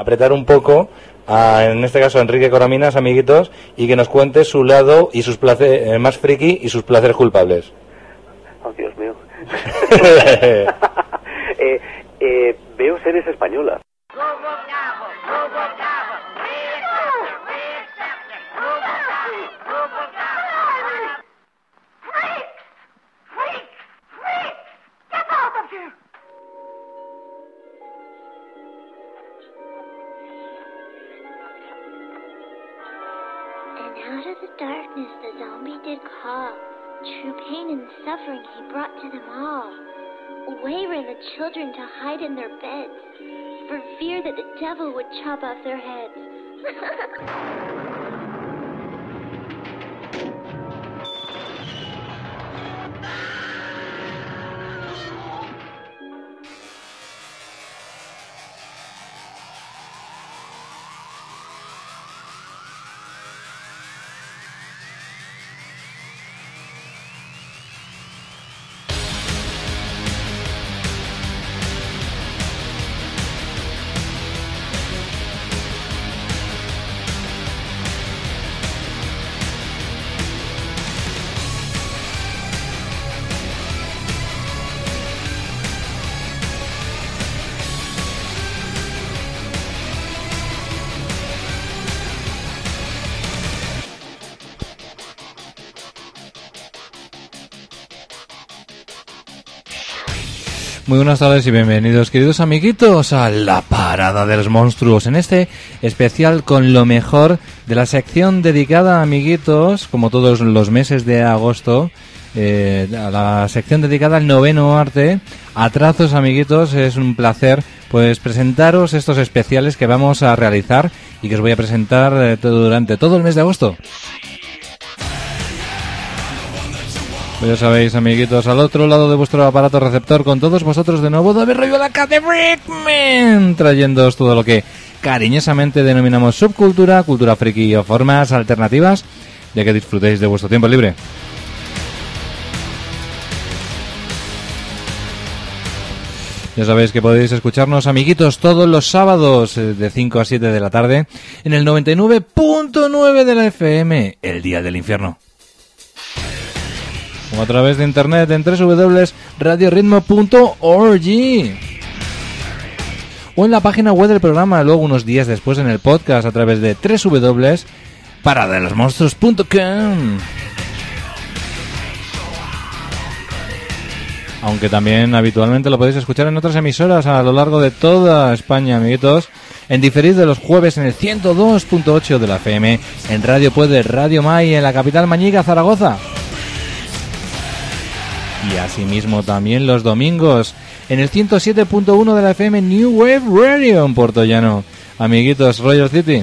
apretar un poco a, en este caso, a Enrique Coraminas, amiguitos, y que nos cuente su lado y sus placeres eh, más friki y sus placeres culpables. Oh, Dios mío. eh, eh, veo series españolas. Did call. True pain and suffering he brought to them all. Away ran the children to hide in their beds, for fear that the devil would chop off their heads. Muy buenas tardes y bienvenidos, queridos amiguitos, a la parada de los monstruos. En este especial con lo mejor de la sección dedicada a amiguitos, como todos los meses de agosto, eh, a la sección dedicada al noveno arte. A amiguitos, es un placer pues presentaros estos especiales que vamos a realizar y que os voy a presentar eh, todo, durante todo el mes de agosto. Pues ya sabéis, amiguitos, al otro lado de vuestro aparato receptor, con todos vosotros de nuevo, David Rayuela de Freakman, trayéndoos todo lo que cariñosamente denominamos subcultura, cultura friki o formas alternativas de que disfrutéis de vuestro tiempo libre. Ya sabéis que podéis escucharnos, amiguitos, todos los sábados eh, de 5 a 7 de la tarde en el 99.9 de la FM, el Día del Infierno o a través de internet en www.radioritmo.org o en la página web del programa, luego unos días después en el podcast a través de www.paradelosmonstruos.com Aunque también habitualmente lo podéis escuchar en otras emisoras a lo largo de toda España, amiguitos. En diferido de los jueves en el 102.8 de la FM, en Radio Puede, Radio May, en la capital Mañiga, Zaragoza y asimismo también los domingos en el 107.1 de la FM New Wave Radio en Puerto Llano. Amiguitos, Royal City.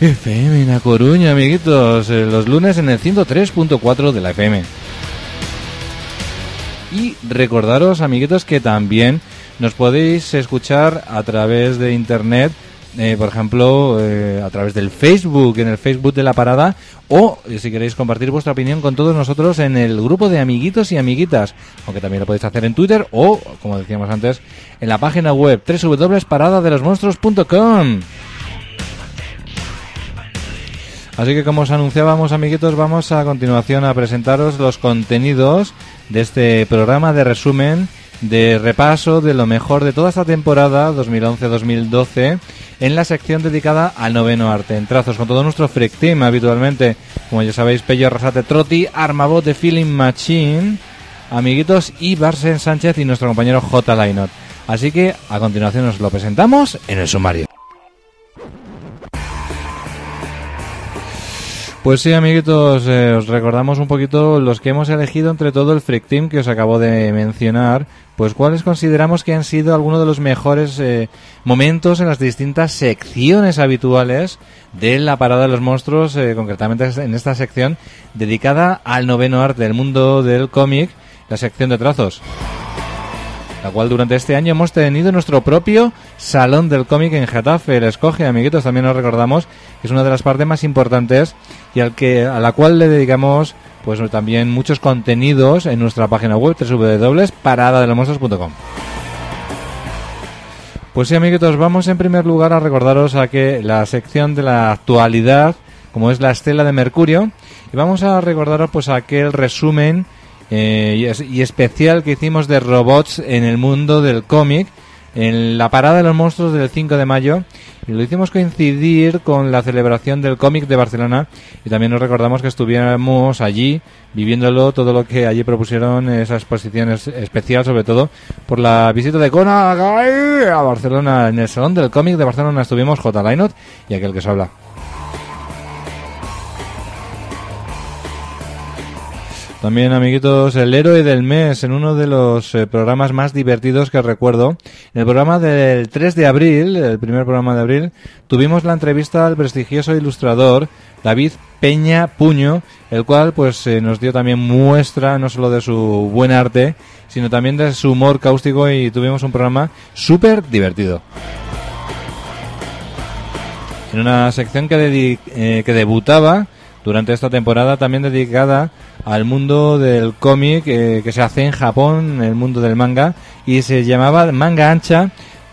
FM en La Coruña, amiguitos, eh, los lunes en el 103.4 de la FM. Y recordaros, amiguitos, que también nos podéis escuchar a través de internet eh, por ejemplo, eh, a través del Facebook, en el Facebook de la parada, o eh, si queréis compartir vuestra opinión con todos nosotros en el grupo de amiguitos y amiguitas, aunque también lo podéis hacer en Twitter o, como decíamos antes, en la página web www.paradadelosmonstruos.com. Así que como os anunciábamos, amiguitos, vamos a continuación a presentaros los contenidos de este programa de resumen de repaso de lo mejor de toda esta temporada 2011-2012 en la sección dedicada al noveno arte. En trazos con todo nuestro freak team habitualmente, como ya sabéis, Pello Rosate Trotti, Armabot de Feeling Machine, amiguitos y Barsen Sánchez y nuestro compañero J. Lainot. Así que a continuación os lo presentamos en el sumario. Pues sí, amiguitos, eh, os recordamos un poquito los que hemos elegido entre todo el Freak Team que os acabo de mencionar, pues cuáles consideramos que han sido algunos de los mejores eh, momentos en las distintas secciones habituales de la parada de los monstruos, eh, concretamente en esta sección dedicada al noveno arte del mundo del cómic, la sección de trazos la cual durante este año hemos tenido nuestro propio Salón del Cómic en Getafe. El escoge, amiguitos, también nos recordamos que es una de las partes más importantes y al que, a la cual le dedicamos pues también muchos contenidos en nuestra página web www.paradadelosmonstruos.com. Pues sí, amiguitos, vamos en primer lugar a recordaros a que la sección de la actualidad, como es la estela de Mercurio, y vamos a recordaros pues aquel resumen eh, y especial que hicimos de robots en el mundo del cómic en la parada de los monstruos del 5 de mayo y lo hicimos coincidir con la celebración del cómic de Barcelona y también nos recordamos que estuviéramos allí viviéndolo todo lo que allí propusieron esa exposición es- especial sobre todo por la visita de Konagai a Barcelona en el salón del cómic de Barcelona estuvimos J. Lainot y aquel que se habla También, amiguitos, el héroe del mes en uno de los eh, programas más divertidos que recuerdo. En el programa del 3 de abril, el primer programa de abril, tuvimos la entrevista al prestigioso ilustrador David Peña Puño, el cual pues eh, nos dio también muestra no solo de su buen arte, sino también de su humor cáustico y tuvimos un programa súper divertido. En una sección que, eh, que debutaba durante esta temporada también dedicada al mundo del cómic eh, que se hace en Japón, el mundo del manga, y se llamaba Manga Ancha.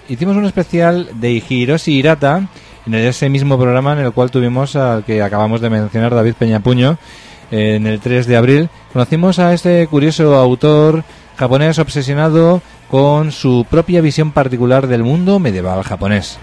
Hicimos un especial de Hiroshi Hirata en ese mismo programa en el cual tuvimos al que acabamos de mencionar, David Peñapuño, eh, en el 3 de abril. Conocimos a este curioso autor japonés obsesionado con su propia visión particular del mundo medieval japonés.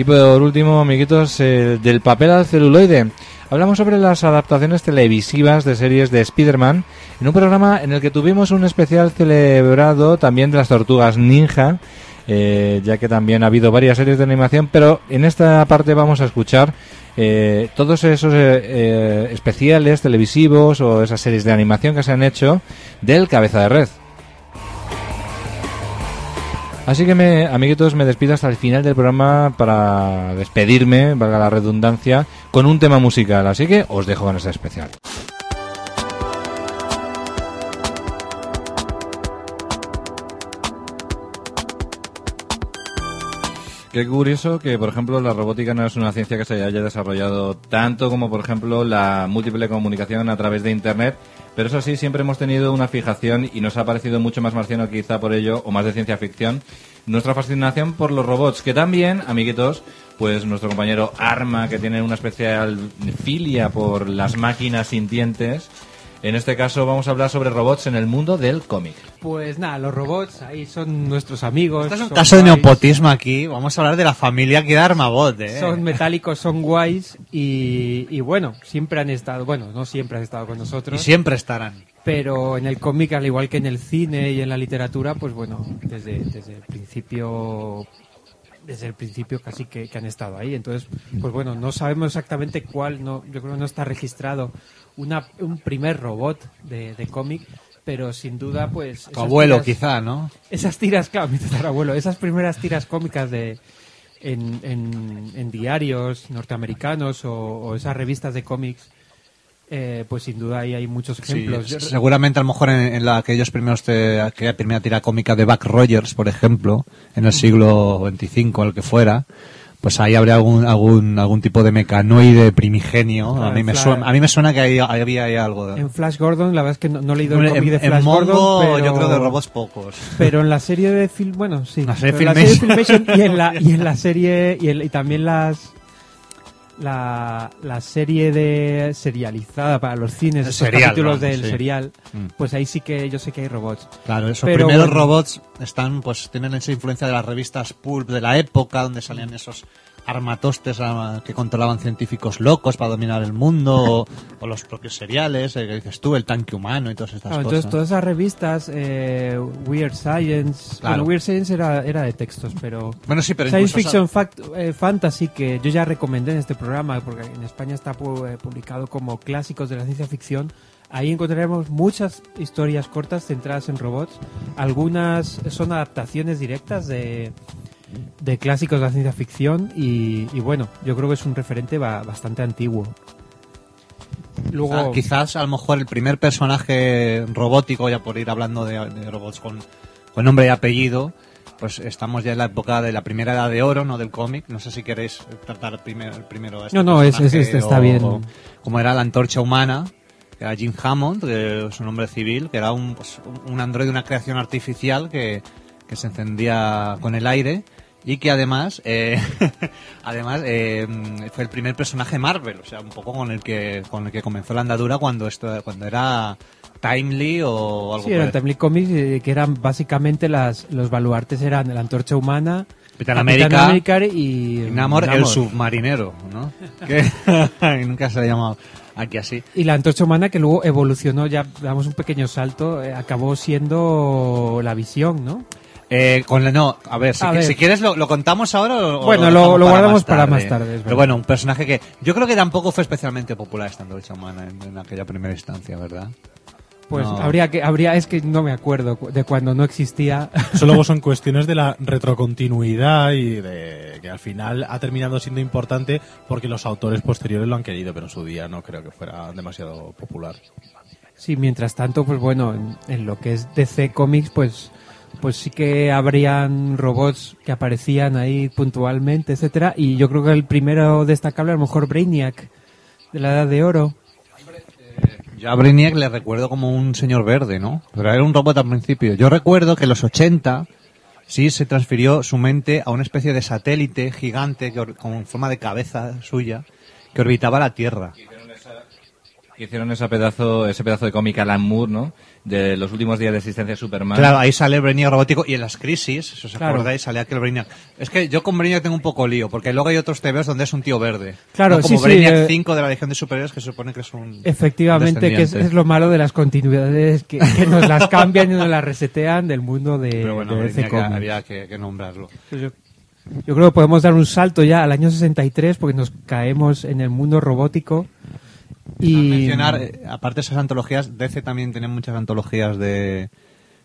Y por último, amiguitos, eh, del papel al celuloide. Hablamos sobre las adaptaciones televisivas de series de Spider-Man en un programa en el que tuvimos un especial celebrado también de las tortugas ninja, eh, ya que también ha habido varias series de animación, pero en esta parte vamos a escuchar eh, todos esos eh, eh, especiales televisivos o esas series de animación que se han hecho del cabeza de red. Así que, me, amiguitos, me despido hasta el final del programa para despedirme, valga la redundancia, con un tema musical. Así que os dejo con este especial. Qué curioso que, por ejemplo, la robótica no es una ciencia que se haya desarrollado tanto como, por ejemplo, la múltiple comunicación a través de Internet. Pero eso sí, siempre hemos tenido una fijación y nos ha parecido mucho más marciano quizá por ello, o más de ciencia ficción, nuestra fascinación por los robots, que también, amiguitos, pues nuestro compañero Arma, que tiene una especial filia por las máquinas sintientes, en este caso vamos a hablar sobre robots en el mundo del cómic. Pues nada, los robots ahí son nuestros amigos. Este es un son caso de neopotismo aquí. Vamos a hablar de la familia que da Armabot, ¿eh? Son metálicos, son guays y, y bueno, siempre han estado, bueno, no siempre han estado con Y nosotros, siempre estarán. pero en el cómic, al igual que en el cine y en la literatura, pues bueno, desde, desde el principio desde el principio casi que, que han estado ahí. Entonces, pues bueno, no sabemos exactamente cuál, no, yo creo que no está registrado una, un primer robot de, de cómic, pero sin duda, pues... Tu esas abuelo, tiras- quizá, ¿no? esas tiras, claro, mi tatarabuelo, esas primeras tiras cómicas de en, en, en diarios norteamericanos o, o esas revistas de cómics, eh, pues sin duda ahí hay muchos Sí, ejemplos. Yo- seguramente a lo mejor en, en la, aquellos primeros te- aquella primera tira cómica de Buck Rogers, por ejemplo, en el siglo XXV, el que fuera, pues ahí habría algún algún algún tipo de mecanoide primigenio. Claro, a mí me suena, a mí me suena que ahí había ahí algo. De, en Flash Gordon, la verdad es que no, no he leído el en, cómic de en Flash Mongo, Gordon, pero, yo creo de robots pocos. pero en la serie de film, bueno, sí, La serie en la serie Filmation. Filmation y en la y en la serie y, el- y también las la, la serie de serializada para los cines, esos serial, capítulos vamos, del sí. serial, Mm. pues ahí sí que yo sé que hay robots. Claro, esos Pero primeros bueno. robots están, pues, tienen esa influencia de las revistas pulp de la época, donde salían esos armatostes ah, que controlaban científicos locos para dominar el mundo, o, o los propios seriales, eh, que dices tú, el tanque humano y todas estas Claro, cosas. entonces todas esas revistas, eh, Weird Science, Claro. bueno, Weird Science era, era de textos, pero Bueno, sí, pero Science Fiction fact- eh, Fantasy, que yo ya recomendé en este programa, porque en España está eh, publicado como clásicos de la ciencia ficción, ahí encontraremos muchas historias cortas centradas en robots, algunas son adaptaciones directas de, de clásicos de la ciencia ficción y, y bueno, yo creo que es un referente ba- bastante antiguo. Luego, Ah, quizás a lo mejor el primer personaje robótico, ya por ir hablando de, de robots con, con nombre y apellido, pues estamos ya en la época de la primera edad de oro, no del cómic. No sé si queréis tratar primero, el primero este No, no, es- es- este está o- bien. o como era la antorcha humana, que era Jim Hammond, que es un nombre civil, que era un, pues, un androide, una creación artificial que que se encendía con el aire y que además eh, además eh, fue el primer personaje Marvel o sea un poco con el que con el que comenzó la andadura cuando esto cuando era Timely o algo Sí, eran el- Timely Comics, eh, que eran básicamente las, los baluartes eran la antorcha humana, Capitán América, América y y Namor, el submarinero ¿no? que nunca se ha llamado aquí así Y la antorcha humana que luego evolucionó, ya damos un pequeño salto, eh, acabó siendo la visión, ¿no? Eh, con la- no, a ver, si, A qui- ver. si quieres lo, lo contamos ahora o Bueno, lo, lo- lo guardamos para más tarde, Pero bueno, un personaje que yo creo que tampoco fue especialmente popular esta antorcha humana en, en aquella primera instancia, ¿verdad? Pues No. habría que, habría, es que no me acuerdo cu- de cuando no existía. Eso luego son cuestiones de la retrocontinuidad y de que al final ha terminado siendo importante porque los autores posteriores lo han querido, pero en su día no creo que fuera demasiado popular. Sí, mientras tanto, pues bueno, en, en lo que es DC Comics, pues, pues sí que habrían robots que aparecían ahí puntualmente, etcétera. Y yo creo que el primero destacable, a lo mejor Brainiac, de la Edad de Oro. Yo a Brainiac le recuerdo como un señor verde, ¿no? Pero era un robot al principio. Yo recuerdo que en los 80 sí se transfirió su mente a una especie de satélite gigante que con forma de cabeza suya que orbitaba la Tierra. Que hicieron ese pedazo, ese pedazo de cómic Alan Moore, ¿no? De los últimos días de existencia de Superman. Claro, ahí sale el Brainiac robótico y en las crisis, si os Claro. acordáis, sale aquel Brainiac. Es que yo con Brainiac tengo un poco lío, porque luego hay otros TVs donde es un tío verde. Claro, No como sí, sí, Brainiac eh, 5 de la Legión de Superiores, que se supone que es un Efectivamente, que es, lo malo de las continuidades que, que nos las cambian y nos las resetean del mundo de, Pero bueno, de Comics. había que, que nombrarlo. Pues yo, yo creo que podemos dar un salto ya al año 63 porque nos caemos en el mundo robótico. Y mencionar, eh, aparte de esas antologías, DC también tiene muchas antologías de,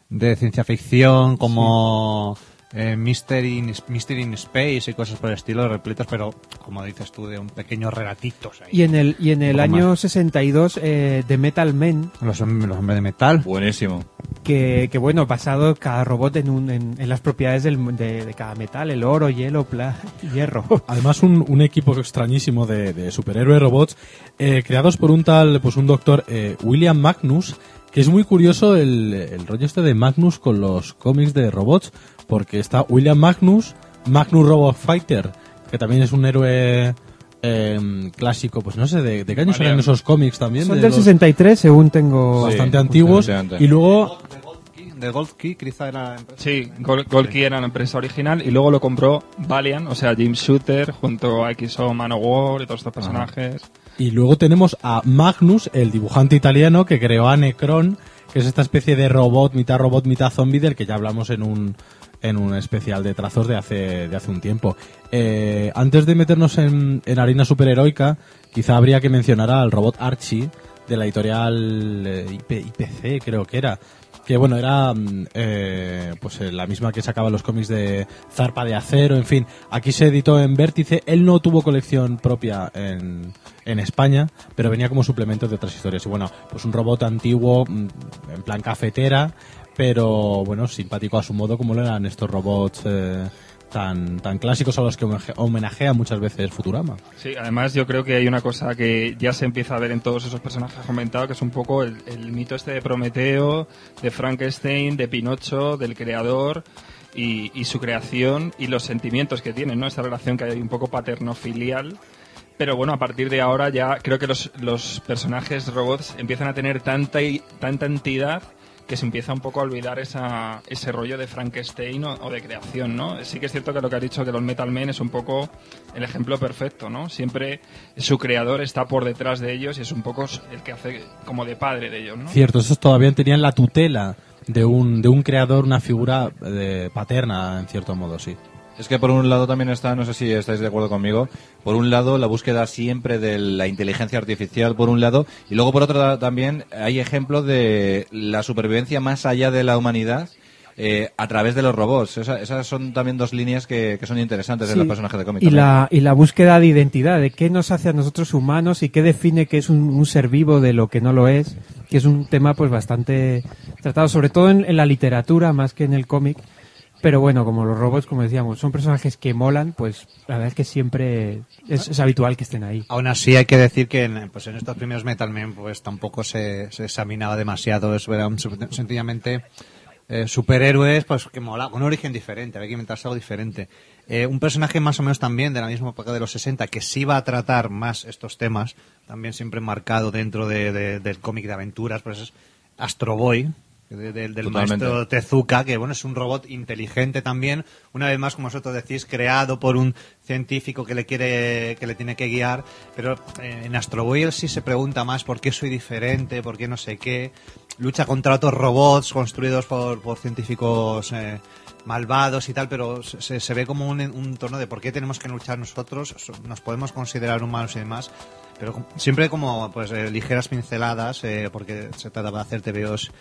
de ciencia ficción, como eh, Mystery, in, Mystery in Space y cosas por el estilo, repletas, pero como dices tú, de un pequeños relatitos ahí. Y en el, y en el año más. 62, eh, The Metal Men, Los, los hombres de metal. Buenísimo. que, que bueno, basado cada robot en, un, en, en las propiedades del, de, de cada metal, el oro, hielo, pla, hierro. Además, un, un equipo extrañísimo de, de superhéroes robots eh, creados por un tal, pues un doctor eh, William Magnus, que es muy curioso el, el rollo este de Magnus con los cómics de robots, porque está William Magnus, Magnus Robot Fighter, que también es un héroe eh, clásico, pues no sé, de, de qué años eran esos cómics también. Son de del los 63, según tengo. bastante antiguos. Y luego De Gold Key, quizá era la empresa. Sí, Gol- Golki era la empresa original y luego lo compró Valiant, o sea, Jim Shooter junto a XO Manowar y todos estos personajes. Y luego tenemos a Magnus, el dibujante italiano que creó a Necron, que es esta especie de robot, mitad robot, mitad zombie, del que ya hablamos en un, en un especial de trazos de hace, de hace un tiempo. Eh, antes de meternos en, en harina superheroica, quizá habría que mencionar al robot Archie, de la editorial eh, IP- IPC, creo que era. Que bueno, era mm, eh, pues eh, la misma que sacaba los cómics de Zarpa de Acero, en fin. Aquí se editó en Vértice. Él no tuvo colección propia en, en España, pero venía como suplemento de otras historias. Y bueno, pues un robot antiguo, mm, en plan cafetera, pero bueno, simpático a su modo, como lo eran estos robots eh, tan, tan clásicos a los que homenaje- homenajea muchas veces Futurama. Sí, además yo creo que hay una cosa que ya se empieza a ver en todos esos personajes comentados, que es un poco el, mito este de Prometeo, de Frankenstein, de Pinocho, del creador y, su creación y los sentimientos que tienen, ¿no? Esa relación que hay un poco paterno-filial. Pero bueno, a partir de ahora ya creo que los, los personajes robots empiezan a tener tanta, tanta entidad que se empieza un poco a olvidar esa, ese rollo de Frankenstein o, de creación, ¿no? Sí que es cierto que lo que has dicho que los Metal Men es un poco el ejemplo perfecto, ¿no? Siempre su creador está por detrás de ellos y es un poco el que hace como de padre de ellos, ¿no? Cierto, esos todavía tenían la tutela de un, de un creador, una figura eh, paterna, en cierto modo, sí. Es que por un lado también está, no sé si estáis de acuerdo conmigo, por un lado la búsqueda siempre de la inteligencia artificial, por un lado, y luego por otro lado también hay ejemplos de la supervivencia más allá de la humanidad eh, a través de los robots. Esa- esas son también dos líneas que, que son interesantes en los personajes de cómic. Y la, y la búsqueda de identidad, de qué nos hace a nosotros humanos y qué define que es un, un ser vivo de lo que no lo es, que es un tema pues bastante tratado, sobre todo en, en la literatura más que en el cómic. Pero bueno, como los robots, como decíamos, son personajes que molan, pues la verdad es que siempre es, habitual que estén ahí. Aún así hay que decir que en, pues en estos primeros Metal Men pues tampoco se, se examinaba demasiado, eso era un- sencillamente eh, superhéroes, pues que mola, un origen diferente, había que inventarse algo diferente. Eh, un personaje más o menos también de la misma época de los 60 que sí va a tratar más estos temas, también siempre marcado dentro de- de- del cómic de aventuras, pues es Astro Boy, de- de- del Totalmente. maestro Tezuka, que bueno, es un robot inteligente también, una vez más, como vosotros decís, creado por un científico que le quiere, que le tiene que guiar, pero eh, en Astro Boy él sí se pregunta más por qué soy diferente, por qué no sé qué, lucha contra otros robots construidos por, por científicos eh, malvados y tal, pero se, se ve como un, un tono de por qué tenemos que luchar nosotros, so- nos podemos considerar humanos y demás, pero siempre como pues eh, ligeras pinceladas, eh, porque se trata de hacer TVOs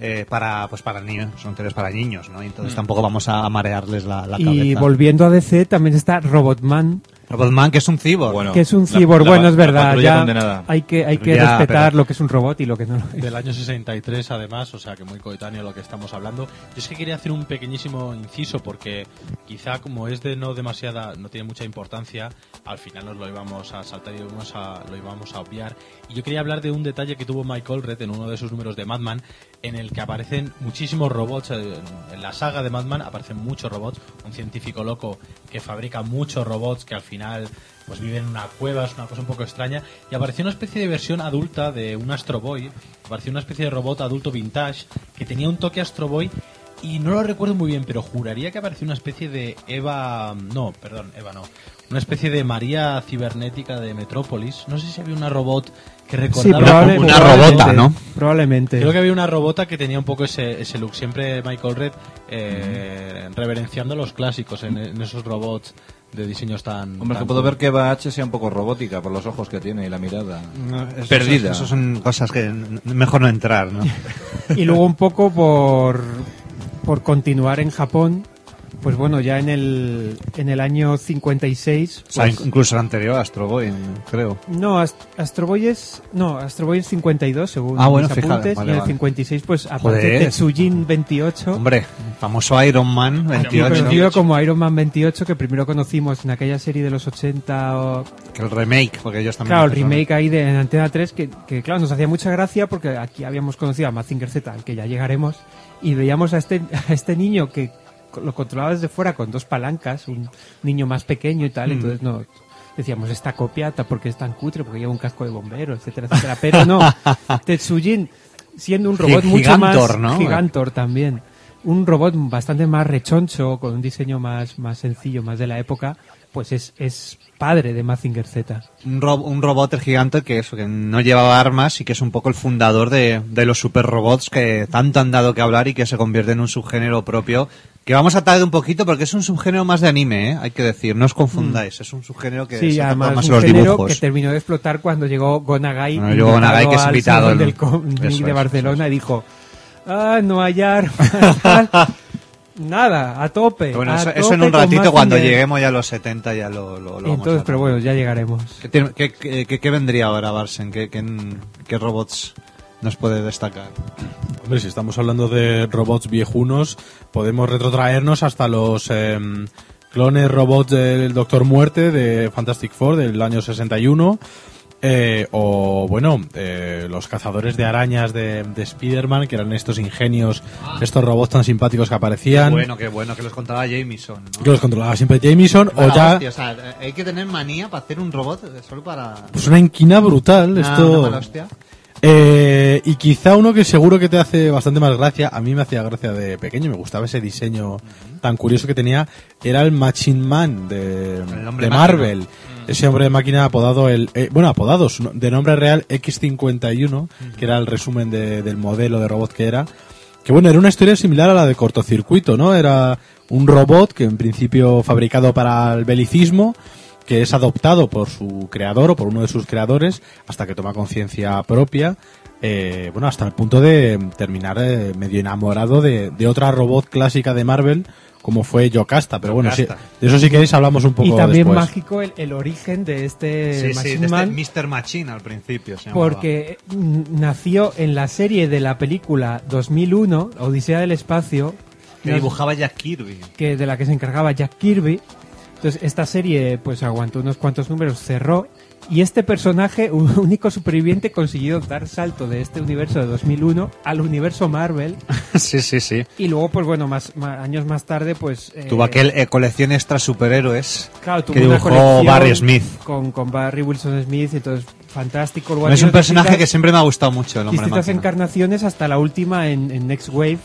eh, para pues para niños, son TVOs para niños, ¿no? Entonces tampoco vamos a marearles la, la Y cabeza. volviendo a DC, también está Robotman, Robotman, que es un cyborg. Bueno, que es un cyborg. la- bueno, es verdad, ya hay que, hay que Ya, respetar pero- lo que es un robot y lo que no lo es. Del año 63, además, o sea que muy coetáneo lo que estamos hablando. Yo es que quería hacer un pequeñísimo inciso porque quizá como es de no demasiada, no tiene mucha importancia, al final nos lo íbamos a saltar y lo íbamos a, lo íbamos a obviar. Y yo quería hablar de un detalle que tuvo Mike Allred en uno de sus números de Madman, en el que aparecen muchísimos robots. eh, En la saga de Madman aparecen muchos robots. Un científico loco que fabrica muchos robots que al final pues viven en una cueva, es una cosa un poco extraña. Y apareció una especie de versión adulta de un Astro Boy. Apareció una especie de robot adulto vintage que tenía un toque Astro Boy. Y no lo recuerdo muy bien, pero juraría que apareció una especie de Eva. No, perdón, Eva no. Una especie de María cibernética de Metrópolis. No sé si había una robot que Sí, recordaba. probable- una robota, ¿no? Probablemente. Creo que había una robota que tenía un poco ese, ese look. Siempre Michael Red eh, reverenciando los clásicos en, en esos robots de diseños tan. Hombre, tan que puedo ver que Eva H sea un poco robótica por los ojos que tiene y la mirada. No, eso- Perdida. Eso, eso son cosas que mejor no entrar, ¿no? Y luego un poco por, por continuar en Japón, pues bueno, ya en el, en el año 56... O sea, pues- in- incluso el anterior, Astro Boy, creo. no, Ast- Astro Boy es... No, Astro Boy es 52, según Ah, bueno, mis fíjate, apuntes, vale, y en el vale. 56, pues aparte Joder. Tetsujin 28... Hombre, famoso Iron Man aquí 28, conocido como Iron Man 28, que primero conocimos en aquella serie de los 80 o, que el remake, porque ellos también... Claro, el remake ahí de en Antena 3 que, que, claro, nos hacía mucha gracia porque aquí habíamos conocido a Mazinger Z, al que ya llegaremos, y veíamos a este, a este niño que lo controlaba desde fuera con dos palancas, un niño más pequeño y tal, Hmm. entonces no decíamos esta copiata porque es tan cutre, porque lleva un casco de bombero, etcétera, etcétera, pero no, Tetsujin siendo un robot Gi- mucho Gigantor, más ¿no? Gigantor también. Un robot bastante más rechoncho, con un diseño más, más sencillo, más de la época, pues es, es padre de Mazinger Z. un, ro- un robot gigante que eso, que no llevaba armas y que es un poco el fundador de, de los super robots que tanto han dado que hablar y que se convierte en un subgénero propio que vamos a tardar un poquito porque es un subgénero más de anime, ¿eh? hay que decir, no os confundáis, es un subgénero que Mm. Sí, se además más un en los dibujos. que terminó de explotar cuando llegó Gonagai, Bueno, llegó Gonagai, que es invitado, ¿no? del cómic de es, Barcelona y dijo, ah, no hay armas, tal". nada, a tope. Bueno, a eso, eso en tope un ratito cuando Mazinger. lleguemos ya a los 70 ya lo, lo, lo vamos Entonces, a pero bueno, ya llegaremos. ¿Qué, qué- qué- qué- vendría ahora, Barsen? ¿Qué, qué, qué robots nos puede destacar? Hombre, si estamos hablando de robots viejunos, podemos retrotraernos hasta los em, clones robots del Doctor Muerte de Fantastic Four del año 61. Eh, o bueno, eh, los cazadores de arañas de, de Spider-Man, que eran estos ingenios, estos robots tan simpáticos que aparecían, Bueno, qué bueno que los contaba Jameson. ¿no? que los controlaba siempre Jameson, o ya hostia, o sea, hay que tener manía para hacer un robot eh, solo para... pues una inquina brutal. Esto una hostia. Eh, y quizá uno que seguro que te hace bastante más gracia, a mí me hacía gracia de pequeño, me gustaba ese diseño tan curioso que tenía, era el Machine Man de, de máquina. Ese hombre de máquina apodado, el eh, bueno, apodado, de nombre real X51, que era el resumen de- del modelo de robot que era. Que bueno, era una historia similar a la de cortocircuito, ¿no? Era un robot que en principio fabricado para el belicismo, que es adoptado por su creador o por uno de sus creadores hasta que toma conciencia propia. eh, bueno, hasta el punto de terminar eh, medio enamorado de, de otra robot clásica de Marvel como fue Yocasta. Pero bueno, sí, Yocasta. de eso si queréis hablamos un poco Y también después. mágico el, el origen de este Sí, sí, Machine de Man, este Mr. Machine al principio se porque nació en la serie de la película 2001, Odisea del Espacio, Que nos- dibujaba Jack Kirby. que de la que se encargaba Jack Kirby, Entonces, esta serie pues aguantó unos cuantos números, cerró y este personaje, un único superviviente, consiguió dar salto de este universo de 2001 al universo Marvel sí, sí, sí. y luego pues bueno, más, más- años más tarde pues eh, Tuvo aquel eh, colección extra superhéroes claro, tuvo que una dibujó colección Barry Smith. con, con Barry Wilson Smith, entonces fantástico. Luego Es un personaje que siempre me ha gustado mucho, el hombre distintas máquina. encarnaciones hasta la última en, en Next Wave.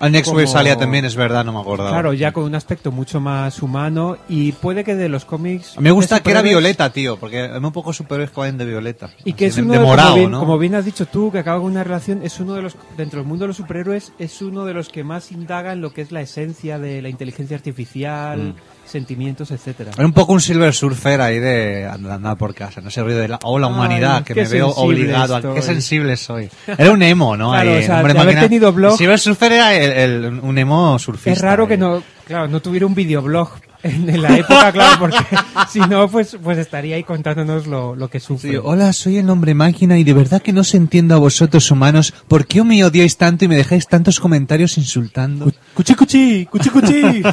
Al Next como- salía también, es verdad, no me acordaba. Claro, ya con un aspecto mucho más humano y puede que de los cómics... Me gusta que era violeta, tío, porque hay muy pocos superhéroes que de violeta. Y que es uno de de, morado, como, bien, ¿no? como bien has dicho tú, que acaba con una relación, es uno de los, dentro del mundo de los superhéroes, es uno de los que más indaga en lo que es la esencia de la inteligencia artificial, sentimientos, etcétera. Era un poco un Silver Surfer ahí de andar por casa, no ese ruido de la, oh, la Ay, humanidad, que qué me veo obligado a... Qué sensible soy. Era un emo, ¿no? Claro, Ahí, o sea, hombre de haber tenido blog- El Silver Surfer era el- el- un emo surfista. Es raro que eh. no, claro, no tuviera un videoblog en, en la época, claro, porque si no, pues, pues estaría ahí contándonos lo, lo que sufre. Sí, hola, soy el hombre máquina y de verdad que no os entiendo a vosotros humanos. ¿Por qué me odiáis tanto y me dejáis tantos comentarios insultando? Cuchi, cuchi, cuchi, cuchi.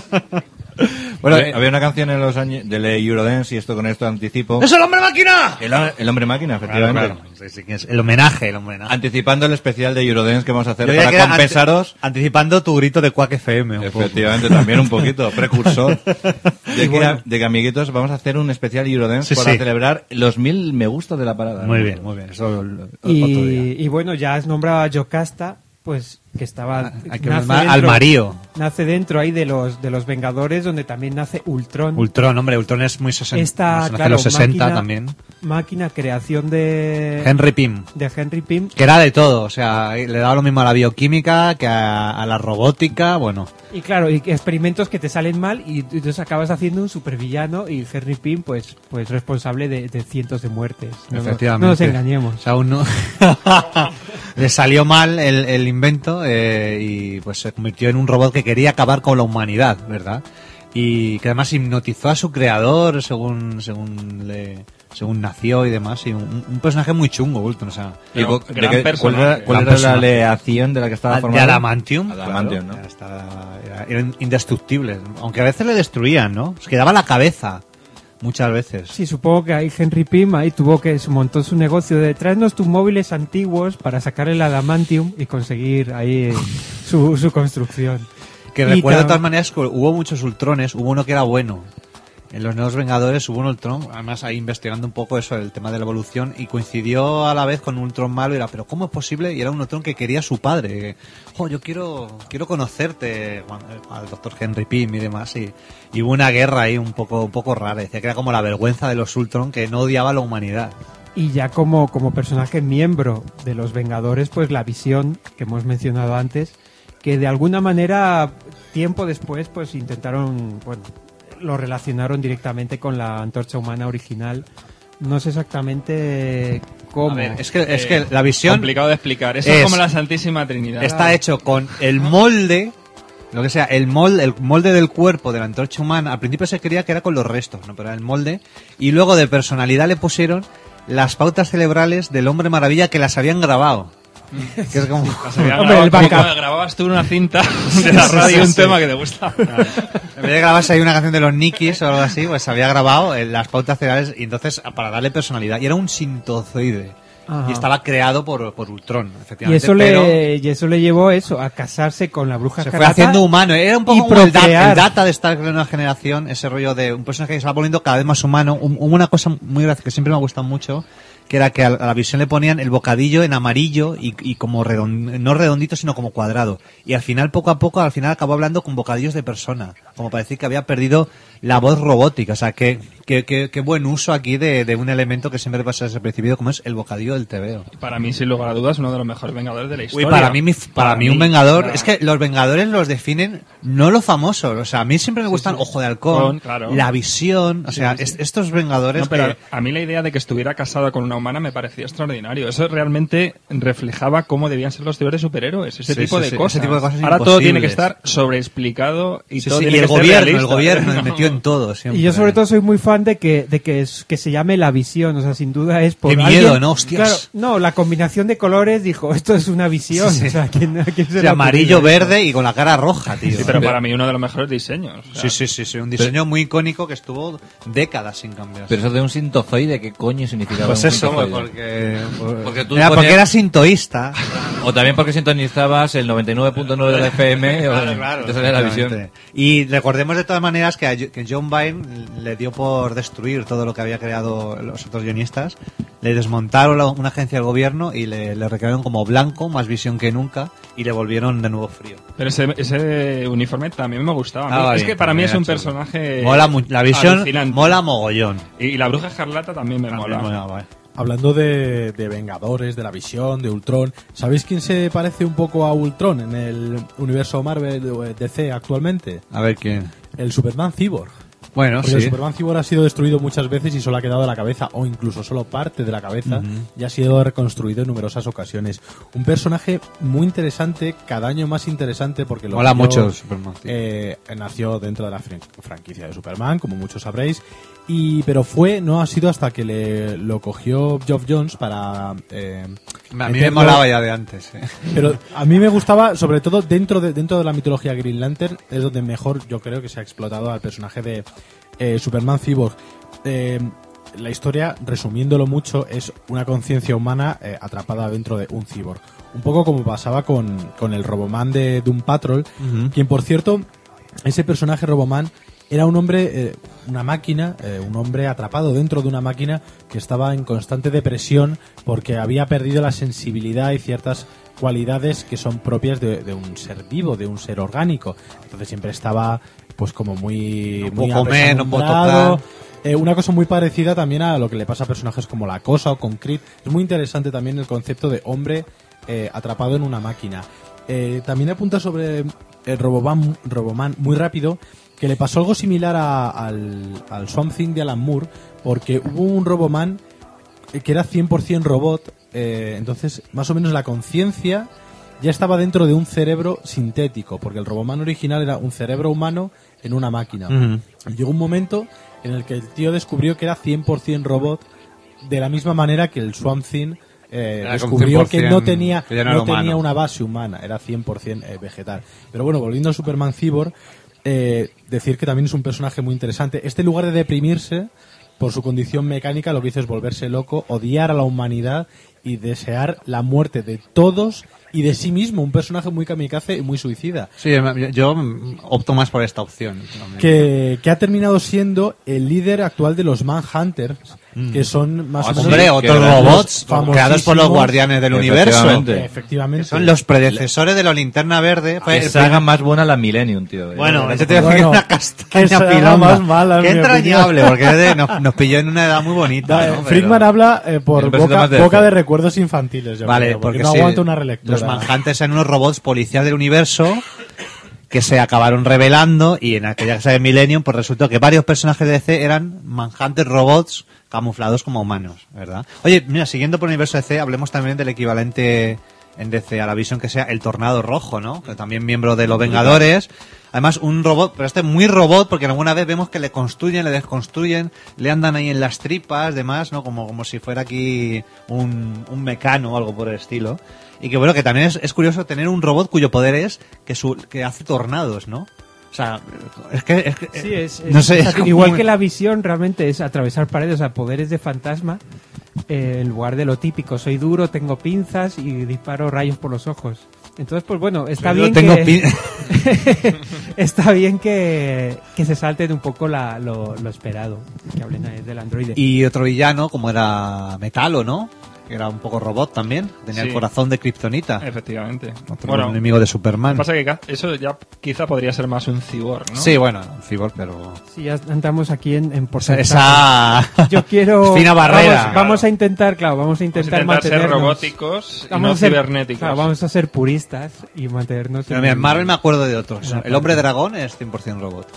Bueno, había, eh, había una canción en los años del Eurodance y esto con esto anticipo. ¡Es el hombre máquina! El, el hombre máquina, Claro, efectivamente. claro. Sí, sí, que es el homenaje, el homenaje. Anticipando el especial de Eurodance que vamos a hacer que para compensaros. ante- anticipando tu grito de Quack FM. un poco. Efectivamente, también un poquito, precursor. De que, bueno. de que, amiguitos, vamos a hacer un especial Eurodance Sí, para sí. celebrar los mil me gusta de la parada. Muy bien, muy bien. Eso lo- lo- otro Y, día. y bueno, ya has nombrado a Yocasta, pues que estaba... Ah, Hay que nace llamar al dentro- Marío. Nace dentro ahí de los, de los Vengadores, donde también nace Ultron. Ultron, hombre, Ultron es muy 60. Esta, nace claro, los 60 máquina- también. Máquina, creación de... Henry Pym. De Henry Pym. Que era de todo, o sea, le daba lo mismo a la bioquímica que a, a la robótica, bueno. Y claro, y experimentos que te salen mal y entonces acabas haciendo un supervillano y Henry Pym, pues, pues responsable de, de cientos de muertes. No, no- efectivamente. No nos engañemos. O sea, uno le salió mal el, el invento eh, y pues se convirtió en un robot que quería acabar con la humanidad, ¿verdad? Y que además hipnotizó a su creador según según le según nació y demás y un, un personaje muy chungo, Ultron, o sea, ¿Y cu- de gran ¿Cuál personaje. era, cuál Gran era la aleación de la que estaba de formada? adamantium, Adamantium, claro, ¿no? era, estaba- era- era indestructible, aunque a veces le destruían, ¿no? Se quedaba la cabeza muchas veces. Sí, supongo que ahí Henry Pym ahí tuvo que montó su negocio de traernos tus móviles antiguos para sacar el adamantium y conseguir ahí su, su construcción. Que recuerdo de todas maneras que hubo muchos Ultrones, hubo uno que era bueno. En los Nuevos Vengadores hubo un Ultron, además ahí investigando un poco eso, el tema de la evolución, y coincidió a la vez con un Ultron malo, y era, pero ¿cómo es posible? Y era un Ultron que quería a su padre. "Jo, yo quiero quiero conocerte, al doctor Henry Pym y demás, y, y hubo una guerra ahí un poco, un poco rara. Decía que era como la vergüenza de los Ultron, que no odiaba a la humanidad. Y ya como, como personaje miembro de los Vengadores, pues la visión que hemos mencionado antes, que de alguna manera, tiempo después, pues intentaron, bueno, lo relacionaron directamente con la antorcha humana original. No sé exactamente cómo. A ver, es que, es Eh, que la visión Complicado de explicar. Eso es- es, como la Santísima Trinidad. está hecho con el molde, lo que sea, el molde, el molde del cuerpo de la antorcha humana. Al principio se creía que era con los restos, ¿no? Pero era el molde. Y luego de personalidad le pusieron las pautas cerebrales del hombre maravilla que las habían grabado. Que es como... Hombre, el como grababas tú una cinta de la sí, radio, un tema que te gusta. En vez de grabarse ahí una canción de los Nikis o algo así, pues había grabado eh, las pautas cerebrales y entonces para darle personalidad. Y era un sintozoide. Ajá. Y estaba creado por, por Ultron, y efectivamente. eso, pero le, y eso le llevó eso, a casarse con la bruja se fue haciendo humano. Era un y poco como el, da- el data de de una generación, ese rollo de un personaje que se va poniendo cada vez más humano. Un- Hubo una cosa muy graciosa que siempre me ha gustado mucho, que era que a la, visión le ponían el bocadillo en amarillo y, y como redon- no redondito, sino como cuadrado. Y al final, poco a poco, al final acabó hablando con bocadillos de persona. Como para decir que había perdido la voz robótica. O sea, que, que, que- que buen uso aquí de, de un elemento que siempre pasa desapercibido, como es el bocadillo del TVO. Para mí, sin lugar a dudas, uno de los mejores vengadores de la Uy, historia. para mí, para, mí un vengador, es que los vengadores los definen no lo famoso, o sea, a mí siempre me gustan Ojo de Halcón, claro. la visión, o sea, sí. es- estos vengadores No, pero que- a mí la idea de que estuviera casado con una humana me parecía extraordinario. Eso realmente reflejaba cómo debían ser los peores superhéroes. Ese tipo de cosas. Ese tipo de cosas Ahora todo tiene que estar sobreexplicado y todo tiene y el que ser gobierno, el gobierno metió en todo siempre. Y yo sobre todo soy muy fan de que, de que, es- que se llame La Visión, o sea, sin duda es por Qué miedo, alguien- ¿no? Hostias. Claro, no, la combinación de colores dijo, esto es una visión, Sí, sí. o sea, ¿quién, se O sea, amarillo, verde y con la cara roja, tío. Sí, pero para mí uno de los mejores diseños. o sea, Sí, sí, sí, sí, un diseño muy icónico que estuvo décadas sin cambiar. Pero eso de un sintozoide, ¿qué coño significaba Pues un eso, sintozoide? porque, Porque tú era, porque ponías- era sintoísta. O también porque sintonizabas el 99.9 de la FM o te salía la visión. Y recordemos de todas maneras que, que John Byrne le dio por destruir todo lo que había creado los otros guionistas. Le desmontaron la- una agencia del gobierno y le, le recrearon como blanco, más visión que nunca, y le volvieron de nuevo frío. Pero ese, ese uniforme también me gustaba. Ah, es que para mí es un personaje. Mola la visión alucinante. mola mogollón. Y, y la bruja escarlata también me También mola. mola, vale. Hablando de, de Vengadores, de la visión, de Ultron, ¿sabéis quién se parece un poco a Ultron en el universo Marvel eh, DC actualmente? A ver quién. El Superman Cyborg. Bueno, Porque el sí. Superman Cyborg ha sido destruido muchas veces y solo ha quedado la cabeza, o incluso solo parte de la cabeza, y ha sido reconstruido en numerosas ocasiones. Un personaje muy interesante, cada año más interesante, porque lo yo, mucho Superman, eh, nació dentro de la fran- franquicia de Superman, como muchos sabréis, y pero fue, no ha sido hasta que le, lo cogió Geoff Jones para... eh, A mí me molaba ya de antes. eh. pero a mí me gustaba, sobre todo dentro de dentro de la mitología Green Lantern, es donde mejor yo creo que se ha explotado al personaje de eh, Superman Cyborg. Eh, la historia, resumiéndolo mucho, es una conciencia humana atrapada dentro de un cyborg. Un poco como pasaba con, con el Roboman de Doom Patrol, quien por cierto, ese personaje Roboman era un hombre, eh, una máquina, eh, un hombre atrapado dentro de una máquina que estaba en constante depresión porque había perdido la sensibilidad y ciertas cualidades que son propias de, de un ser vivo, de un ser orgánico. Entonces siempre estaba pues como muy... No puedo muy comer, no puedo apesadumbrado. tocar. Eh, una cosa muy parecida también a lo que le pasa a personajes como La Cosa o con Creed. Es muy interesante también el concepto de hombre eh, atrapado en una máquina. Eh, también apunta sobre el Roboman, Roboman muy rápido que le pasó algo similar a- al, al Swamp Thing de Alan Moore porque hubo un Roboman que era 100% robot, eh, entonces más o menos la conciencia ya estaba dentro de un cerebro sintético, porque el Roboman original era un cerebro humano en una máquina. Y llegó un momento en el que el tío descubrió que era 100% robot, de la misma manera que el Swamp Thing eh, descubrió que 100% no tenía, que no tenía una base humana, era 100% eh, vegetal. Pero bueno, volviendo a Superman Cyborg, eh, decir que también es un personaje muy interesante. Este lugar de deprimirse por su condición mecánica, lo que hizo es volverse loco, odiar a la humanidad y desear la muerte de todos y de sí mismo. Un personaje muy kamikaze y muy suicida. Sí, yo, opto más por esta opción. Que, que ha terminado siendo el líder actual de los Manhunters, que son más o menos... Mm. Hombre, otros robots los creados por los guardianes del universo. Efectivamente. Efectivamente. Son los predecesores de la linterna verde. Fue Que saga más buena la Millennium, tío. Bueno, Eh, eso te voy a decir Bueno, una que castaña pilonga. más mala, Qué entrañable, porque de- nos, nos pilló en una edad muy bonita. Da- ¿no? Pero- habla eh, por boca, de boca DC. de recuerdos infantiles, yo Vale, creo, porque no sí, aguanta una relectura. Los manjantes eran unos robots policiales del universo que se acabaron revelando y en aquella casa de Millennium pues resultó que varios personajes de DC eran manjantes robots camuflados como humanos, ¿verdad? Oye, mira, siguiendo por el universo DC, hablemos también del equivalente en DC a la visión que sea el Tornado Rojo, ¿no? Que también miembro de los Vengadores. Además, un robot, pero este muy robot, porque alguna vez vemos que le construyen, le desconstruyen, le andan ahí en las tripas, demás, ¿no? Como, como si fuera aquí un, un mecano o algo por el estilo. Y que bueno, que también es, es curioso tener un robot cuyo poder es que, su, que hace tornados, ¿no? O sea, es que... Es que Sí, es, no es- sé, igual muy- que la visión realmente es atravesar paredes, o sea, poderes de fantasma, eh, en lugar de lo típico, soy duro, tengo pinzas y disparo rayos por los ojos. Entonces, pues bueno, está bien tengo que está bien que, que se salten un poco la, lo, lo esperado, que hablen ahí del androide. Y otro villano, como era Metalo, ¿no? Que era un poco robot también. Tenía Sí. el corazón de Kryptonita. Efectivamente. Otro Bueno, enemigo de lo que Superman. pasa es que eso ya quizá podría ser más un cyborg, ¿no? Sí, bueno, un cyborg, pero... Sí, ya andamos aquí en, en porcentaje. esa- Yo quiero... Fina barrera. Vamos, vamos a intentar, claro, vamos a Vamos a intentar, intentar ser robóticos y Vamos no a ser- cibernéticos. claro, vamos a ser puristas y mantenernos... Pero en- mira, Marvel me acuerdo de otros. El hombre dragón es 100% robot.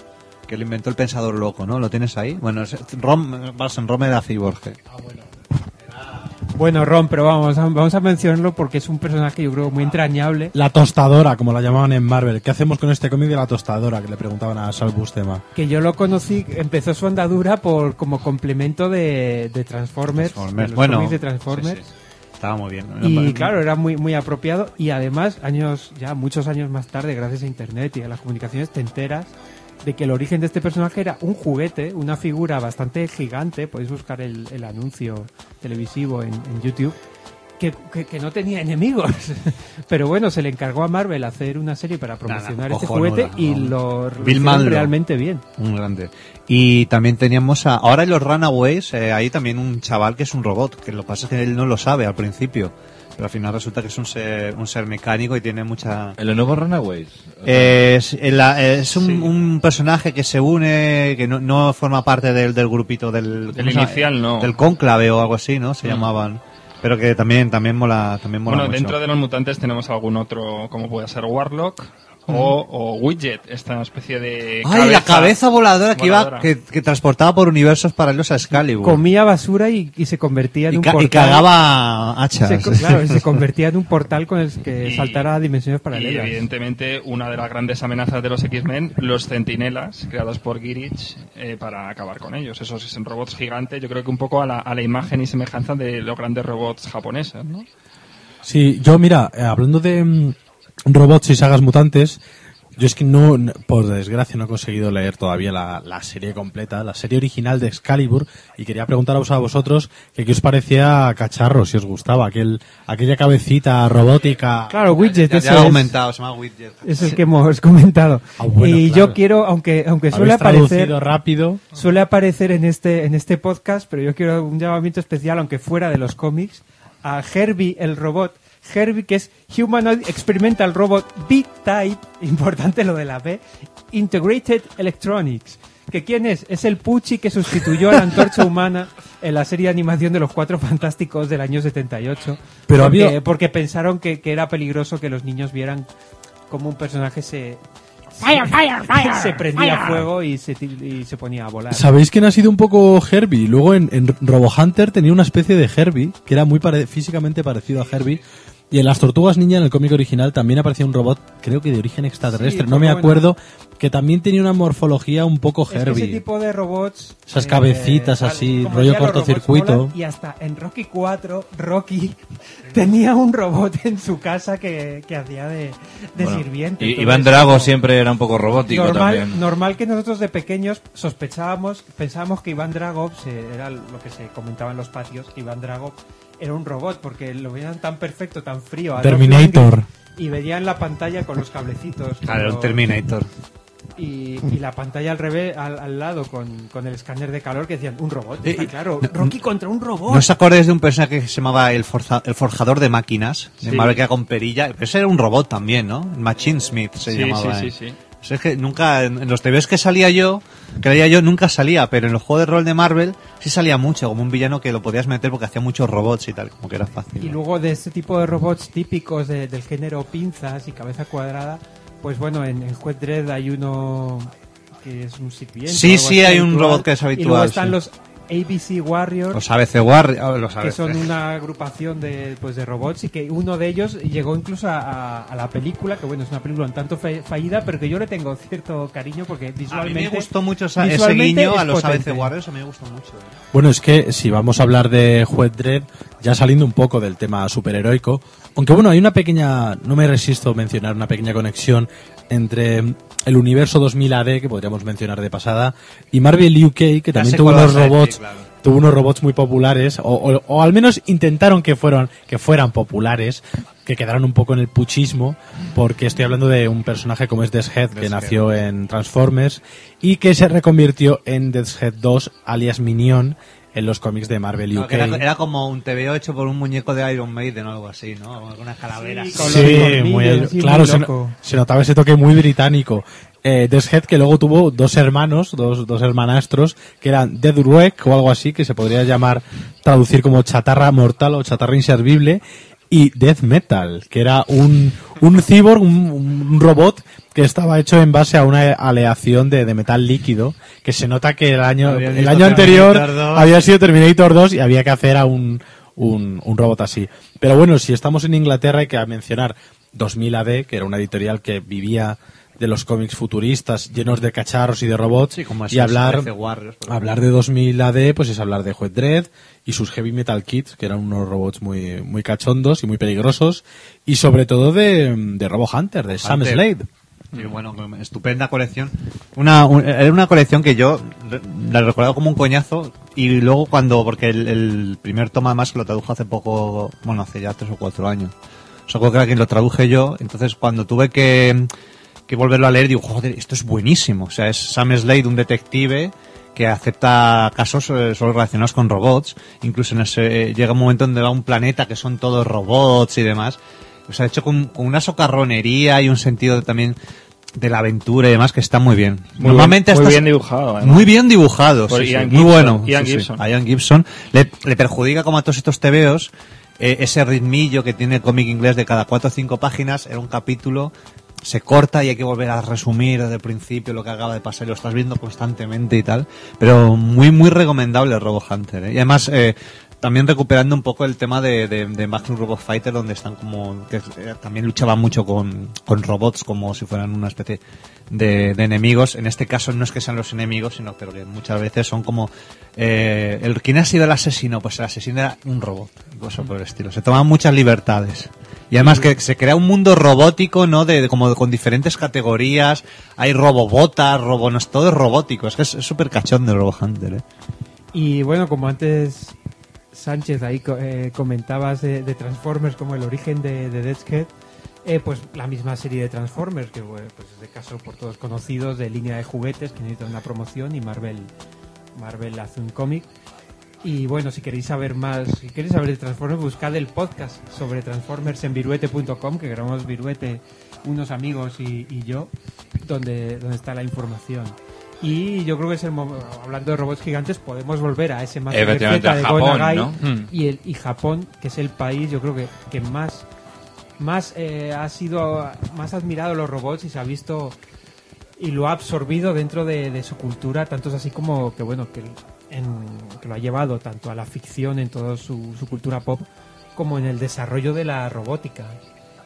Que lo inventó el pensador loco, ¿no? ¿Lo tienes ahí? Bueno, es Rom, Barson Rome de Cyborg. Bueno, Ron, pero vamos a, vamos a mencionarlo porque es un personaje yo creo muy entrañable. La tostadora, como la llamaban en Marvel. ¿Qué hacemos con este cómic de la tostadora? Que le preguntaban a Sal Buscema. Que yo lo conocí, empezó su andadura por como complemento de, de Transformers, Transformers. de los Bueno, cómics de Transformers. sí, sí. Estaba muy bien. Y claro, era muy, muy apropiado y además, años ya muchos años más tarde, gracias a Internet y a las comunicaciones, te enteras de que el origen de este personaje era un juguete, una figura bastante gigante, podéis buscar el, el anuncio televisivo en, en YouTube, que, que- que no tenía enemigos. Pero bueno, se le encargó a Marvel hacer una serie para promocionar este juguete y no. lo Bill realmente bien. Un grande. Y también teníamos a... Ahora en los Runaways eh, hay también un chaval que es un robot, que lo que pasa es que él no lo sabe al principio. Pero al final resulta que es un ser, un ser mecánico y tiene mucha... En los nuevos Runaways. Es, el- es un, un personaje que se une, que no, no forma parte del, del grupito del... Del inicial, no. Del cónclave o algo así, ¿no? Se Mm. llamaban. Pero que también, también mola, también mola Bueno, mucho. dentro de los mutantes tenemos algún otro, como puede ser Warlock o, o Widget, esta especie de. Ay, la cabeza voladora que voladora. iba, que, que transportaba por universos paralelos a Excalibur. Comía basura y, y se convertía en y, un ca- y portal. cagaba hachas. Se claro, y se convertía en un portal con el que Y- saltara a dimensiones Y paralelas. evidentemente una de las grandes amenazas de los X-Men, los centinelas, creados por Girich eh, para acabar con ellos. Esos son robots gigantes, yo creo que un poco a la, a la imagen y semejanza de los grandes robots japoneses, ¿no? Sí, yo mira, eh, hablando de mm, robots y sagas mutantes, yo es que no, por desgracia, no he conseguido leer todavía la, la serie completa, la serie original de Excalibur, y quería preguntaros a vosotros que qué os parecía Cacharro, si os gustaba, aquel, aquella cabecita robótica. Claro, Widget, Ya, ese ya lo he es- comentado, se llama Widget. Es el que hemos comentado. Ah, bueno, y claro. yo quiero, aunque aunque suele aparecer, rápido. suele aparecer en este en este podcast, pero yo quiero un llamamiento especial, aunque fuera de los cómics, a Herbie el robot. Herbie, que es Humanoid Experimental Robot B-Type, importante lo de la B, Integrated Electronics. ¿Que quién es? Es el Pucci que sustituyó a la antorcha humana en la serie de animación de los Cuatro Fantásticos del año 78. Pero porque, había- porque pensaron que, que era peligroso que los niños vieran cómo un personaje se, se prendía fuego y se, y se ponía a volar. ¿Sabéis quién ha sido un poco Herbie? Luego en, en Robo Hunter tenía una especie de Herbie, que era muy pare- físicamente parecido a Herbie. Y en las Tortugas Ninja, en el cómic original, también aparecía un robot, creo que de origen extraterrestre, Sí, no me bueno. acuerdo, que también tenía una morfología un poco Es que Herbie. ese tipo de robots. eh, Esas cabecitas así, rollo cortocircuito. Y hasta en Rocky 4, Rocky tenía un robot en su casa que, que hacía de, de Bueno, sirviente. y- Iván Drago como siempre era un poco robótico Normal, también. normal que nosotros de pequeños sospechábamos, pensábamos que Iván Drago, era lo que se comentaba en los patios, que Iván Drago era un robot porque lo veían tan perfecto, tan frío. a Terminator. Y veían la pantalla con los cablecitos. Claro, un los- Terminator. y, y la pantalla al revés, al, al lado, con, con el escáner de calor que decían, un robot. Eh, Está eh, claro, Rocky contra un robot. ¿No os acordáis de un personaje que se llamaba el, forza- el forjador de máquinas? De Sí. Marvel que era con perilla. Pero ese era un robot también, ¿no? Machine Smith se Sí, llamaba. sí, eh. sí, sí. O sea, es que nunca, en los TVs que salía yo, que leía yo, nunca salía, pero en los juegos de rol de Marvel sí salía mucho, como un villano que lo podías meter porque hacía muchos robots y tal, como que era fácil. Y ¿no? luego de este tipo de robots típicos de- del género pinzas y cabeza cuadrada, pues bueno, en, en Juez Dredd hay uno que es un sirviente. Sí, sí, hay un robot que es Y luego habitual, están sí. los ABC Warriors. Los ABC War, los que son una agrupación de, pues, de robots y que uno de ellos llegó incluso a, a- a la película, que bueno, es una película un tanto fe- fallida, pero que yo le tengo cierto cariño porque A mí visualmente... me gustó mucho esa- ese visualmente guiño es a los potente. ABC Warriors, a mí me gustó mucho. ¿eh? Bueno, es que si vamos a hablar de Juez Dredd, ya saliendo un poco del tema superheroico, aunque bueno, hay una pequeña, no me resisto a mencionar una pequeña conexión entre el universo 2000 AD, que podríamos mencionar de pasada, y Marvel UK, que también tuvo unos robots, claro. tuvo unos robots muy populares, o, o- o al menos intentaron que fueran, que fueran populares, que quedaron un poco en el puchismo, porque estoy hablando de un personaje como es Deathhead, que Deathhead. nació en Transformers, y que se reconvirtió en Deathhead 2, alias Minion, en los cómics de Marvel UK. era, era como un TVO hecho por un muñeco de Iron Maiden o algo así, ¿no? O alguna calavera. Sí, Sí, muy, así, claro, muy se, notaba ese toque muy británico. Eh, Deathhead que luego tuvo dos hermanos, dos, dos hermanastros, que eran Dead Wreck o algo así, que se podría llamar, traducir como chatarra mortal o chatarra inservible, y Death Metal, que era un, un cyborg, un, un robot que estaba hecho en base a una aleación de, de metal líquido, que se nota que el año, el año anterior Terminator 2. había sido Terminator 2 y había que hacer a un, un, un robot así. Pero bueno, si estamos en Inglaterra hay que mencionar 2000 AD, que era una editorial que vivía de los cómics futuristas llenos de cacharros y de robots Sí, como y hablar 13 Warriors, hablar de 2000 AD pues es hablar de Juez Dredd y sus Heavy Metal Kits que eran unos robots muy muy cachondos y muy peligrosos y sobre todo de, de Robo Hunter de Sam. Slade Sí, bueno, estupenda colección. Una, un- era una colección que yo la he recordado como un coñazo y luego cuando, porque el, el primer toma más que lo tradujo hace poco, bueno, hace ya tres o cuatro años. O sea, creo que era quien lo traduje yo, entonces cuando tuve que, que volverlo a leer, digo, joder, esto es buenísimo. O sea, es Sam Slade, un detective que acepta casos eh, solo relacionados con robots. Incluso en ese, llega un momento donde va a un planeta que son todos robots y demás. O sea, hecho con, con una socarronería y un sentido también de la aventura y demás que está muy bien. Muy Normalmente bien- muy bien dibujado, además. Muy bien dibujado, sí, muy bueno. Ian sí, sí. Gibson. A Ian Gibson le, le perjudica como a todos estos tebeos eh, ese ritmillo que tiene el cómic inglés de cada cuatro o cinco páginas, era un capítulo, se corta y hay que volver a resumir desde el principio lo que acaba de pasar y lo estás viendo constantemente y tal. Pero muy, muy recomendable Robo Hunter. ¿eh? Y además, eh, también recuperando un poco el tema de, de, de Magnum Robot Fighter, donde están como, que eh, también luchaban mucho con, robots como si fueran una especie de, de enemigos. En este caso no es que sean los enemigos, sino pero que muchas veces son como, eh, el, ¿quién ha sido el asesino? Pues el asesino era un robot, cosa por el estilo. Se toman muchas libertades. Y además que se crea un mundo robótico, ¿no? De, de como con diferentes categorías. Hay robobotas, robo, no es todo es robótico. Es que es súper cachón de Robo Hunter, ¿eh? Y bueno, como antes Sánchez ahí eh, comentabas de, Transformers como el origen de, de Head, eh, pues la misma serie de Transformers, que pues es de caso por todos conocidos, de línea de juguetes que necesitan una promoción y Marvel, Marvel hace un cómic. Y bueno, si queréis saber más, si queréis saber de Transformers, buscad el podcast sobre Transformers en viruete.com, que grabamos Viruete, unos amigos y, y yo, donde, donde está la información. Y yo creo que es el mo- hablando de robots gigantes, podemos volver a ese más de Japón, Gonagai ¿no? Y, el, y Japón, que es el país, yo creo que, que más, más eh, ha sido más admirado los robots y se ha visto y lo ha absorbido dentro de, de su cultura, tanto es así como que bueno que, en- que lo ha llevado tanto a la ficción en toda su, su cultura pop como en el desarrollo de la robótica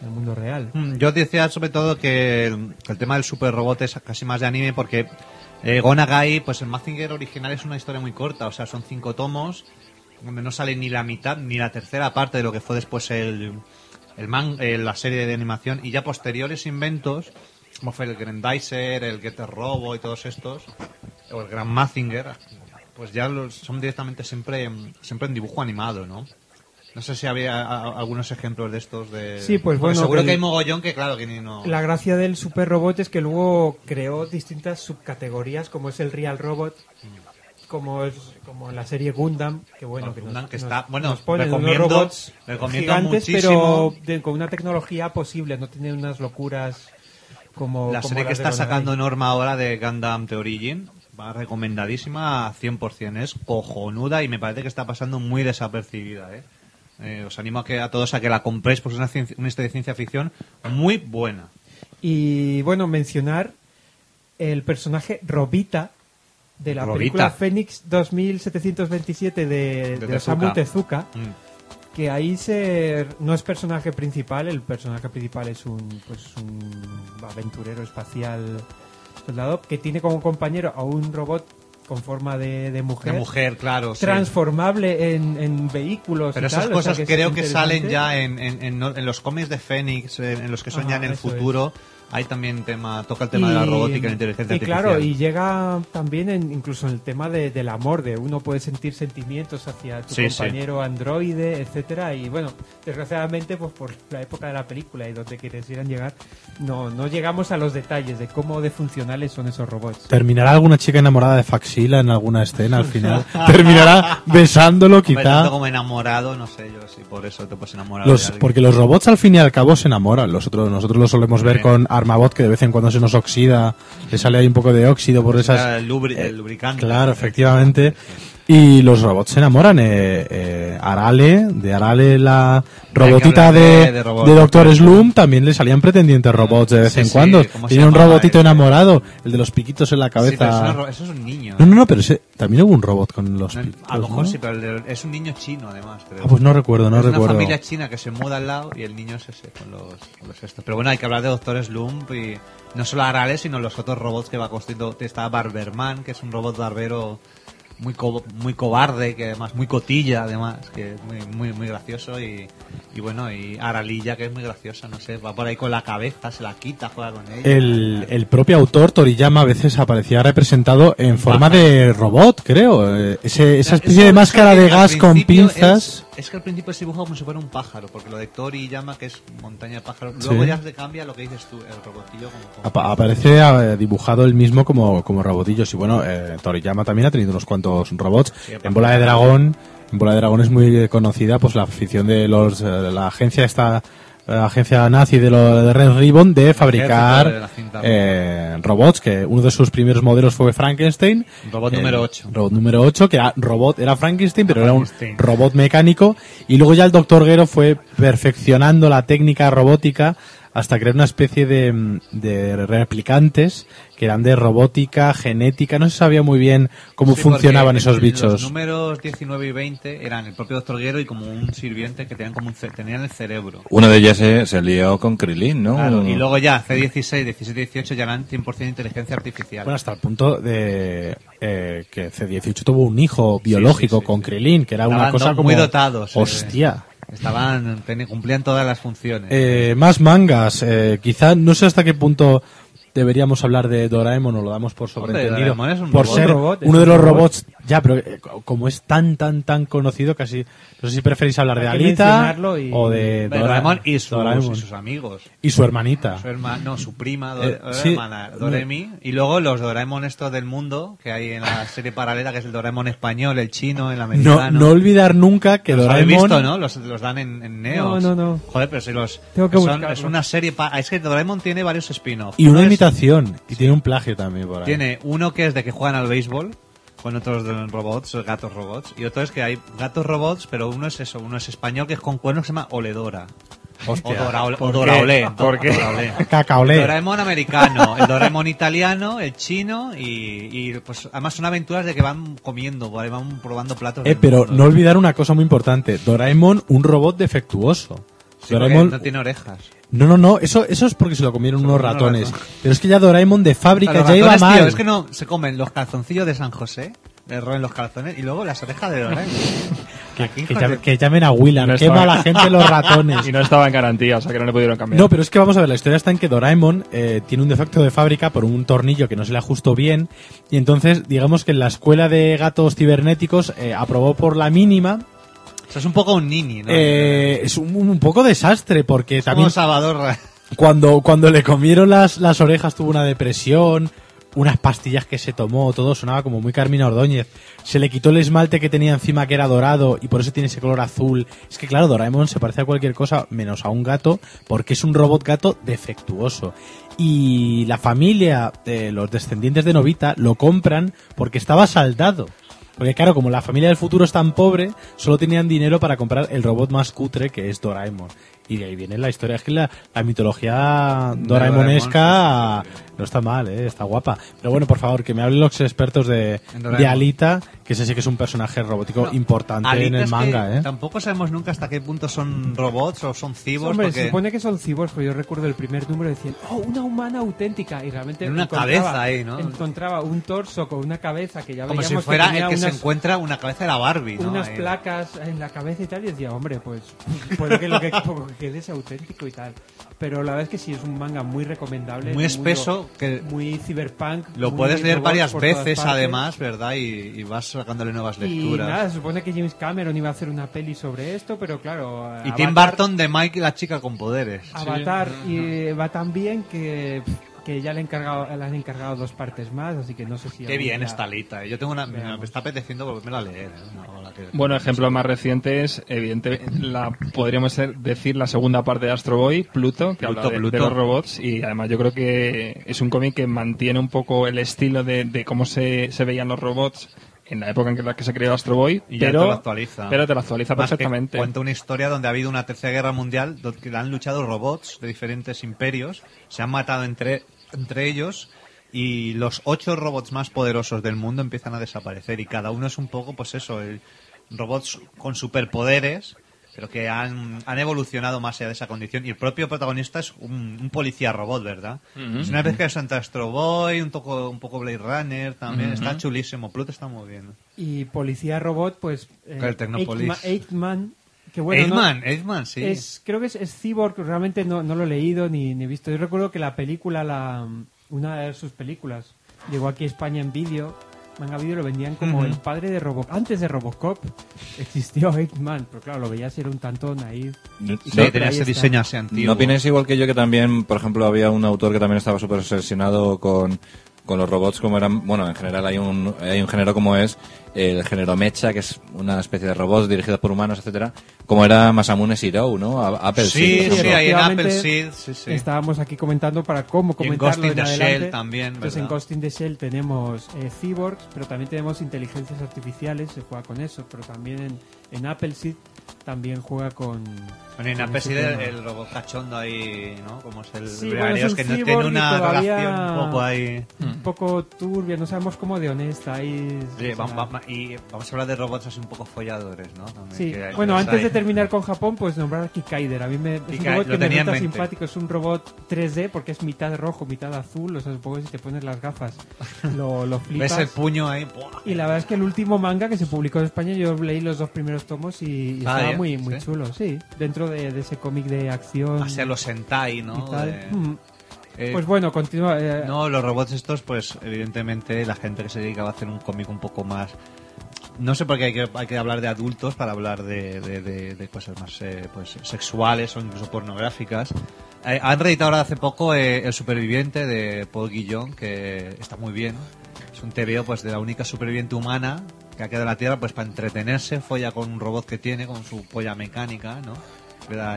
en el mundo real. Mm, Yo decía sobre todo que el, el tema del super robot es casi más de anime porque eh, Gonagai, pues el Mazinger original es una historia muy corta, o sea, son cinco tomos donde no sale ni la mitad ni la tercera parte de lo que fue después el, el man, eh, la serie de animación y ya posteriores inventos como fue el Grandizer, el Getter Robo y todos estos, o el Gran Mazinger, pues ya los, son directamente siempre, siempre en dibujo animado, ¿no? No sé si había a- a- algunos ejemplos de estos de... Sí, pues Porque bueno, Seguro el- que hay mogollón que claro que ni no... La gracia del super robot es que luego creó distintas subcategorías como es el Real Robot, como es como la serie Gundam, que bueno, Bueno, que, Gundam, nos, que nos- está- bueno, nos ponen unos recomiendo- robots recomiendo gigantes, muchísimo. pero de- con una tecnología posible, no tienen unas locuras como La como serie que está sacando Norma ahora de Gundam The Origin va recomendadísima 100%, es cojonuda y me parece que está pasando muy desapercibida, ¿eh? Eh, os animo a, que, a todos a que la compréis porque es una, ciencia- una historia de ciencia ficción muy buena. Y bueno, mencionar el personaje Robita de la Robita. película Fénix 2727 de, De de Osamu Tezuka. Tezuka. Mm. que ahí se no es personaje principal el personaje principal es un pues un aventurero espacial soldado que tiene como compañero a un robot con forma de, de mujer, De mujer, claro. sí. transformable en, en vehículos Pero y esas tal, o sea cosas creo que salen ya en, en- en- en los cómics de Fénix, en, los que son ya en el es. Hay también tema, toca el tema de la Y- robótica y la inteligencia y artificial. claro, y llega también en, incluso en el tema de- del amor, de uno puede sentir sentimientos hacia tu Sí, sí. compañero androide, etcétera Y bueno, desgraciadamente, pues por la época de la película y donde quisieran llegar, no, no llegamos a los detalles de cómo de funcionales son esos robots. ¿Terminará alguna chica enamorada de Faxila en alguna escena al final? ¿Terminará besándolo quizá? tanto como enamorado, no sé yo si por eso te puedes enamorar Los, de porque los robots al fin y al cabo se enamoran. Nosotros, nosotros lo solemos ver Sí. con Armabot, que de vez en cuando se nos oxida, le sale ahí un poco de óxido por esas... el, lubri- eh, el lubricante. Claro, efectivamente. Y los robots se enamoran. Eh, eh, Arale, de Arale, la robotita de- de. Doctor Slum, también le salían pretendientes robots de vez Sí, en sí, cuando. ¿cómo se Tenía un robotito ese? enamorado, el de los piquitos en la Sí, pero eso, cabeza. es ro- eso es un niño. no, no, no, pero ese, también hubo un robot con los No, piquitos. a lo mejor ¿no? sí, pero el de- es un niño chino además. Creo. Ah, pues no recuerdo, no es recuerdo. una familia china que se muda al lado y el niño es ese con los, con los estos. Pero bueno, hay que hablar de Doctor Slump y no solo Arales, sino los otros robots que va construyendo. Está Barberman, que es un robot barbero muy co- muy cobarde, que además muy cotilla, además, que es muy muy muy gracioso y, y bueno, y Aralilla que es muy graciosa, no sé, va por ahí con la cabeza, se la quita, juega con ella. El, el propio autor, Toriyama, a veces aparecía representado en forma de robot, creo. Eh, Ese, esa especie Eso- de máscara de gas con pinzas. Es, es que al principio es dibujado como si fuera un pájaro, porque lo de Toriyama, que es montaña de pájaros, luego Sí. ya se cambia lo que dices tú, el robotillo como... como- Apa- Aparece eh, dibujado él mismo como, como robotillos. Y bueno, eh, Toriyama también ha tenido unos cuantos robots. Sí, en Bola de de- Dragón, en Bola de Dragón es muy conocida pues la afición de los eh, la agencia esta la agencia nazi de, lo, de Red Ribbon de de fabricar cinta eh, robots que uno de sus primeros modelos fue Frankenstein Robot El número 8. robot número 8 que era robot era Frankenstein pero era un Frankenstein. robot mecánico y luego ya el doctor Gero fue perfeccionando la técnica robótica hasta crear una especie de, de replicantes que eran de robótica, genética, no se sabía muy bien cómo Sí, funcionaban esos Los bichos. números 19 y 20 eran el propio Doctor Guero y como un sirviente que tenían como un ce- tenían el cerebro. Uno de ellos se, se lió con Krilin, ¿no? Claro, y luego ya C16, 17 y 18 ya eran 100% inteligencia artificial. Bueno, hasta el punto de eh, que C18 tuvo un hijo biológico sí, sí, con sí. Krillin, que era una cosa como... muy dotados, eh. Hostia. Estaban, ten- cumplían todas las funciones. Eh, más mangas. Eh, quizá, no sé hasta qué punto deberíamos hablar de Doraemon o lo damos por sobreentendido. Doraemon es un por robot. ser robot, uno de los robot. robots. Ya, pero eh, co- como es tan, tan, tan conocido, casi. No sé si preferís hablar de Alita y- o de De Dora- Doraemon y sus, Doraemon. y sus amigos. Y su hermanita. Su hermana, no, su prima, Do- Eh, sí. hermana, Doremi. Y luego los Doraemon estos del mundo que hay en la serie paralela, que es el Doraemon español, el chino, el No, americano. no olvidar nunca que Los Doraemon. visto, ¿no? Los, los dan en, en Neox. No, no, no. Joder, pero si los... Tengo que son- es una serie... pa- es que Doraemon tiene varios spin-offs. Y una es- imitación. Y tiene un plagio también por ahí. Tiene uno que es de que juegan al béisbol con otros robots, gatos robots. Y otro es que hay gatos robots, pero uno es eso, uno es español que es con cuernos que se llama Oledora. O Dora, o ¿Por Dora qué? Cacaolé. Doraemon americano, el Doraemon italiano, el chino y, y, pues además son aventuras de que van comiendo, van probando platos. Eh, pero mundo. no olvidar una cosa muy importante. Doraemon, un robot defectuoso. Sí, Doraemon, no tiene orejas. No, no, no, eso, eso es porque se lo comieron unos unos ratones. Pero es que ya Doraemon de fábrica ya iba mal. tío, es que no se comen los calzoncillos de San José, le roben los calzones y luego las orejas de Doraemon. que, que llamen, que llamen a Willan, No qué estaba- mala gente los ratones. Y no estaba en garantía, o sea que no le pudieron cambiar. No, pero es que vamos a ver, la historia está en que Doraemon eh, tiene un defecto de fábrica por un tornillo que no se le ajustó bien y entonces digamos que en la escuela de gatos cibernéticos eh, aprobó por la mínima. O sea, es un poco un nini, ¿no? Eh, es un, un poco desastre porque Es como también Salvador cuando, cuando le comieron las, las orejas tuvo una depresión, unas pastillas que se tomó, todo sonaba como muy Carmina Ordóñez. Se le quitó el esmalte que tenía encima que era dorado y por eso tiene ese color azul. Es que claro, Doraemon se parece a cualquier cosa menos a un gato porque es un robot gato defectuoso. Y la familia, eh, los descendientes de Novita, lo compran porque estaba saldado. Porque claro, como la familia del futuro es tan pobre, solo tenían dinero para comprar el robot más cutre que es Doraemon. Y de ahí viene la historia. Es que la, la mitología doraemonesca no está mal, ¿eh? está guapa. Pero bueno, por favor, que me hablen los expertos de, de Alita, que ese sí que es un personaje robótico No, importante Alita en el es que manga. ¿eh? Tampoco sabemos nunca hasta qué punto son robots o son cyborgs. Hombre, porque se supone que son cyborgs, pero yo recuerdo el primer número decían, oh, una humana auténtica. Y realmente En una encontraba- cabeza ahí, ¿no? Encontraba un torso con una cabeza que ya como si veíamos fuera que tenía el que se unas, encuentra una cabeza de la Barbie, ¿no? unas Ahí. placas en la cabeza y tal. Y decía, hombre, pues puede que lo que, poco que quede sea auténtico y tal. Pero la verdad es que sí, es un manga muy recomendable. Muy espeso, que Muy cyberpunk. Lo muy puedes leer varias veces, además, ¿verdad? Y, y vas sacándole nuevas Y lecturas. nada, se supone que James Cameron iba a hacer una peli sobre esto, pero claro. y Avatar- Tim Burton de Mike y la chica con poderes. Avatar y va tan bien que, que ya le, han encargado, le han encargado dos partes más, así que no sé si... Qué bien día- está Alita. ¿eh? Yo tengo una. Me, Veamos. me está apeteciendo volverme a leer. ¿eh? Ola que- Bueno, ejemplos más recientes, evidentemente, la, podríamos ser- decir la segunda parte de Astro Boy, Pluto, que habla Pluto, de, Pluto. de los robots, y además yo creo que es un cómic que mantiene un poco el estilo de, de cómo se, se veían los robots en la época en la que se creó Astro Boy, Y ya pero, te lo actualiza. pero te lo actualiza Más perfectamente. Cuenta una historia donde ha habido una tercera guerra mundial donde han luchado robots de diferentes imperios, se han matado entre, entre ellos y los ocho robots más poderosos del mundo empiezan a desaparecer y cada uno es un poco, pues eso, el- robots con superpoderes pero que han, han evolucionado más allá de esa condición y el propio protagonista es un, un policía robot, ¿verdad? Es una vez que es entre Astro Boy, un poco, un poco Blade Runner también, está chulísimo, Pluto está muy bien. Y Policía Robot, pues... eh, Claro, Tecnopolis. Eichma- Eichmann, que bueno... no- Eggman, Eggman, sí. Es, creo que es, es Cyborg, realmente no, no lo he leído ni, ni visto. Yo recuerdo que la película, la, una de sus películas, llegó aquí a España en vídeo, manga vídeo, lo vendían como Ujú. el padre de Robocop. Antes de Robocop existió Eggman, pero claro, lo veías y era un tanto naive. No, Sí, pero tenía ahí ese está. diseño así antiguo. ¿No opináis igual que yo que también, por ejemplo, había un autor que también estaba súper obsesionado con, con los robots como eran, bueno, en general hay un, hay un género como es el género Mecha, que es una especie de robots dirigidos por humanos, etcétera, como era Masamune Shirou, ¿no? A- Apple Sí, Seed, sí, ejemplo. ahí en efectivamente, Appleseed, sí, sí. Estábamos aquí comentando para cómo Y en comentarlo Ghost in en the adelante. Shell también, Entonces en ¿verdad? Ghost in the Shell tenemos eh, cyborgs, pero también tenemos inteligencias artificiales, se juega con eso, pero también en, en Appleseed también juega con... Bueno, en con Appleseed ese el, el robot cachondo ahí, ¿no? Como es el Sí, bueno, es que un no tiene y una relación un poco ahí... un poco turbia, no sabemos cómo de honesta. Ahí, Sí, o sea, vamos, vamos- y vamos a hablar de robots así un poco folladores, ¿no? También, Sí, que- bueno, antes hay. de terminar con Japón, pues nombrar a Kikaider. A mí me, es un Kikai- robot lo que me resulta simpático. Es un robot 3D porque es mitad rojo, mitad azul. O sea, supongo que si te pones las gafas lo, lo flipas. Ves el puño ahí... ¡buah! Y la verdad es que el último manga que se publicó en España, yo leí los dos primeros tomos y, y Ah, estaba ¿ya? muy, muy ¿Sí? chulo, sí. Dentro de, de ese cómic de acción Hacia los Sentai, ¿no? De- Mm. eh, Pues bueno, continúa. eh, No, los robots estos, pues evidentemente la gente que se dedicaba a hacer un cómic un poco más... No sé por qué hay que, hay que hablar de adultos para hablar de, de- cosas más eh, pues, sexuales o incluso pornográficas. Eh, han reeditado ahora hace poco eh, El superviviente de Paul Guillón, que está muy bien. Es un TVO pues, de la única superviviente humana que ha quedado en la Tierra pues para entretenerse, folla con un robot que tiene, con su polla mecánica, ¿no?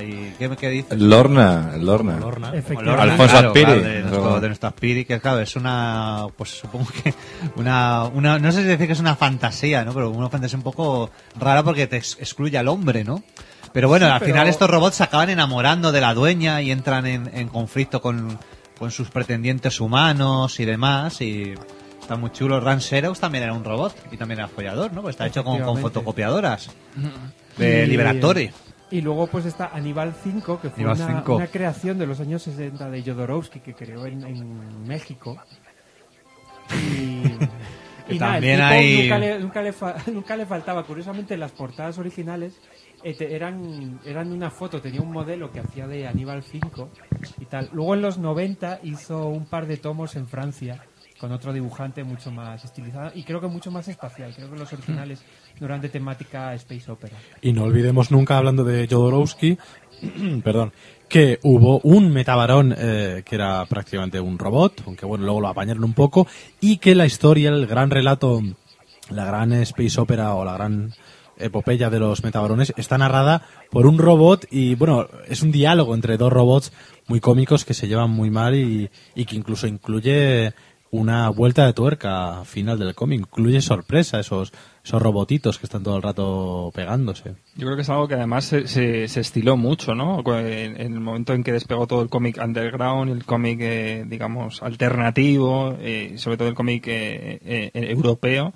¿Y qué, qué dices? Lorna, Lorna. Lorna. Lorna, Alfonso claro, Azpiri. claro, de, nuestro, de nuestro Azpiri, que claro, es una, pues supongo que una, una, no sé si decir que es una fantasía, ¿no? Pero una fantasía un poco rara porque te ex- excluye al hombre, ¿no? Pero bueno, Sí, al pero- final estos robots se acaban enamorando de la dueña y entran en, en conflicto con, con sus pretendientes humanos y demás y está muy chulo. Ran Zerox también era un robot y también era follador, ¿no? Pues está hecho con, con fotocopiadoras de Y- Liberatori. Y luego pues está Aníbal 5, que fue una, 5. una creación de los años 60 de Jodorowsky que creó en, en México. Y, y también hay- nunca, le, nunca, le fa- nunca le faltaba. Curiosamente las portadas originales eh, eran, eran una foto, tenía un modelo que hacía de Aníbal 5 y tal. Luego en los 90 hizo un par de tomos en Francia con otro dibujante mucho más estilizado y creo que mucho más espacial. Creo que los originales no eran de temática space opera. Y no olvidemos nunca, hablando de Jodorowsky, perdón, que hubo un metabarón eh, que era prácticamente un robot, aunque bueno, luego lo apañaron un poco, y que la historia, el gran relato, la gran space opera o la gran epopeya de los metabarones está narrada por un robot y bueno, es un diálogo entre dos robots muy cómicos que se llevan muy mal y, y que incluso incluye una vuelta de tuerca final del cómic, incluye sorpresa esos, esos robotitos que están todo el rato pegándose. Yo creo que es algo que además se, se, se estiló mucho, ¿no? En, el momento en que despegó todo el cómic underground, el cómic, eh, digamos, alternativo, eh, sobre todo el cómic eh, eh, europeo,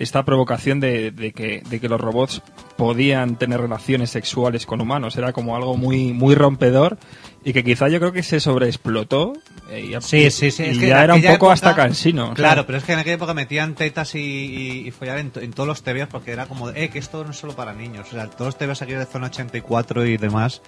esta provocación de, de que, de que los robots podían tener relaciones sexuales con humanos era como algo muy, muy rompedor y que quizá yo creo que se sobreexplotó. eh, y, Sí, sí, sí. y es que ya era un poco época- hasta cansino. Claro, ¿sabes? pero es que en aquella época metían tetas y, y, y follar en, en todos los TVs porque era como, eh, que esto no es solo para niños. O sea, todos los TVs aquí de Zona 84 y demás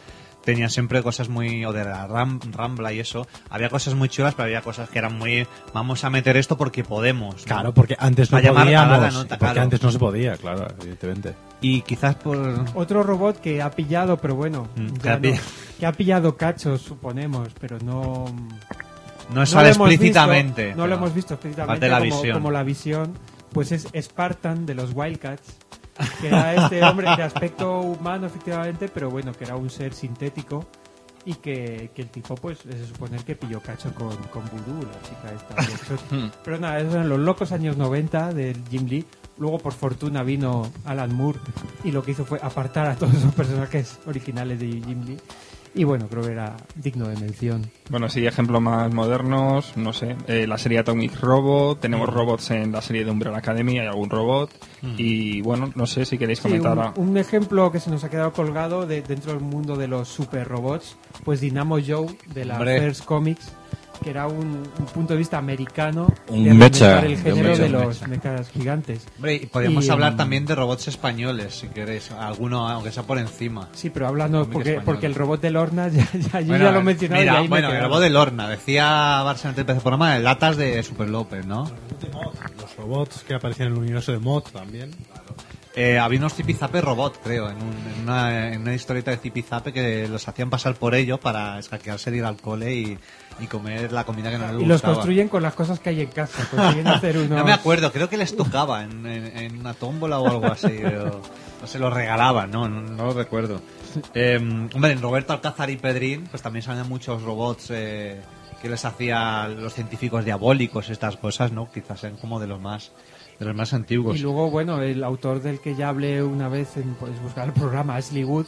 tenían siempre cosas muy, o de la Ram- Rambla y eso. Había cosas muy chulas, pero había cosas que eran muy, vamos a meter esto porque podemos. ¿no? Claro, porque antes no A llamar a la podíamos. nota, porque claro. antes no se podía, claro, evidentemente. Y quizás por... Otro robot que ha pillado, pero bueno, Mm, que ha no- pillado. que ha pillado cachos, suponemos, pero no... No no sale hemos explícitamente. visto- no lo hemos visto explícitamente parte de la como, visión. como la visión, pues es Spartan de los Wildcats, que era este hombre de aspecto humano efectivamente, pero bueno, que era un ser sintético y que, que el tipo pues se supone que pilló cacho con, con Voodoo, la chica esta. hecho. pero nada, esos eran los locos años 90 del Jim Lee. Luego, por fortuna, vino Alan Moore y lo que hizo fue apartar a todos esos personajes originales de Jim Lee. Y bueno, creo que era digno de mención. Bueno, sí, ejemplos más modernos, no sé, eh, la serie Atomic Robot, tenemos robots en la serie de Umbrella Academy, hay algún robot, y bueno, no sé si queréis Sí, comentar... un, a- un ejemplo que se nos ha quedado colgado de, dentro del mundo de los super robots, pues Dynamo Joe de la Hombre. First Comics, que era un, un punto de vista americano Un de mecha, el de género mecha, de los mecha. mechas gigantes. Hombre, y podríamos Y, hablar mm, también de robots españoles, si queréis. Alguno, aunque sea por encima. Sí, pero hablando porque, porque el robot de Lorna ya, ya, yo Bueno, ya lo he mencionado mira, y ahí me bueno, he el robot de Lorna. Decía Barça en el programa de latas de Super López, ¿no? Los robots que aparecían en el universo de Mod también. Eh, había unos zipizape robot, creo, en, un- en una, en una historieta de zipizape que los hacían pasar por ello para escaquearse de ir al cole y, y comer la comida que no les Y los gustaba. construyen con las cosas que hay en casa. Consiguen hacer unos... No me acuerdo, creo que les tocaba en, en- en una tómbola o algo así. o, o se los regalaban, no, no, no lo recuerdo. Eh, hombre, en Roberto Alcázar y Pedrín, pues también salían muchos robots eh, que les hacían los científicos diabólicos, estas cosas, ¿no? Quizás sean como de los más, de los más antiguos. Y luego, bueno, el autor del que ya hablé una vez, en, podéis buscar el programa, Ashley Wood,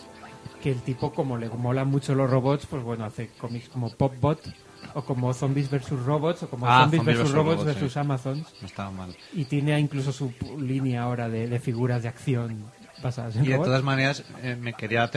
que el tipo, como le molan mucho los robots, pues bueno, hace cómics como Popbot, o como Zombies vs. Robots, o como Ah, Zombies Zombies vs. Robots vs. sí. Amazon. No estaba mal. Y tiene incluso su línea ahora de, de figuras de acción basadas en Y de robots. todas maneras, eh, me quería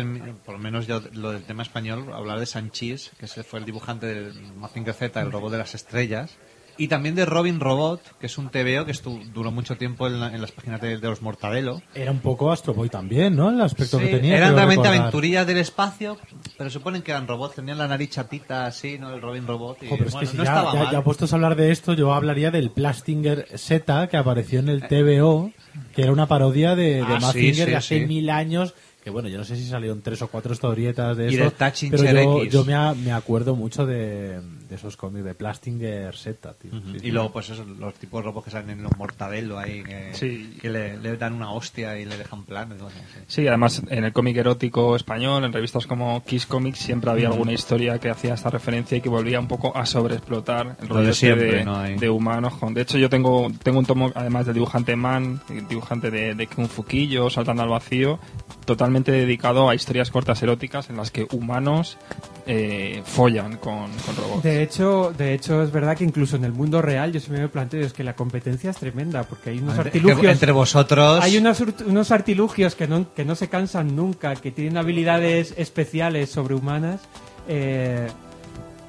por lo menos yo, lo del tema español, hablar de Sanchís, que ese fue el dibujante del Mazinger Z, el robot de las estrellas. Y también de Robin Robot, que es un TVO que estu- duró mucho tiempo en, la- en las páginas de, de los Mortadelo. Era un poco Astro Boy también, ¿no? El aspecto Sí, que tenía. eran realmente aventurillas del espacio, pero suponen que eran robots, tenían la nariz chatita así, ¿no? El Robin Robot. Y, Jo, pero es bueno, que si no ya, estaba ya- mal. ya puestos a hablar de esto, yo hablaría del Plastinger Z que apareció en el TVO, que era una parodia de, de Ah, Mazinger sí, de hace mil años. Que bueno, yo no sé si salieron tres o cuatro historietas de eso. pero yo, X. yo me, a- me acuerdo mucho de, de esos cómics de Plastinger Z, tío. Sí. Y luego, pues eso, los tipos de robots que salen en los Mortadelo ahí, que, Sí. que le, le dan una hostia y le dejan plano. y cosas así. Sí, además en el cómic erótico español, en revistas como Kiss Comics, siempre había alguna historia que hacía esta referencia y que volvía un poco a sobreexplotar el Lo rollo de este siempre, de, ¿no? De humanos. con- De hecho, yo tengo, tengo un tomo, además del dibujante Man, el dibujante de, de Kung Fuquillo, Saltando al Vacío, totalmente dedicado a historias cortas eróticas en las que humanos eh, follan con, con robots. De hecho, de hecho, es verdad que incluso en el mundo real yo siempre me planteo es que la competencia es tremenda, porque hay unos Entre, artilugios... entre vosotros. Hay unos, unos artilugios que no, que no se cansan nunca, que tienen habilidades especiales sobrehumanas. Eh,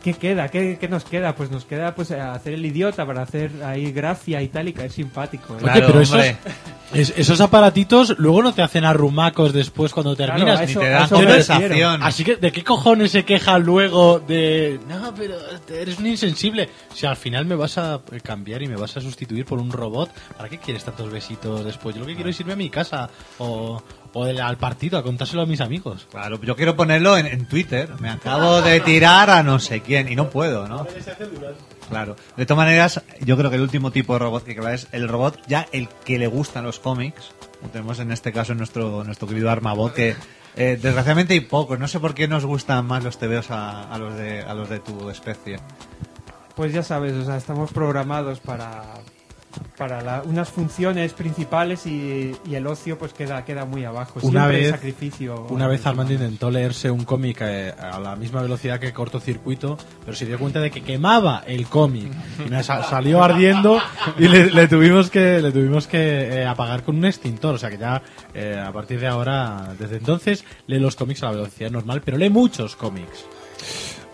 ¿Qué queda? ¿Qué, qué nos queda? Pues nos queda pues hacer el idiota para hacer ahí gracia y tal y caer simpático. ¿eh? Claro, Oye, pero esos, es- esos aparatitos luego no te hacen arrumacos después cuando terminas. ni te dan conversación. Así que, ¿de qué cojones se queja luego de... No, pero eres un insensible. Si al final me vas a cambiar y me vas a sustituir por un robot, ¿para qué quieres tantos besitos después? Yo lo que quiero es irme a mi casa o, o del- al partido a contárselo a mis amigos. Claro, yo quiero ponerlo en, en Twitter. Me acabo de tirar a no sé quién y no puedo, ¿no? Claro. De todas maneras, yo creo que el último tipo de robot que claro, es el robot ya el que le gustan los cómics. Tenemos en este caso nuestro nuestro querido Armabot que eh, desgraciadamente hay pocos. No sé por qué nos gustan más los TVOs a, a los de a los de tu especie. Pues ya sabes, o sea, estamos programados para, para la- unas funciones principales y, y el ocio pues queda, queda muy abajo. Una Siempre vez- sacrificio. Una vez Armando intentó leerse un cómic eh, a la misma velocidad que cortocircuito, pero se dio cuenta de que quemaba el cómic y me salió ardiendo y le, le tuvimos que le tuvimos que eh, apagar con un extintor, o sea que ya eh, a partir de ahora, desde entonces lee los cómics a la velocidad normal, pero lee muchos cómics.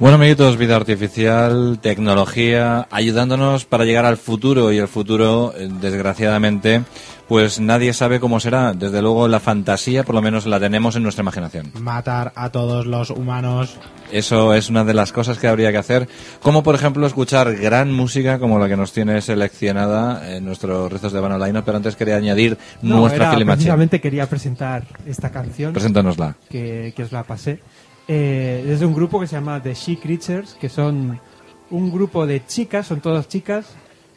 Bueno, amiguitos, vida artificial, tecnología, ayudándonos para llegar al futuro y el futuro, eh, desgraciadamente, pues nadie sabe cómo será. Desde luego la fantasía, por lo menos, la tenemos en nuestra imaginación. Matar a todos los humanos. Eso es una de las cosas que habría que hacer, como por ejemplo escuchar gran música como la que nos tiene seleccionada en nuestros rezos de Van Online, pero antes quería añadir No, nuestra era, precisamente quería presentar esta canción. Preséntanosla. que, que os la pasé. Eh, es de un grupo que se llama The She Creatures, que son un grupo de chicas, son todas chicas,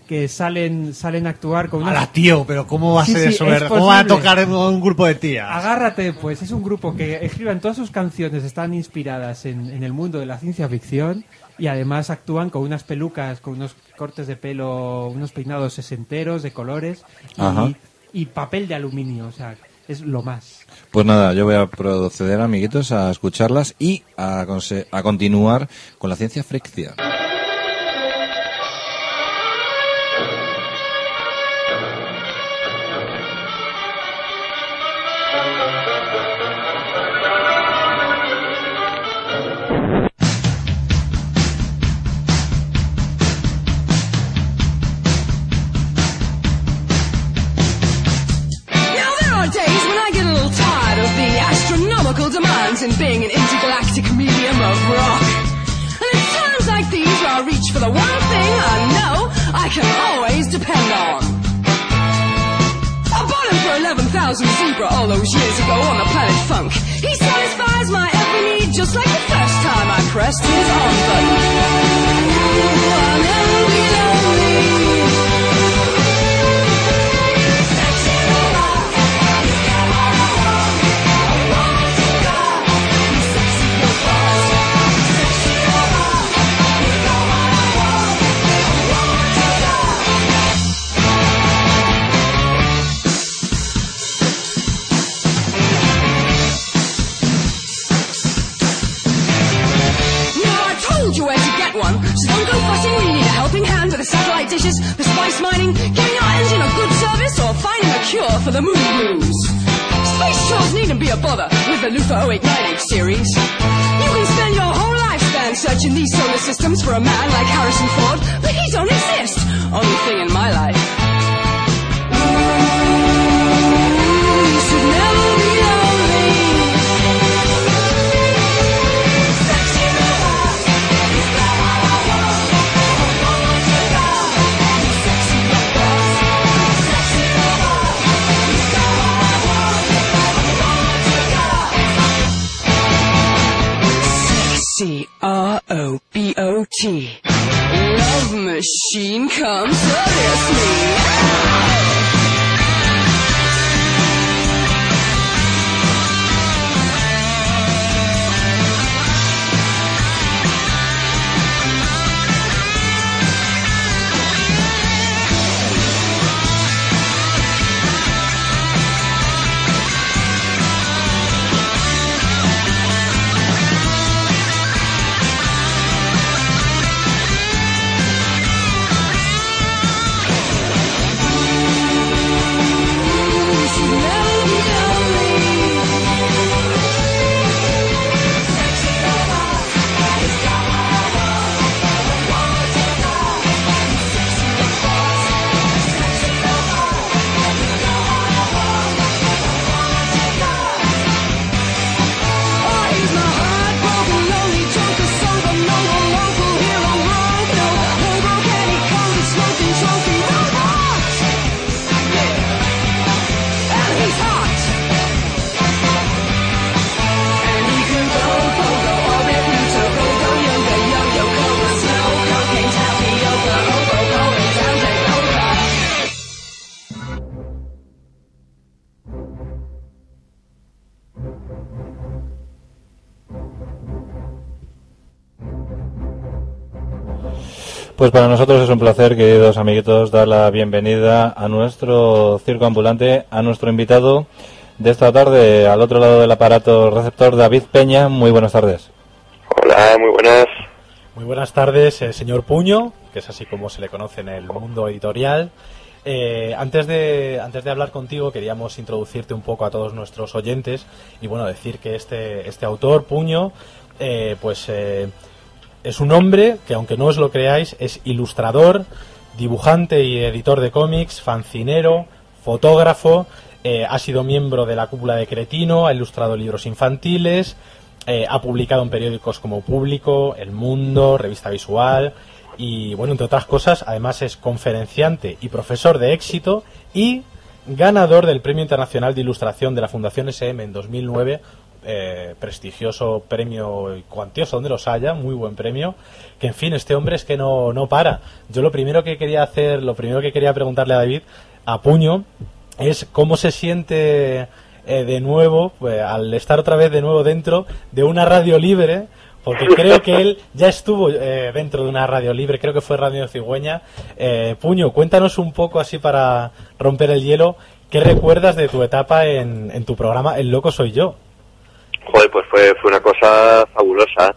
que salen, salen a actuar con unas... Hola, tío, pero ¿cómo va a Sí, ser sí, eso, es? ¿Cómo va a tocar un grupo de tías? Agárrate, pues es un grupo que escriben todas sus canciones, están inspiradas en, en el mundo de la ciencia ficción y además actúan con unas pelucas, con unos cortes de pelo, unos peinados sesenteros de colores y papel de aluminio, o sea, es lo más. Pues nada, yo voy a proceder, amiguitos, a escucharlas y a, a continuar con la ciencia fricción. 0898 series. You can spend your whole lifespan searching these solar systems for a man like Harrison Ford, nosotros es un placer, queridos amiguitos, dar la bienvenida a nuestro circo ambulante, a nuestro invitado de esta tarde, al otro lado del aparato receptor, David Peña. Muy buenas tardes. Hola, muy buenas. Muy buenas tardes, eh, señor Puño, que es así como se le conoce en el mundo editorial. Eh, antes, de, antes de hablar contigo, queríamos introducirte un poco a todos nuestros oyentes y bueno, decir que este, este autor, Puño, eh, pues eh, es un hombre que, aunque no os lo creáis, es ilustrador, dibujante y editor de cómics, fancinero, fotógrafo, eh, ha sido miembro de la cúpula de Cretino, ha ilustrado libros infantiles, eh, ha publicado en periódicos como Público, El Mundo, Revista Visual y, bueno, entre otras cosas, además es conferenciante y profesor de éxito y ganador del Premio Internacional de Ilustración de la Fundación SM en 2009, eh, prestigioso premio cuantioso donde los haya, muy buen premio, que en fin, este hombre es que no, no para. Yo lo primero que quería hacer, lo primero que quería preguntarle a David, a puño, es cómo se siente eh, de nuevo, pues, al estar otra vez de nuevo dentro de una radio libre, porque creo que él ya estuvo eh, dentro de una radio libre, creo que fue Radio Cigüeña. Eh, Puño, cuéntanos un poco así para romper el hielo, ¿qué recuerdas de tu etapa en, en tu programa El Loco Soy Yo? Joder, pues fue, fue una cosa fabulosa.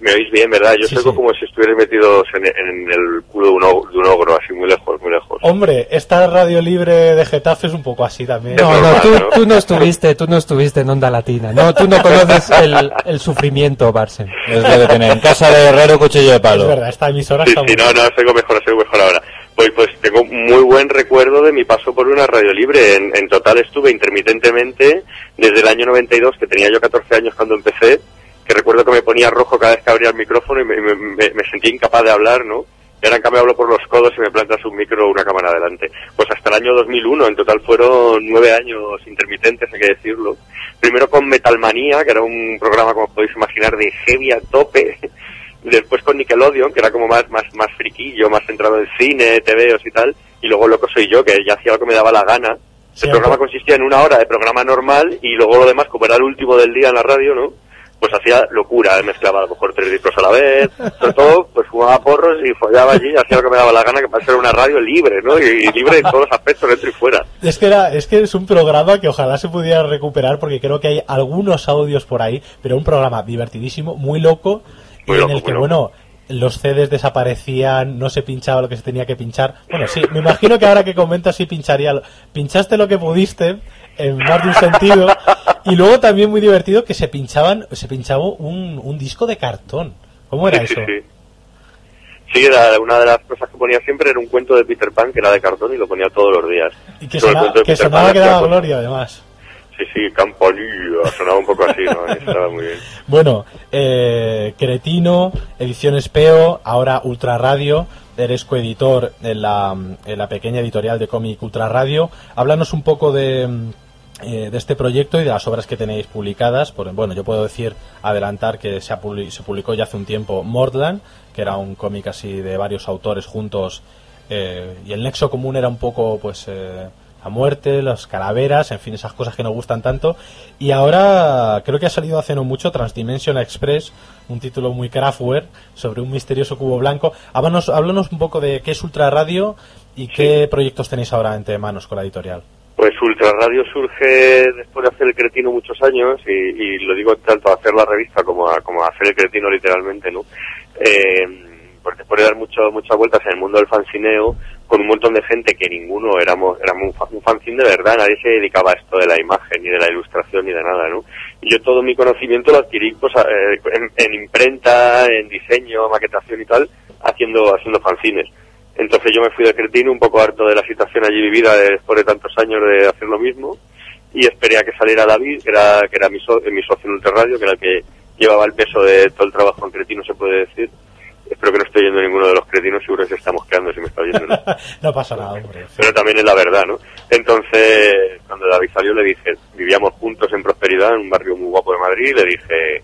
Me oís bien, ¿verdad? Yo Sí, soy sí. como si estuvierais metidos en, en el culo de un, og- de un ogro, así muy lejos, muy lejos. Hombre, esta radio libre de Getafe es un poco así también. Es No, no, tú, ¿no? tú no estuviste, tú no estuviste en Onda Latina. No, tú no conoces el, el sufrimiento, Barsen. Es lo que tiene. En casa de herrero, cuchillo de Es palo. verdad, esta emisora Sí, está sí, muy no, no, sigo mejor, sigo mejor ahora. Pues, pues tengo muy buen recuerdo de mi paso por una radio libre. En, en total estuve intermitentemente desde el año 92, que tenía yo 14 años cuando empecé, que recuerdo que me ponía rojo cada vez que abría el micrófono y me, me, me- sentía incapaz de hablar, ¿no? Y ahora en cambio hablo por los codos y me plantas un micro o una cámara adelante. Pues hasta el año 2001, en total fueron nueve años intermitentes, hay que decirlo. Primero con Metalmanía, que era un programa, como podéis imaginar, de heavy a tope. Después con Nickelodeon, que era como más, más, más friquillo, más centrado en cine, TVOs y tal. Y luego Loco Soy Yo, que ya hacía lo que me daba la gana. Sí, el programa consistía en una hora de programa normal y luego lo demás, como era el último del día en la radio, ¿no? Pues hacía locura, mezclaba a lo mejor tres discos a la vez, sobre todo, pues fumaba porros y follaba allí, hacía lo que me daba la gana, que para ser una radio libre, ¿no? Y, y libre en todos los aspectos, dentro y fuera. Es que, era, es que es un programa que ojalá se pudiera recuperar porque creo que hay algunos audios por ahí, pero un programa divertidísimo, muy loco, Muy y loco, en el que, bueno, los CDs desaparecían, no se pinchaba lo que se tenía que pinchar. Bueno, sí, me imagino que ahora que comentas sí pincharía. lo- Pinchaste lo que pudiste, en más de un sentido, y luego también muy divertido que se pinchaban, se pinchaba un, un disco de cartón. ¿Cómo era Sí, eso? sí, sí. Sí, era una de las cosas que ponía siempre era un cuento de Peter Pan que era de cartón y lo ponía todos los días. Y que, Todo el sona- cuento de que sonaba que daba gloria, además. Sí, sí, campanilla, sonaba un poco así, ¿no? Estaba muy bien. Bueno, eh, Cretino, Ediciones Peo, ahora Ultra Radio, eres coeditor en la, en la pequeña editorial de cómic Ultra Radio. Háblanos un poco de, eh, de este proyecto y de las obras que tenéis publicadas. Por, bueno, yo puedo decir, adelantar que se, ha publi- se publicó ya hace un tiempo Mordland, que era un cómic así de varios autores juntos eh, y el nexo común era un poco pues eh, la muerte, las calaveras, en fin, esas cosas que nos gustan tanto. Y ahora creo que ha salido hace no mucho Transdimension Express, un título muy craftware sobre un misterioso cubo blanco. Háblanos, háblanos un poco de qué es Ultra Radio y qué proyectos tenéis ahora entre manos con la editorial. Pues Ultra Radio surge después de hacer el cretino muchos años y, y lo digo tanto a hacer la revista como a, como a hacer el cretino literalmente, ¿no? Eh, pues después de dar mucho, muchas vueltas en el mundo del fancineo, con un montón de gente que ninguno éramos, éramos un, un fanzine de verdad, nadie se dedicaba a esto de la imagen, ni de la ilustración, ni de nada, ¿no? Y yo todo mi conocimiento lo adquirí pues, eh, en, en imprenta, en diseño, maquetación y tal, haciendo, haciendo fanzines. Entonces yo me fui del cretino un poco harto de la situación allí vivida de- después de tantos años de hacer lo mismo y esperé a que saliera David, que era, que era mi, so- mi socio en Ultraradio, que era el que llevaba el peso de todo el trabajo en cretino, se puede decir. Espero que no esté oyendo ninguno de los cretinos, seguro que se está mosqueando si me está oyendo. ¿no? no pasa nada, hombre. Pero también es la verdad, ¿no? Entonces, cuando David salió le dije, vivíamos juntos en Prosperidad, en un barrio muy guapo de Madrid, y le dije,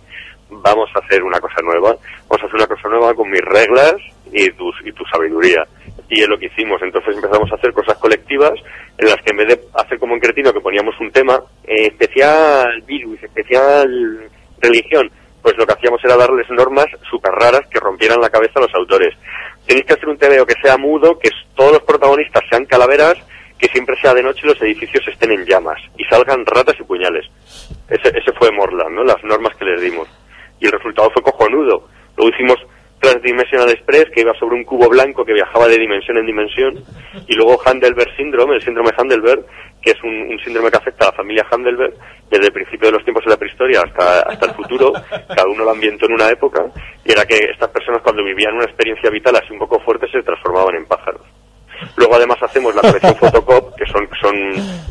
vamos a hacer una cosa nueva, vamos a hacer una cosa nueva con mis reglas y tu, y tu sabiduría. Y es lo que hicimos. Entonces empezamos a hacer cosas colectivas en las que en vez de hacer como en Cretino, que poníamos un tema, eh, especial virus, especial religión, pues lo que hacíamos era darles normas súper raras que rompieran la cabeza a los autores. Tenéis que hacer un TVO que sea mudo, que todos los protagonistas sean calaveras, que siempre sea de noche y los edificios estén en llamas y salgan ratas y puñales. Ese, ese fue Morland, ¿no? Las normas que les dimos. Y el resultado fue cojonudo. Luego hicimos Transdimensional Express, que iba sobre un cubo blanco que viajaba de dimensión en dimensión. Y luego Handelberg Syndrome, el síndrome Handelberg, que es un, un síndrome que afecta a la familia Handelberg desde el principio de los tiempos de la prehistoria hasta, hasta el futuro. Cada uno lo ambientó en una época. Y era que estas personas, cuando vivían una experiencia vital así un poco fuerte, se transformaban en pájaros. Luego además hacemos la colección Fotocop, que son, son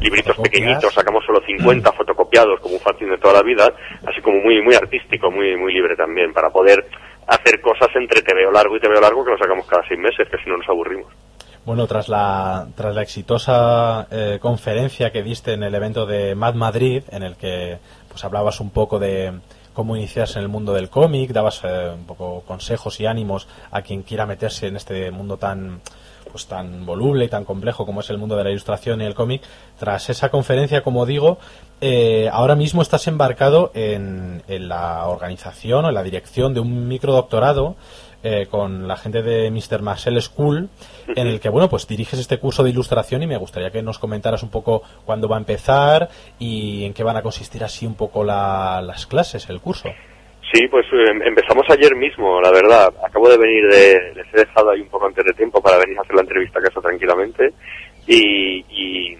libritos pequeñitos, sacamos solo 50 fotocopiados como un fanzine de toda la vida, así como muy, muy artístico, muy, muy libre también, para poder hacer cosas entre TVO largo y TVO largo que lo sacamos cada seis meses, que si no nos aburrimos. Bueno, tras la, tras la exitosa eh, conferencia que diste en el evento de Mad Madrid, en el que pues hablabas un poco de cómo iniciarse en el mundo del cómic, dabas eh, un poco consejos y ánimos a quien quiera meterse en este mundo tan pues tan voluble y tan complejo como es el mundo de la ilustración y el cómic. Tras esa conferencia, como digo, eh, ahora mismo estás embarcado en, en la organización o en la dirección de un microdoctorado eh, con la gente de Mr. Marcel School, en el que, bueno, pues diriges este curso de ilustración y me gustaría que nos comentaras un poco cuándo va a empezar y en qué van a consistir así un poco la- las clases, el curso. Sí, pues em- empezamos ayer mismo, la verdad. Acabo de venir de... Les he dejado ahí un poco antes de tiempo para venir a hacer la entrevista a casa tranquilamente. Y, y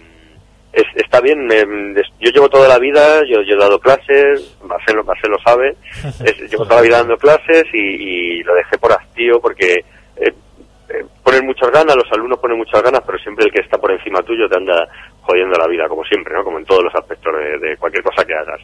es- está bien, des- yo llevo toda la vida, yo, yo he dado clases, Marcelo, Marcelo sabe, es- llevo toda la vida dando clases y, y lo dejé por hastío porque eh, eh, ponen muchas ganas, los alumnos ponen muchas ganas, pero siempre el que está por encima tuyo te anda jodiendo la vida, como siempre, ¿no? Como en todos los aspectos de, de cualquier cosa que hagas.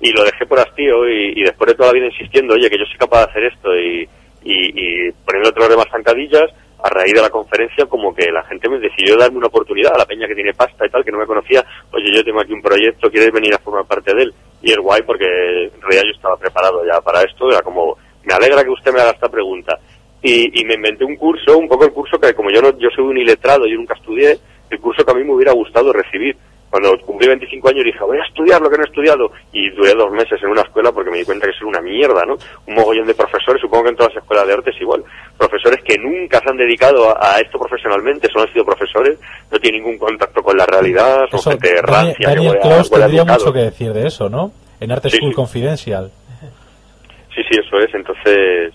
Y lo dejé por hastío y, y después de toda la vida insistiendo, oye, que yo soy capaz de hacer esto y, y, y poniendo otras demás zancadillas, a raíz de la conferencia como que la gente me decidió darme una oportunidad a la peña que tiene pasta y tal, que no me conocía, oye, yo tengo aquí un proyecto, ¿quieres venir a formar parte de él? Y es guay porque en realidad yo estaba preparado ya para esto, era como, me alegra que usted me haga esta pregunta. Y, y me inventé un curso, un poco el curso que como yo no, yo soy un iletrado, yo nunca estudié, el curso que a mí me hubiera gustado recibir. Cuando cumplí 25 años dije, voy a estudiar lo que no he estudiado. Y duré dos meses en una escuela porque me di cuenta que es una mierda, ¿no? Un mogollón de profesores, supongo que en todas las escuelas de arte es igual. Profesores que nunca se han dedicado a, a esto profesionalmente, solo han sido profesores, no tienen ningún contacto con la realidad, son Eso, gente Daniel, rancia. que Daniel huele a- Close huele a tendría mucho que decir de eso, ¿no? En Arte Sí, School sí. Confidencial. Sí, sí, eso es. Entonces,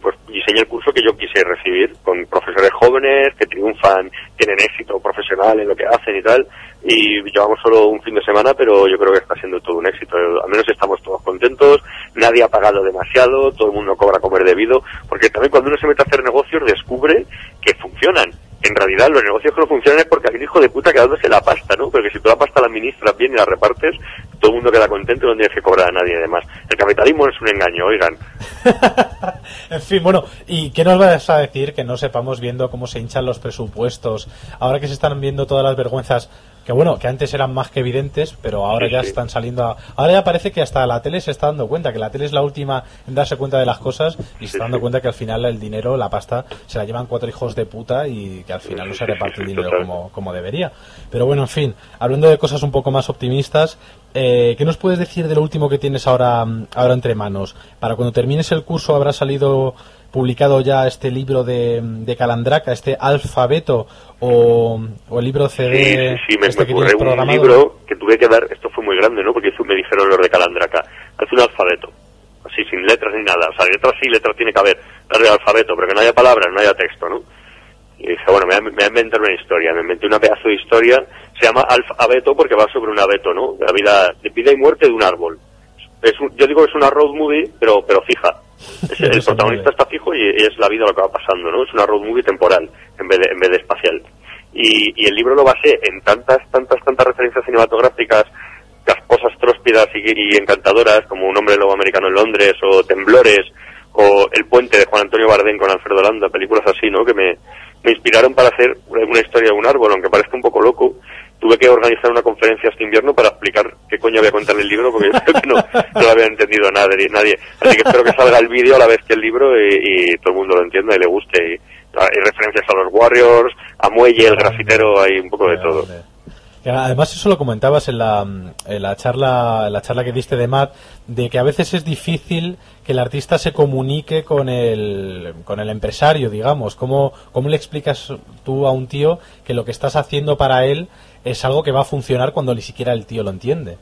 pues diseñé el curso que yo quise recibir con profesores jóvenes que triunfan, tienen éxito profesional en lo que hacen y tal. Y llevamos solo un fin de semana, pero yo creo que está siendo todo un éxito. Al menos estamos todos contentos, nadie ha pagado demasiado, todo el mundo cobra comer debido, porque también cuando uno se mete a hacer negocios descubre que funcionan. En realidad los negocios que no funcionan es porque un hijo de puta quedándose la pasta, ¿no? Porque si tú la pasta la administras bien y la repartes, todo el mundo queda contento y no tienes que cobrar a nadie además. El capitalismo es un engaño, oigan. En fin, bueno, ¿y qué nos vas a decir que no sepamos viendo cómo se hinchan los presupuestos? Ahora que se están viendo todas las vergüenzas, que bueno, que antes eran más que evidentes, pero ahora Sí, ya sí. están saliendo a... Ahora ya parece que hasta la tele se está dando cuenta, que la tele es la última en darse cuenta de las cosas y se está dando cuenta que al final el dinero, la pasta, se la llevan cuatro hijos de puta y que al final no se reparte el dinero como, como debería. Pero bueno, en fin, hablando de cosas un poco más optimistas, eh, ¿qué nos puedes decir de lo último que tienes ahora, ahora entre manos? Para cuando termines el curso habrá salido publicado ya este libro de, de Calandraca, este alfabeto o, o el libro CD Sí, sí, me, este me ocurre un programado. libro que tuve que dar, esto fue muy grande, ¿no? Porque eso me dijeron los de Calandraca, haz un alfabeto, así, sin letras ni nada, o sea, letras sí, letras tiene que haber, darle alfabeto, pero que no haya palabras, no haya texto, ¿no? Y dije, bueno, me voy, a, inventar una historia, me inventé una pedazo de historia, se llama alfabeto porque va sobre un abeto, ¿no? La vida, de vida y muerte de un árbol. Es un- yo digo que es una road movie, pero, pero fija. Es- el protagonista está fijo y es la vida lo que va pasando, ¿no? Es una road movie temporal en vez de, en vez de espacial. Y, y el libro lo basé en tantas, tantas, tantas referencias cinematográficas, casposas, tróspidas y, y encantadoras, como Un hombre lobo americano en Londres, o Temblores, o El puente de Juan Antonio Bardén con Alfredo Landa, películas así, ¿no? Que me, me inspiraron para hacer una historia de un árbol, aunque parezca un poco loco. Tuve que organizar una conferencia este invierno para explicar qué coño había contar en el libro, porque yo creo que no, no lo había entendido nadie, nadie. Así que espero que salga el vídeo a la vez que el libro y, y todo el mundo lo entienda y le guste. Y, hay referencias a los Warriors, a Muelle, el grafitero, hay un poco de todo. Además eso lo comentabas en la, en la charla en la charla que diste de Matt de que a veces es difícil que el artista se comunique con el con el empresario, digamos. ¿Cómo, cómo le explicas tú a un tío que lo que estás haciendo para él es algo que va a funcionar cuando ni siquiera el tío lo entiende?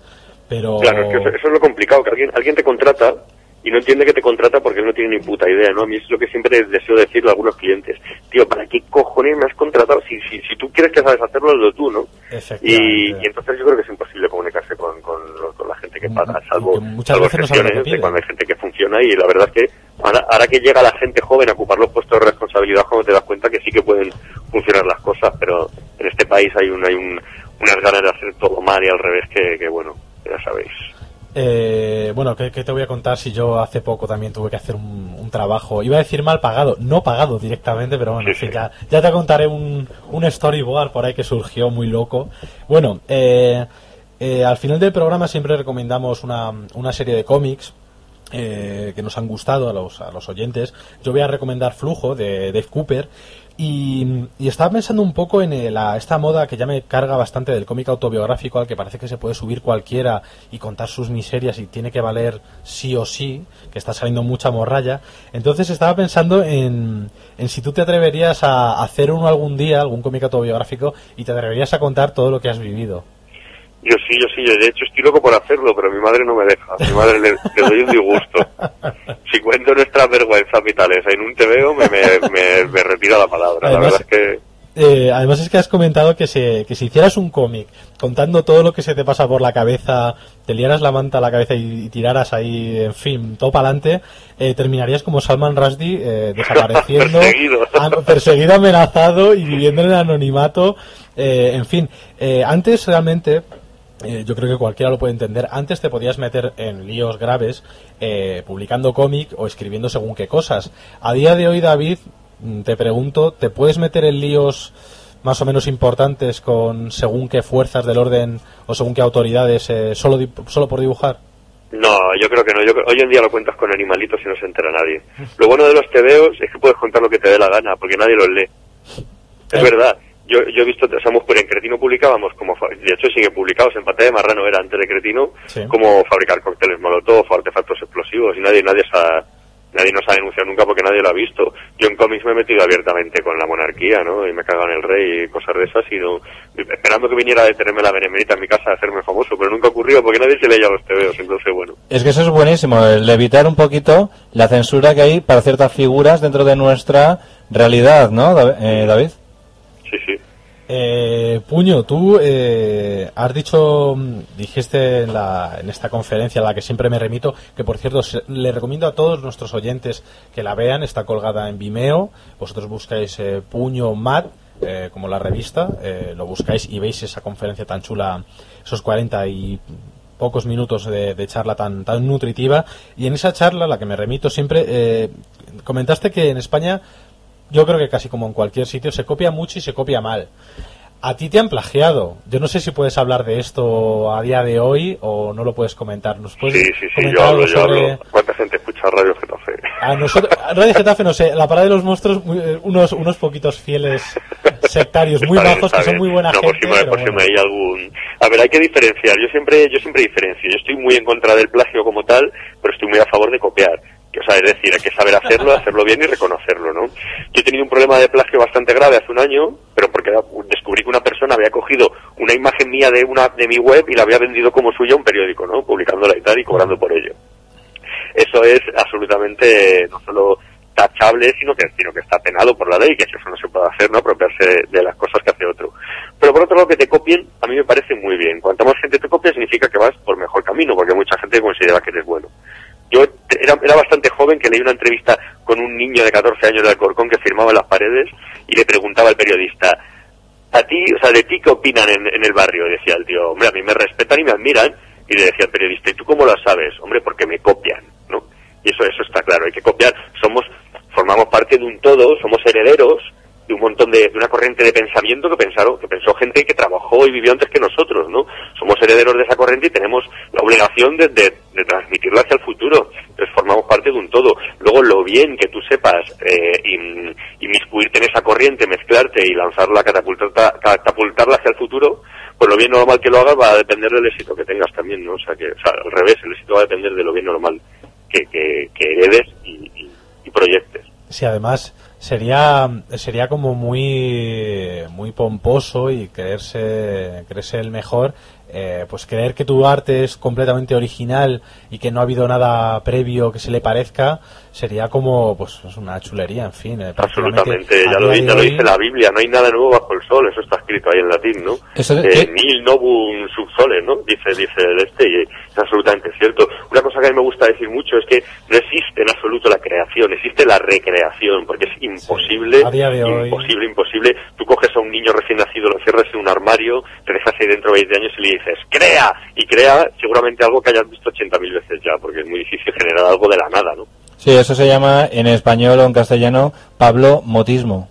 Pero Claro, es que eso, eso es lo complicado, que alguien, alguien te contrata y no entiende que te contrata porque él no tiene ni puta idea, ¿no? A mí es lo que siempre deseo decirle a algunos clientes. Tío, ¿para qué cojones me has contratado? Si, si, si tú quieres que sabes hacerlo, hazlo tú, ¿no? Y, y entonces yo creo que es imposible comunicarse con, con, lo- con la gente que paga, salvo, que muchas salvo veces no lo de cuando hay gente que funciona y la verdad es que ahora, ahora que llega la gente joven a ocupar los puestos de responsabilidad, cuando te das cuenta que sí que pueden funcionar las cosas, pero en este país hay, un, hay un, unas ganas de hacer todo mal y al revés que, que bueno, ya sabéis. Eh, bueno, ¿qué, qué te voy a contar si yo hace poco también tuve que hacer un, un trabajo? Iba a decir mal pagado, no pagado directamente, pero bueno, en fin, ya, ya te contaré un, un storyboard por ahí que surgió muy loco. Bueno, eh, eh, al final del programa siempre recomendamos una, una serie de cómics eh, que nos han gustado a los, a los oyentes. Yo voy a recomendar Flujo de Dave Cooper. Y, estaba pensando un poco en eh, la- esta moda que ya me carga bastante del cómic autobiográfico al que parece que se puede subir cualquiera y contar sus miserias y tiene que valer sí o sí, que está saliendo mucha morralla. Entonces estaba pensando en, en si tú te atreverías a hacer uno algún día, algún cómic autobiográfico, y te atreverías a contar todo lo que has vivido. Yo sí, yo sí, yo de hecho estoy loco por hacerlo, pero mi madre no me deja. Mi madre le, le doy un disgusto. Si cuento nuestras vergüenzas vitales en un TVO, me, me, me, me retira la palabra. La Además- verdad es que Eh, además es que has comentado que, se, que si hicieras un cómic contando todo lo que se te pasa por la cabeza, te liaras la manta a la cabeza y, y tiraras ahí, en fin, todo para adelante, eh, terminarías como Salman Rushdie eh, desapareciendo, Perseguido. am- perseguido, amenazado y viviendo en el anonimato. eh, en fin, eh, antes realmente eh, yo creo que cualquiera lo puede entender. Antes te podías meter en líos graves eh, publicando cómic o escribiendo según qué cosas. A día de hoy, David, mm, te pregunto, ¿te puedes meter en líos más o menos importantes con según qué fuerzas del orden o según qué autoridades eh, solo, solo por dibujar? No, yo creo que no. Yo hoy en día lo cuentas con animalitos y no se entera nadie. Lo bueno de los tebeos es que puedes contar lo que te dé la gana, porque nadie los lee. Es Eh. verdad. Yo, yo he visto, o sea, en Cretino publicábamos, como de hecho sigue publicados, en Pantalla de Marrano era antes de Cretino, Sí. como fabricar cócteles molotov o artefactos explosivos, y nadie, nadie, se ha- nadie nos ha denunciado nunca porque nadie lo ha visto. Yo en cómics me he metido abiertamente con la monarquía, ¿no? Y me he cagado en el rey y cosas de esas, y no, esperando que viniera a detenerme la benemérita en mi casa a hacerme famoso, pero nunca ocurrió porque nadie se leía los tebeos, entonces bueno. Es que eso es buenísimo, el evitar un poquito la censura que hay para ciertas figuras dentro de nuestra realidad, ¿no, eh, David? Eh, Puño, tú eh, has dicho, mm, dijiste en, la, en esta conferencia a la que siempre me remito, que por cierto se- le recomiendo a todos nuestros oyentes que la vean, está colgada en Vimeo, vosotros buscáis eh, Puño Mat, eh, como la revista, eh, lo buscáis y veis esa conferencia tan chula, esos 40 y pocos minutos de, de charla tan, tan nutritiva. Y en esa charla, a la que me remito siempre, comentaste que en España yo creo que casi como en cualquier sitio se copia mucho y se copia mal. A ti te han plagiado. Yo no sé si puedes hablar de esto a día de hoy o no lo puedes comentar. ¿Nos puedes Sí, sí, sí, comentar yo hablo, algo yo sobre hablo. ¿Cuánta gente escucha Radio Getafe? a nosotros, Radio Getafe no sé, la parada de los monstruos eh, unos unos poquitos fieles sectarios muy Está bien, bajos está que son bien. muy buena no, gente. por si por si bueno. me hay algún... A ver, hay que diferenciar. Yo siempre, yo siempre diferencio. Yo estoy muy en contra del plagio como tal, pero estoy muy a favor de copiar. O sea, es decir, hay que saber hacerlo, hacerlo bien y reconocerlo, ¿no? Yo he tenido un problema de plagio bastante grave hace un año, pero porque descubrí que una persona había cogido una imagen mía de una de mi web y la había vendido como suya a un periódico, ¿no? Publicándola y tal y cobrando por ello. Eso es absolutamente no solo tachable, sino que, sino que está penado por la ley, que eso no se puede hacer, ¿no? Apropiarse de, las cosas que hace otro. Pero por otro lado, que te copien, a mí me parece muy bien. Cuanto más gente te copia, significa que vas por mejor camino, porque mucha gente considera que eres bueno. Yo era, era bastante joven que leí una entrevista con un niño de 14 años de Alcorcón que firmaba las paredes y le preguntaba al periodista, a ti, o sea, de ti qué opinan en, en el barrio, Y decía el tío, hombre, a mí me respetan y me admiran, y le decía el periodista, ¿y tú cómo lo sabes? Hombre, porque me copian, ¿no? Y eso, eso está claro, hay que copiar, somos, formamos parte de un todo, somos herederos de un montón de, de una corriente de pensamiento que pensaron, que pensó gente que trabajó y vivió antes que nosotros, ¿no? Somos herederos de esa corriente y tenemos la obligación de, de, de transmitirla hacia el futuro. Entonces formamos parte de un todo. Luego lo bien que tú sepas eh, in- inmiscuirte en esa corriente, mezclarte y lanzarla, catapultarla, catapultarla hacia el futuro, pues lo bien o lo mal que lo hagas va a depender del éxito que tengas también, ¿no? O sea, que, o sea, al revés, el éxito va a depender de lo bien o lo mal que, que, que heredes y, y- y proyectes. Sí, además sería sería como muy muy pomposo y creerse creerse el mejor eh, pues creer que tu arte es completamente original y que no ha habido nada previo que se le parezca sería como pues es una chulería en fin eh, Absolutamente, ya lo, de ya lo dice la Biblia, no hay nada nuevo bajo el sol, eso está escrito ahí en latín, ¿no? Eso de- Eh, nil novum sub sole, ¿no? Dice, dice el este, y es absolutamente cierto. Una cosa que a mí me gusta decir mucho es que no existe en absoluto la creación, existe la recreación, porque es imposible, a día de hoy- imposible, imposible. Tú coges a un niño recién nacido, lo cierras en un armario, te dejas ahí dentro 20 años y le dices, crea, y crea seguramente algo que hayas visto 80.000 veces ya, porque es muy difícil generar algo de la nada, ¿no? Sí, eso se llama en español o en castellano Pablo Motismo.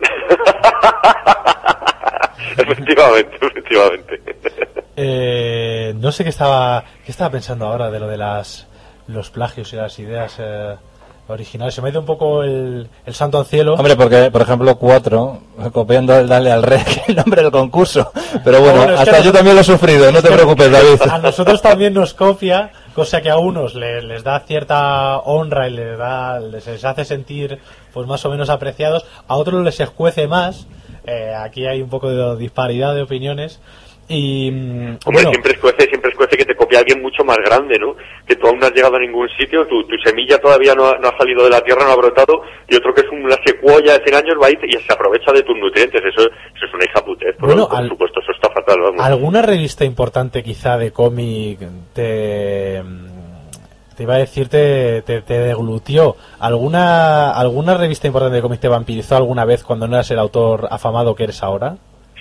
efectivamente, efectivamente. Eh, no sé qué estaba qué estaba pensando ahora de lo de las los plagios y las ideas eh, originales. Se me ha ido un poco el, el santo al cielo. Hombre, porque, por ejemplo, cuatro, copiando el Dale al Rey, el nombre del concurso. Pero bueno, hasta yo también lo he sufrido, no te preocupes, David. A nosotros también nos copia, cosa que a unos le- les da cierta honra y les, da, les, les hace sentir pues más o menos apreciados, a otros les escuece más. Eh, aquí hay un poco de disparidad de opiniones. Y Hombre, bueno, siempre escuece, siempre escuece que te copia alguien mucho más grande, ¿no? Que tú aún no has llegado a ningún sitio, tu, tu semilla todavía no ha, no ha salido de la tierra, no ha brotado, y otro que es una secuoya de 100 años va y, y se aprovecha de tus nutrientes. Eso, eso es una hija putez, por, Bueno, por al- supuesto, eso está fatal, vamos. ¿Alguna revista importante quizá de cómic te, te iba a decir te, te, te deglutió? ¿Alguna, ¿Alguna revista importante de cómic te vampirizó alguna vez cuando no eras el autor afamado que eres ahora?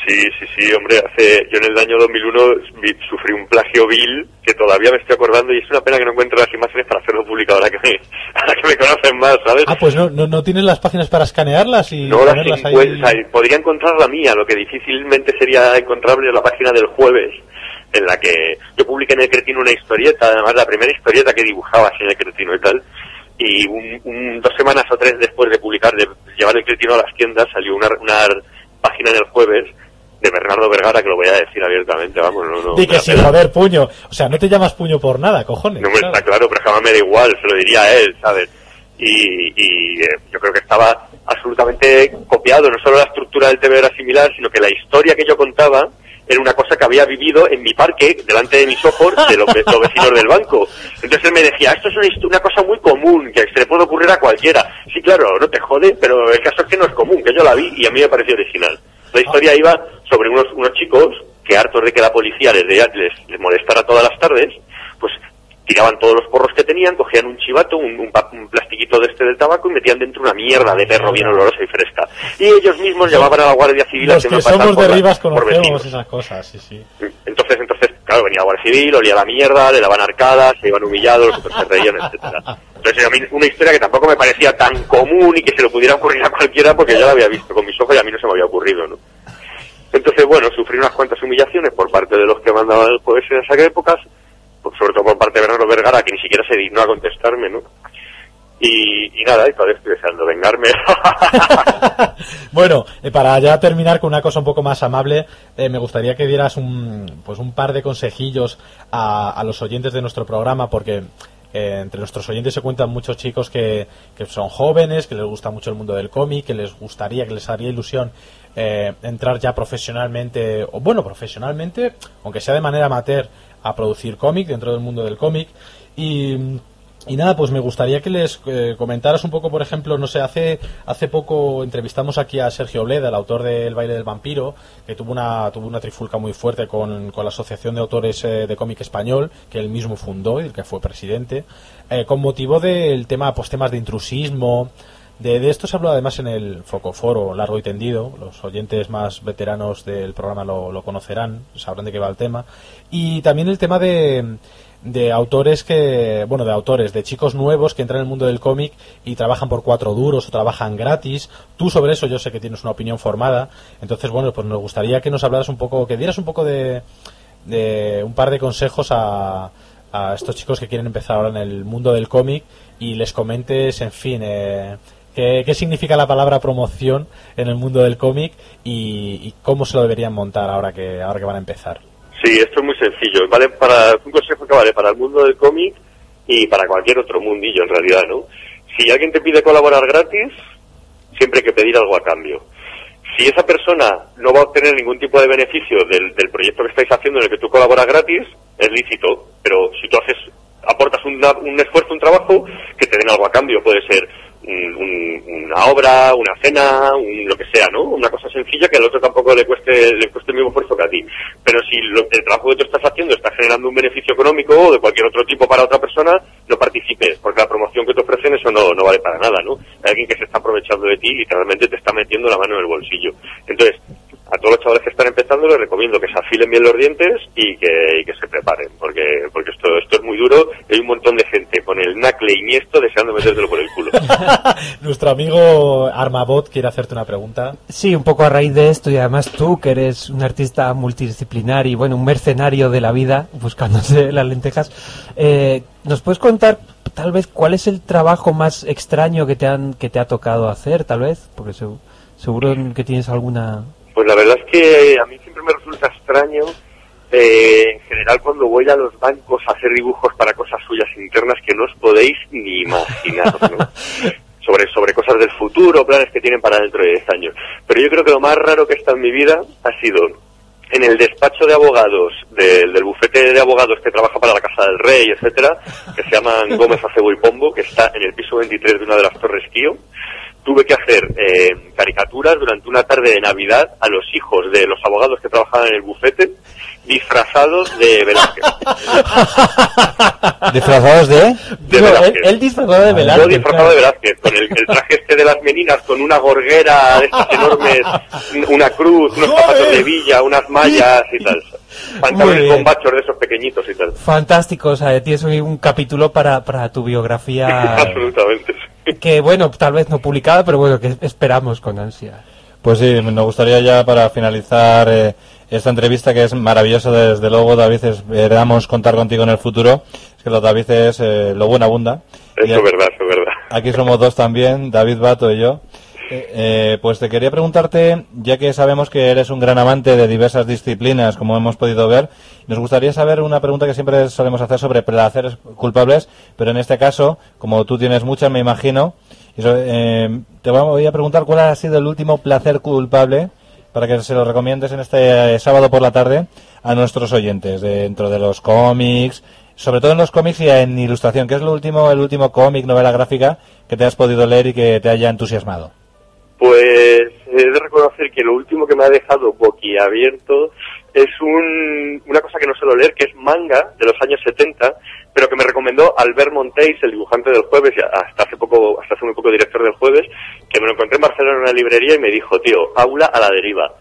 Sí, sí, sí, hombre, hace, yo en el año 2001 vi- sufrí un plagio vil que todavía me estoy acordando y es una pena que no encuentre las imágenes para hacerlo público ahora que me, ahora que me conocen más, ¿sabes? Ah, pues no, no, no tienes las páginas para escanearlas y No las ahí. encuentro, podría encontrar la mía, lo que difícilmente sería encontrable en la página del jueves, en la que yo publiqué en el Cretino una historieta, además la primera historieta que dibujaba así en el Cretino y tal, y un, un- dos semanas o tres después de publicar, de llevar el Cretino a las tiendas, salió una, una página en el jueves de Bernardo Vergara, que lo voy a decir abiertamente, vamos, no, no. Di que sí, pela. joder, puño. O sea, no te llamas puño por nada, cojones. No me claro. está claro, pero jamás me da igual, se lo diría a él, ¿sabes? Y, y, eh, yo creo que estaba absolutamente copiado, no solo la estructura del TV era similar, sino que la historia que yo contaba era una cosa que había vivido en mi parque, delante de mis ojos, de los, los vecinos del banco. Entonces él me decía, esto es una, una cosa muy común, que se le puede ocurrir a cualquiera. Sí, claro, no te jode, pero el caso es que no es común, que yo la vi y a mí me pareció original. La historia iba sobre unos, unos chicos que hartos de que la policía les, les, les molestara todas las tardes, pues tiraban todos los porros que tenían, cogían un chivato, un, un un plastiquito de este del tabaco y metían dentro una mierda de perro bien olorosa y fresca. Y ellos mismos llamaban a la Guardia Civil Los haciendo que pasar somos por de Rivas por conocemos vecinos. esas cosas, sí, sí. Entonces, entonces, claro, venía la Guardia Civil, olía la mierda, le daban arcadas, se iban humillados, los otros se reían, etcétera. Entonces, a una historia que tampoco me parecía tan común y que se le pudiera ocurrir a cualquiera porque yo la había visto con mis ojos y a mí no se me había ocurrido, ¿no? Entonces, bueno, sufrí unas cuantas humillaciones por parte de los que mandaban el jueves en esas épocas, sobre todo por parte de Bernardo Vergara, que ni siquiera se dignó a contestarme, ¿no? Y, y nada, y todavía estoy deseando vengarme. Bueno, eh, para ya terminar con una cosa un poco más amable, eh, me gustaría que dieras un, pues un par de consejillos a, a los oyentes de nuestro programa, porque eh, entre nuestros oyentes se cuentan muchos chicos que, que son jóvenes, que les gusta mucho el mundo del cómic, que les gustaría, que les haría ilusión eh, entrar ya profesionalmente, o bueno, profesionalmente, aunque sea de manera amateur, a producir cómic dentro del mundo del cómic. Y. Y nada, pues me gustaría que les eh, comentaras un poco, por ejemplo, no sé, hace hace poco entrevistamos aquí a Sergio Bleda, el autor de El baile del vampiro, que tuvo una tuvo una trifulca muy fuerte con, con la Asociación de Autores eh, de Cómic Español, que él mismo fundó y del que fue presidente, eh, con motivo del tema, pues temas de intrusismo, de, de esto se habló además en el Focoforo largo y tendido. Los oyentes más veteranos del programa lo conocerán, sabrán de qué va el tema. Y también el tema de, de autores que, bueno, de autores, de chicos nuevos que entran en el mundo del cómic y trabajan por cuatro duros o trabajan gratis. Tú sobre eso yo sé que tienes una opinión formada. Entonces, bueno, pues nos gustaría que nos hablaras un poco, que dieras un poco de, de un par de consejos a, a estos chicos que quieren empezar ahora en el mundo del cómic y les comentes, en fin, eh, qué, qué significa la palabra promoción en el mundo del cómic y, y cómo se lo deberían montar ahora que, ahora que van a empezar. Sí, esto es muy sencillo. Vale para un consejo que vale para el mundo del cómic y para cualquier otro mundillo en realidad, ¿no? Si alguien te pide colaborar gratis, siempre hay que pedir algo a cambio. Si esa persona no va a obtener ningún tipo de beneficio del, del proyecto que estáis haciendo en el que tú colaboras gratis, es lícito, pero si tú haces aportas una- un esfuerzo, un trabajo, que te den algo a cambio. Puede ser un- un- una obra, una cena, un- lo que sea, ¿no? Una cosa sencilla que al otro tampoco le cueste, le cueste el mismo esfuerzo que a ti. Pero si lo- el trabajo que tú estás haciendo está generando un beneficio económico o de cualquier otro tipo para otra persona, no participes, porque la promoción que te ofrecen eso no, no vale para nada, ¿no? Hay alguien que se está aprovechando de ti y literalmente te está metiendo la mano en el bolsillo. Entonces, a todos los chavales que están empezando les recomiendo que se afilen bien los dientes y que, y que se preparen, porque, porque esto, esto es muy duro y hay un montón de gente con el nacle y esto deseando metértelo por el culo. Nuestro amigo Armabot quiere hacerte una pregunta. Sí, un poco a raíz de esto y además tú que eres un artista multidisciplinar y bueno, un mercenario de la vida buscándose las lentejas, eh, ¿nos puedes contar tal vez, ¿cuál es el trabajo más extraño que te han que te ha tocado hacer, tal vez? Porque seg- seguro que tienes alguna... Pues la verdad es que a mí siempre me resulta extraño, eh, en general, cuando voy a los bancos a hacer dibujos para cosas suyas internas que no os podéis ni imaginar, ¿no? sobre, sobre cosas del futuro, planes que tienen para dentro de 10 años. Pero yo creo que lo más raro que está en mi vida ha sido en el despacho de abogados del, del bufete de abogados que trabaja para la Casa del Rey, etcétera, que se llaman Gómez Acebo y Pombo, que está en el piso 23 de una de las torres Kío, tuve que hacer eh, caricaturas durante una tarde de Navidad a los hijos de los abogados que trabajaban en el bufete, disfrazados de Velázquez. ¿Disfrazados de? De No, él, Velázquez. él disfrazado de Yo Velázquez. disfrazado de. Velázquez, con el, el traje este de las meninas, con una gorguera de estas enormes, una cruz, unos zapatos de villa, unas mallas y tal. Pantalones bombachos de esos pequeñitos y tal. Fantástico, o sea, tienes un capítulo para, para tu biografía Absolutamente. Que, bueno, tal vez no publicada, pero bueno, que esperamos con ansia. Pues sí, nos gustaría ya para finalizar eh, esta entrevista que es maravillosa desde luego, David, esperamos contar contigo en el futuro. Es que los David es eh, lo bueno abunda. Y Eso es verdad, eso es verdad. Aquí somos dos también, David Bato y yo. Eh, eh, pues te quería preguntarte, ya que sabemos que eres un gran amante de diversas disciplinas, como hemos podido ver, nos gustaría saber una pregunta que siempre solemos hacer sobre placeres culpables, pero en este caso, como tú tienes muchas, me imagino, eh, te voy a preguntar cuál ha sido el último placer culpable para que se lo recomiendes en este eh, sábado por la tarde a nuestros oyentes, dentro de los cómics, sobre todo en los cómics y en ilustración. ¿Qué es lo último, el último cómic, novela gráfica que te has podido leer y que te haya entusiasmado? Pues he de reconocer que lo último que me ha dejado boquiabierto es un- una cosa que no suelo leer, que es manga de los años 70, pero que me recomendó Albert Monteis, el dibujante del jueves, hasta hace poco, hasta hace muy poco director del jueves, que me lo encontré en Barcelona en una librería y me dijo, tío, aula a la deriva.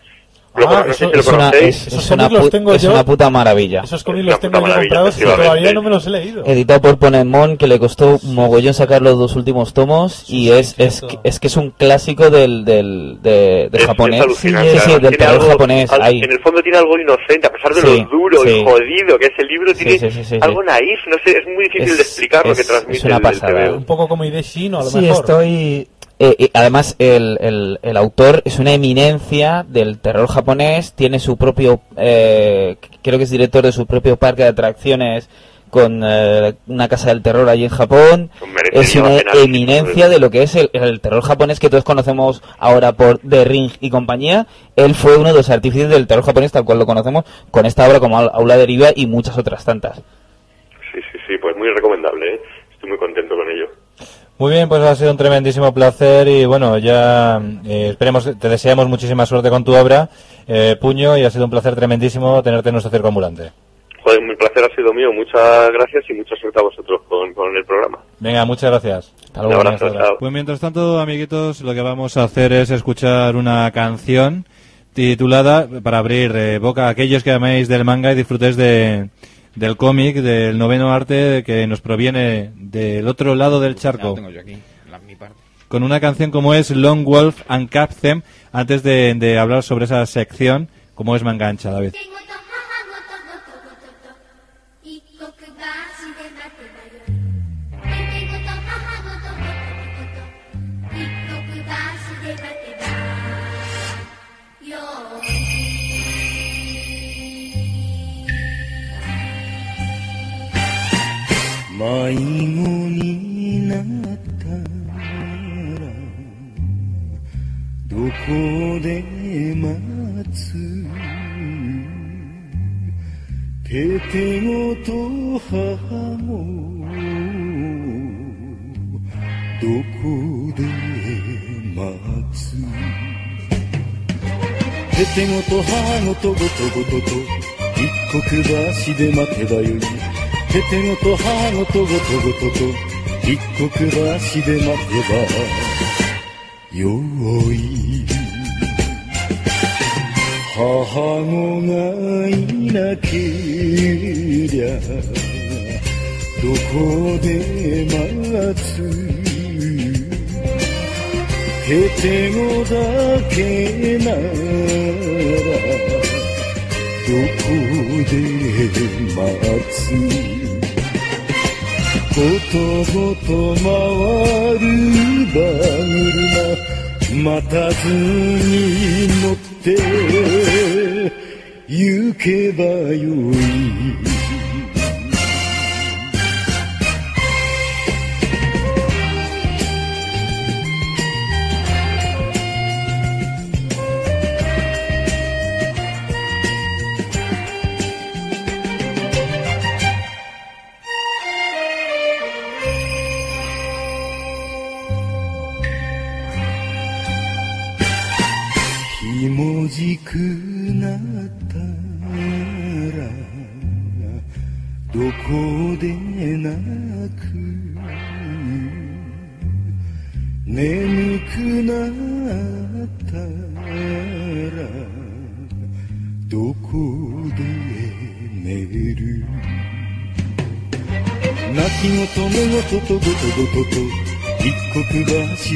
Lo- Ah, eso- si lo Es una, es, Esos es cómics los tengo es yo. una puta maravilla. Esos cómics Es los tengo yo comprados y todavía no me los he leído. Editado por Ponemon, que le costó mogollón sacar los dos últimos tomos, y es, es, cierto. es que es un clásico del, del, de, de Es- japonés. es sí, sí, del terror algo- japonés. al- ahí. En el fondo tiene algo inocente, a pesar de Sí, lo duro sí. y jodido que es el libro, tiene sí, sí, sí, sí. algo naif, no sé, es muy difícil Es- de explicar lo que es- transmite es una el- el pasada. TVO. Un poco como Ideshino, a lo Sí, mejor. estoy... Eh, y además, el, el, el autor es una eminencia del terror japonés, tiene su propio, eh, creo que es director de su propio parque de atracciones con eh, una casa del terror allí en Japón. Pues Es una eminencia de lo que es el, el terror japonés que todos conocemos ahora por The Ring y compañía. Él fue uno de los artífices del terror japonés tal cual lo conocemos con esta obra como Au- Aula Deriva y muchas otras tantas. Sí, sí, sí, pues muy recomendable, ¿eh? Estoy muy contento con ello. Muy bien, pues ha sido un tremendísimo placer y bueno, ya eh, esperemos, te deseamos muchísima suerte con tu obra, eh, Puño, y ha sido un placer tremendísimo tenerte en nuestro circo ambulante. Joder, mi placer ha sido mío. Muchas gracias y mucha suerte a vosotros con, con el programa. Venga, muchas gracias. Hasta Un luego. abrazo, Hasta ahora. chao. Pues mientras tanto, amiguitos, lo que vamos a hacer es escuchar una canción titulada, para abrir eh, boca a aquellos que améis del manga y disfrutéis de, del cómic, del noveno arte que nos proviene del otro lado del charco. Con una canción como es Long Wolf and Captain, antes de, de hablar sobre esa sección, como es manga ancha, David. 迷子になったらどこで待つテテゴと母も。どこで待つ。テテゴと母ごとごとごと。と一刻橋で待てばよい。テテゴと母ごとごとごとと一刻橋で待てばよい母子がいなけりゃどこで待つテテゴだけならどこで待つ。ことごと回る馬車待たずに乗って行けばよい。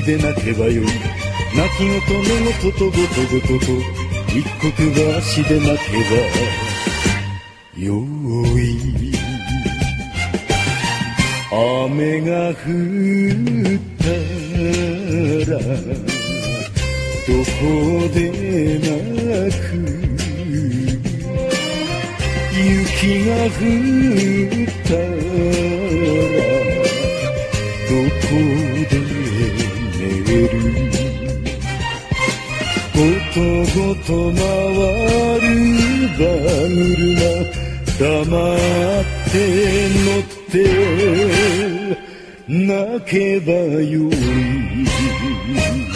で泣けばよ泣き言寝言とごとごとと一刻橋で泣けばよい雨が降ったらどこで泣く雪が降ったらどこで泣くごと回る馬車黙って乗って泣けばよい。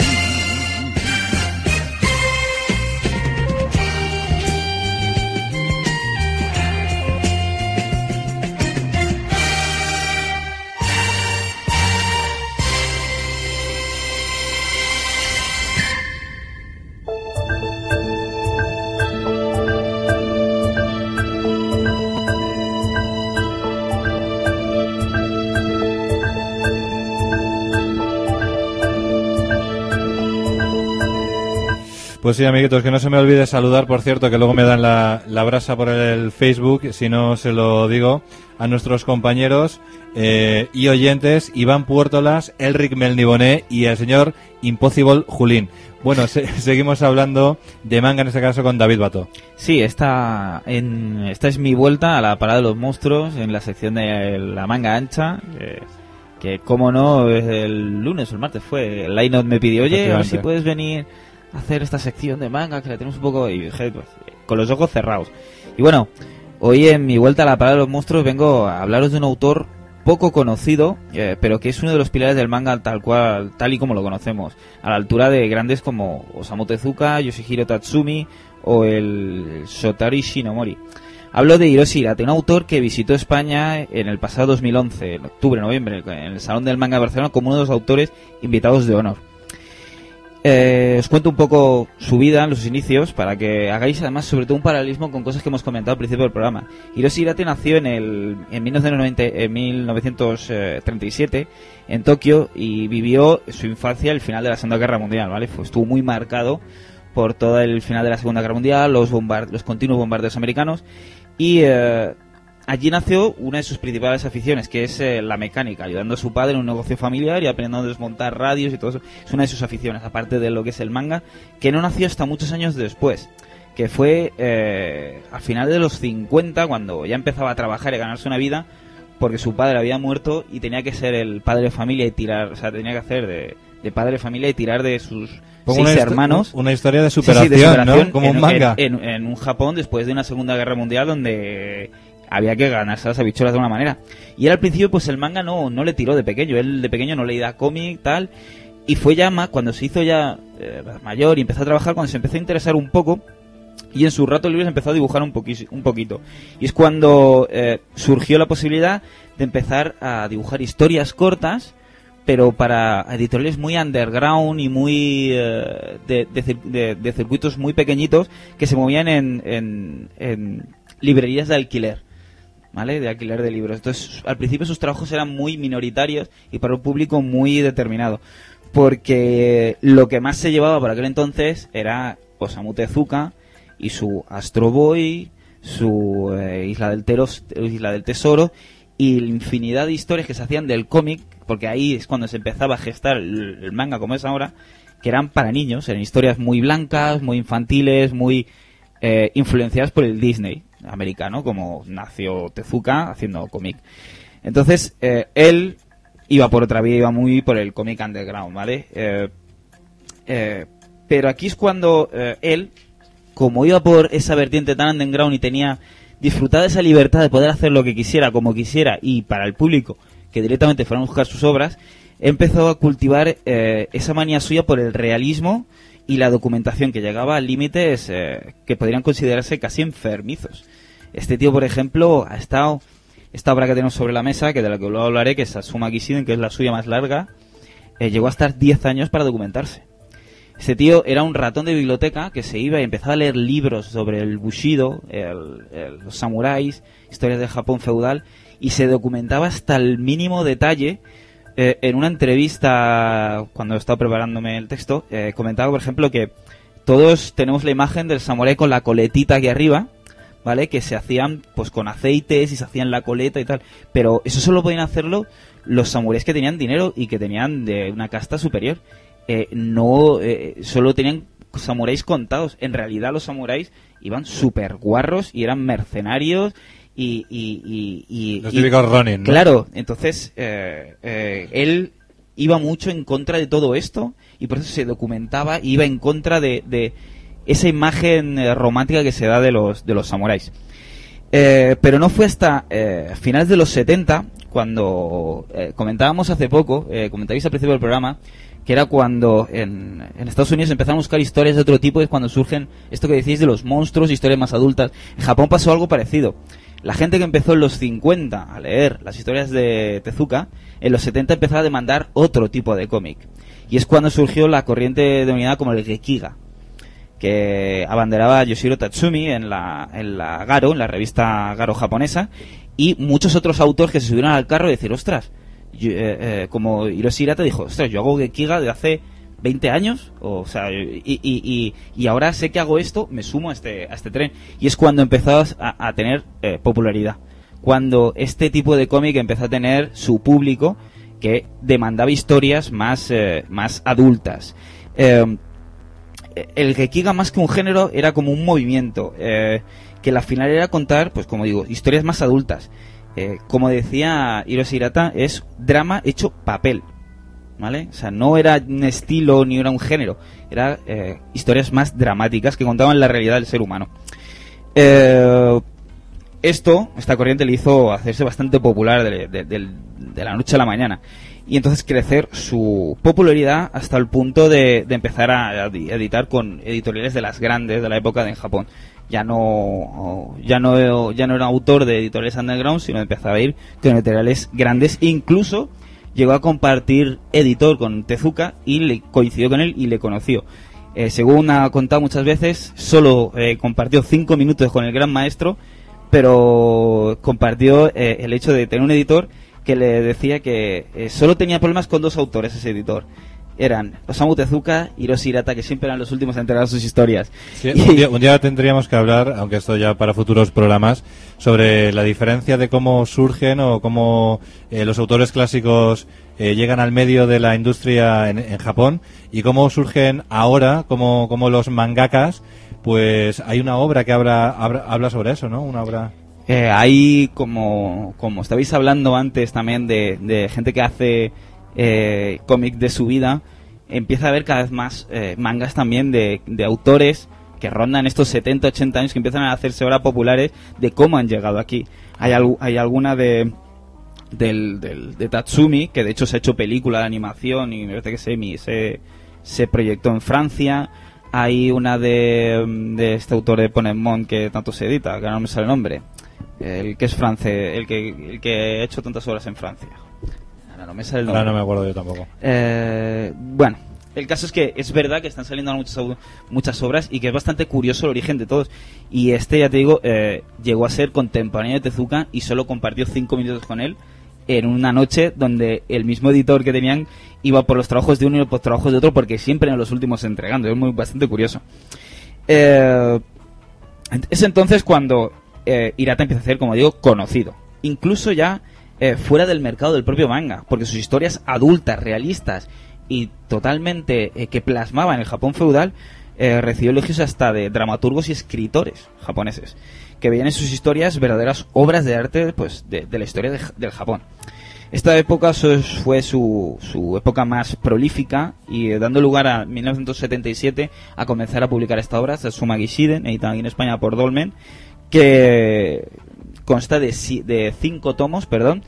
Pues sí, amiguitos, que no se me olvide saludar, por cierto, que luego me dan la, la brasa por el Facebook, si no se lo digo, a nuestros compañeros eh, y oyentes Iván Puertolas, Elric Melniboné y el señor Impossible Julín. Bueno, se- seguimos hablando de manga, en este caso con David Bato. Sí, esta, en, esta es mi vuelta a la parada de los monstruos en la sección de la manga ancha. eh, que, como no, el lunes o el martes fue. Lainot me pidió, oye, a ver si puedes venir hacer esta sección de manga, que la tenemos un poco. Y pues, con los ojos cerrados. Y bueno, hoy en mi vuelta a la parada de los monstruos vengo a hablaros de un autor poco conocido, eh, pero que es uno de los pilares del manga tal cual, tal y como lo conocemos, a la altura de grandes como Osamu Tezuka, Yoshihiro Tatsumi o el Shotari Shinomori. Hablo de Hiroshi Hirate, un autor que visitó España en el pasado 2011, en octubre, noviembre, en el Salón del Manga de Barcelona como uno de los autores invitados de honor. Eh, os cuento un poco su vida, los inicios, para que hagáis además sobre todo un paralelismo con cosas que hemos comentado al principio del programa. Hiroshi Hirate nació en, el, en, 1990 en 1937 en Tokio y vivió su infancia al final de la Segunda Guerra Mundial, ¿vale? Fue, estuvo muy marcado por todo el final de la Segunda Guerra Mundial, los, bombard los continuos bombardeos americanos y eh, allí nació una de sus principales aficiones, que es eh, la mecánica, ayudando a su padre en un negocio familiar y aprendiendo a desmontar radios y todo eso. Es una de sus aficiones, aparte de lo que es el manga, que no nació hasta muchos años después, que fue eh, al final de los 50, cuando ya empezaba a trabajar y a ganarse una vida, porque su padre había muerto y tenía que ser el padre de familia y tirar, o sea, tenía que hacer de, de padre de familia y tirar de sus seis una hermanos. una historia de Sí, sí, superación, ¿no? Como en, un manga. En, en- en un Japón después de una Segunda Guerra Mundial donde había que ganarse las habichuelas de una manera. Y él al principio, pues el manga no, no le tiró de pequeño. Él de pequeño no leía cómic, tal. Y fue ya más, cuando se hizo ya eh, mayor y empezó a trabajar, cuando se empezó a interesar un poco. Y en su rato libre empezó a dibujar un, poquis- un poquito. Y es cuando eh, surgió la posibilidad de empezar a dibujar historias cortas, pero para editoriales muy underground y muy eh, de, de de- de circuitos muy pequeñitos que se movían en- en librerías de alquiler. ¿Vale? De alquiler de libros. Entonces, al principio sus trabajos eran muy minoritarios y para un público muy determinado. Porque lo que más se llevaba por aquel entonces era Osamu Tezuka y su Astro Boy, su eh, Isla, del Isla del Tesoro y la infinidad de historias que se hacían del cómic, porque ahí es cuando se empezaba a gestar el, el manga como es ahora, que eran para niños, eran historias muy blancas, muy infantiles, muy eh, influenciadas por el Disney americano, como nació Tezuka haciendo cómic. Entonces, eh, él iba por otra vía, iba muy por el cómic underground, ¿vale? Eh, eh, pero aquí es cuando él, como iba por esa vertiente tan underground y tenía disfrutaba de esa libertad de poder hacer lo que quisiera, como quisiera, y para el público que directamente fueran a buscar sus obras, empezó a cultivar esa manía suya por el realismo y la documentación que llegaba a límites eh, que podrían considerarse casi enfermizos. Este tío, por ejemplo, ha estado esta obra que tenemos sobre la mesa, que de la que luego hablaré, que es Asuma Kishiden, que es la suya más larga, eh, llegó a estar 10 años para documentarse. Este tío era un ratón de biblioteca que se iba y empezaba a leer libros sobre el Bushido, el- los samuráis, historias del Japón feudal, y se documentaba hasta el mínimo detalle. Eh, en una entrevista, cuando estaba preparándome el texto, eh, comentaba, por ejemplo, que todos tenemos la imagen del samurái con la coletita aquí arriba, ¿vale? Que se hacían pues con aceites y se hacían la coleta y tal. Pero eso solo podían hacerlo los samuráis que tenían dinero y que tenían de una casta superior. Eh, no, eh, solo tenían samuráis contados. En realidad los samuráis iban súper guarros y eran mercenarios y... y, y- y- Los y- típicos Ronin, ¿no? Claro, entonces eh, eh, él iba mucho en contra de todo esto y por eso se documentaba y iba en contra de, de esa imagen eh, romántica que se da de los, de los samuráis. Eh, pero no fue hasta eh, finales de los 70 cuando eh, comentábamos hace poco, eh, comentabais al principio del programa, que era cuando en, en Estados Unidos empezaron a buscar historias de otro tipo y es cuando surgen esto que decís de los monstruos, historias más adultas. En Japón pasó algo parecido. La gente que empezó en los 50 a leer las historias de Tezuka, en los 70 empezaba a demandar otro tipo de cómic. Y es cuando surgió la corriente denominada como el Gekiga, que abanderaba Yoshiro Tatsumi en la, en la Garo, en la revista Garo japonesa, y muchos otros autores que se subieron al carro y decir, ostras, yo, eh, eh, como Hiroshi Hirata dijo, ostras, yo hago Gekiga de hace 20 años, o sea, y, ahora sé que hago esto, me sumo a este, a este tren. Y es cuando empezó a, tener eh, popularidad. Cuando este tipo de cómic empezó a tener su público que demandaba historias más, eh, más adultas. Eh, el Gekiga más que un género era como un movimiento eh, que la final era contar, pues como digo, historias más adultas. Como decía Hiroshi Hirata, es drama hecho papel. ¿Vale? O sea, no era un estilo ni era un género. Era eh, historias más dramáticas que contaban la realidad del ser humano. Eh, esto, esta corriente le hizo hacerse bastante popular de, de- la noche a la mañana. Y entonces crecer su popularidad hasta el punto de, empezar a, editar con editoriales de las grandes de la época en Japón. Ya no, ya no, ya no era autor de editoriales underground, sino empezaba a ir con editoriales grandes. Incluso llegó a compartir editor con Tezuka y le coincidió con él y le conoció. Eh, según ha contado muchas veces, solo eh, compartió cinco minutos con el gran maestro, pero compartió eh, el hecho de tener un editor que le decía que solo tenía problemas con dos autores ese editor. Eran Osamu Tezuka y Hiroshi Hirata, que siempre eran los últimos a entregar sus historias. Sí, Y- un, día, un día tendríamos que hablar, aunque esto ya para futuros programas, sobre la diferencia de cómo surgen o cómo eh, los autores clásicos eh, llegan al medio de la industria en, en Japón y cómo surgen ahora, como, como los mangakas, pues hay una obra que habla, habla, habla sobre eso, ¿no? Una obra... Eh, hay como, como estabais hablando antes también de, de gente que hace eh, cómic de su vida, empieza a haber cada vez más eh, mangas también de, de autores que rondan estos 70, 80 años que empiezan a hacerse ahora populares de cómo han llegado aquí. Hay, hay alguna de, del, del- de Tatsumi, que de hecho se ha hecho película de animación y me parece que se, se, se proyectó en Francia. Hay una de, mm, de este autor de Ponemon que tanto se edita, que no me sale el nombre. El que es francés, el que, el que ha hecho tantas obras en Francia. Ahora no me sale el nombre. Ahora no me acuerdo yo tampoco. Eh, bueno, el caso es que es verdad que están saliendo muchas, muchas obras y que es bastante curioso el origen de todos. Y este, ya te digo, eh, llegó a ser contemporáneo de Tezuka y solo compartió cinco minutos con él en una noche donde el mismo editor que tenían iba por los trabajos de uno y por los trabajos de otro porque siempre eran los últimos entregando. Es muy bastante curioso. Eh, es entonces cuando eh, Hirata empieza a ser, como digo, conocido. Incluso ya eh, fuera del mercado del propio manga, porque sus historias adultas, realistas y totalmente eh, que plasmaban el Japón feudal, eh, recibió elogios hasta de dramaturgos y escritores japoneses, que veían en sus historias verdaderas obras de arte pues, de, de la historia de- del Japón. Esta época fue su, su época más prolífica y eh, dando lugar a 1977 a comenzar a publicar esta obra, Satsuma Shiden, editada aquí en España por Dolmen, que consta de, de cinco tomos, perdón,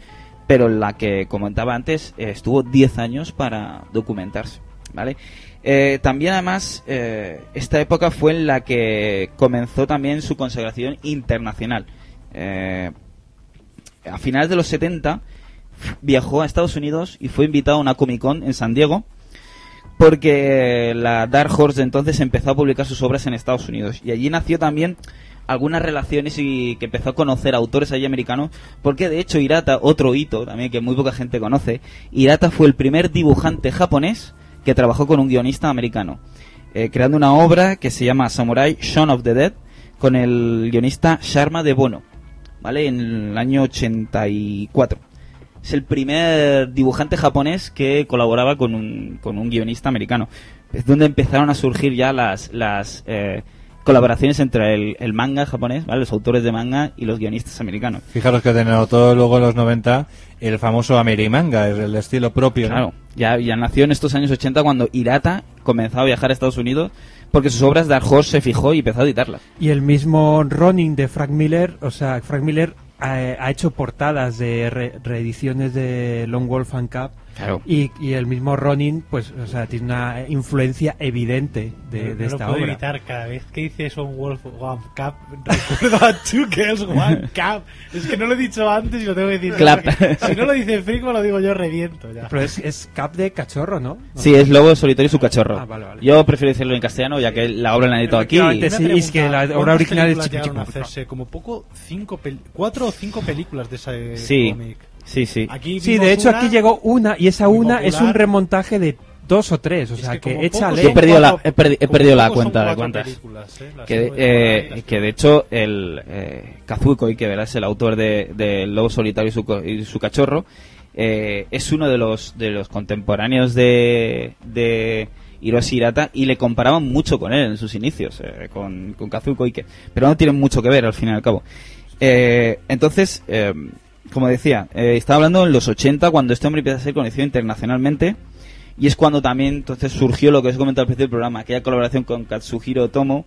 pero la que comentaba antes eh, estuvo 10 años para documentarse, ¿vale? Eh, también además eh, esta época fue en la que comenzó también su consagración internacional. A finales de los 70 f- viajó a Estados Unidos y fue invitado a una Comic Con en San Diego porque la Dark Horse de entonces empezó a publicar sus obras en Estados Unidos y allí nació también algunas relaciones y que empezó a conocer autores allí americanos porque de hecho Hirata, otro hito también que muy poca gente conoce, Hirata fue el primer dibujante japonés que trabajó con un guionista americano, eh, creando una obra que se llama Samurai Shaun of the Dead con el guionista Sharma de Bono, ¿vale? En el año 84. Es el primer dibujante japonés que colaboraba con un, con un guionista americano. Es donde empezaron a surgir ya las, las eh, colaboraciones entre el, el manga japonés, ¿vale? los autores de manga y los guionistas americanos. Fijaros que denotó luego en los 90 el famoso Amerimanga, es el estilo propio, ¿no? Claro, ya, ya nació en estos años 80 cuando Hirata comenzó a viajar a Estados Unidos porque sus obras Dark Horse se fijó y empezó a editarlas. Y el mismo Ronin de Frank Miller, o sea, Frank Miller ha, ha hecho portadas de re- reediciones de Long Wolf and Cap. Claro. Y, y el mismo Ronin, pues, o sea, tiene una influencia evidente de, No- de no lo esta puedo obra. evitar cada vez que dices un Wolf One Cup recuerdo a Two Girls One Cup es que no lo he dicho antes y lo tengo que decir Clap. si no lo dice Frick me lo digo yo reviento ya Pero es, es Cap de cachorro, ¿no? Sí, es Lobo Solitario y su cachorro. Ah, vale, vale. Yo prefiero decirlo en castellano ya que la obra la han editado aquí. Sí, pregunta, es que la obra ¿cuántas original es a chiqui- hacerse como poco cinco pel- cuatro o cinco películas de ese Sí, cómic sí, sí. aquí Sí, de hecho una- aquí llegó una y esa una es un remontaje de dos o tres, o Es sea que Yo he perdido la, he perdi- he como perdido la cuenta de películas, ¿eh? Las Que, de- eh, que de hecho el eh, Kazuko que verás el autor de, de Lobo Solitario y su, y su cachorro eh, es uno de los de los contemporáneos de, de Hiroshi Hirata y le comparaban mucho con él en sus inicios eh, con, con Kazuko Ike pero no tienen mucho que ver al fin y al cabo. Eh, entonces eh, como decía eh, estaba hablando en los 80 cuando este hombre empieza a ser conocido internacionalmente y es cuando también entonces surgió lo que os he comentado al principio del programa, aquella colaboración con Katsuhiro Tomo,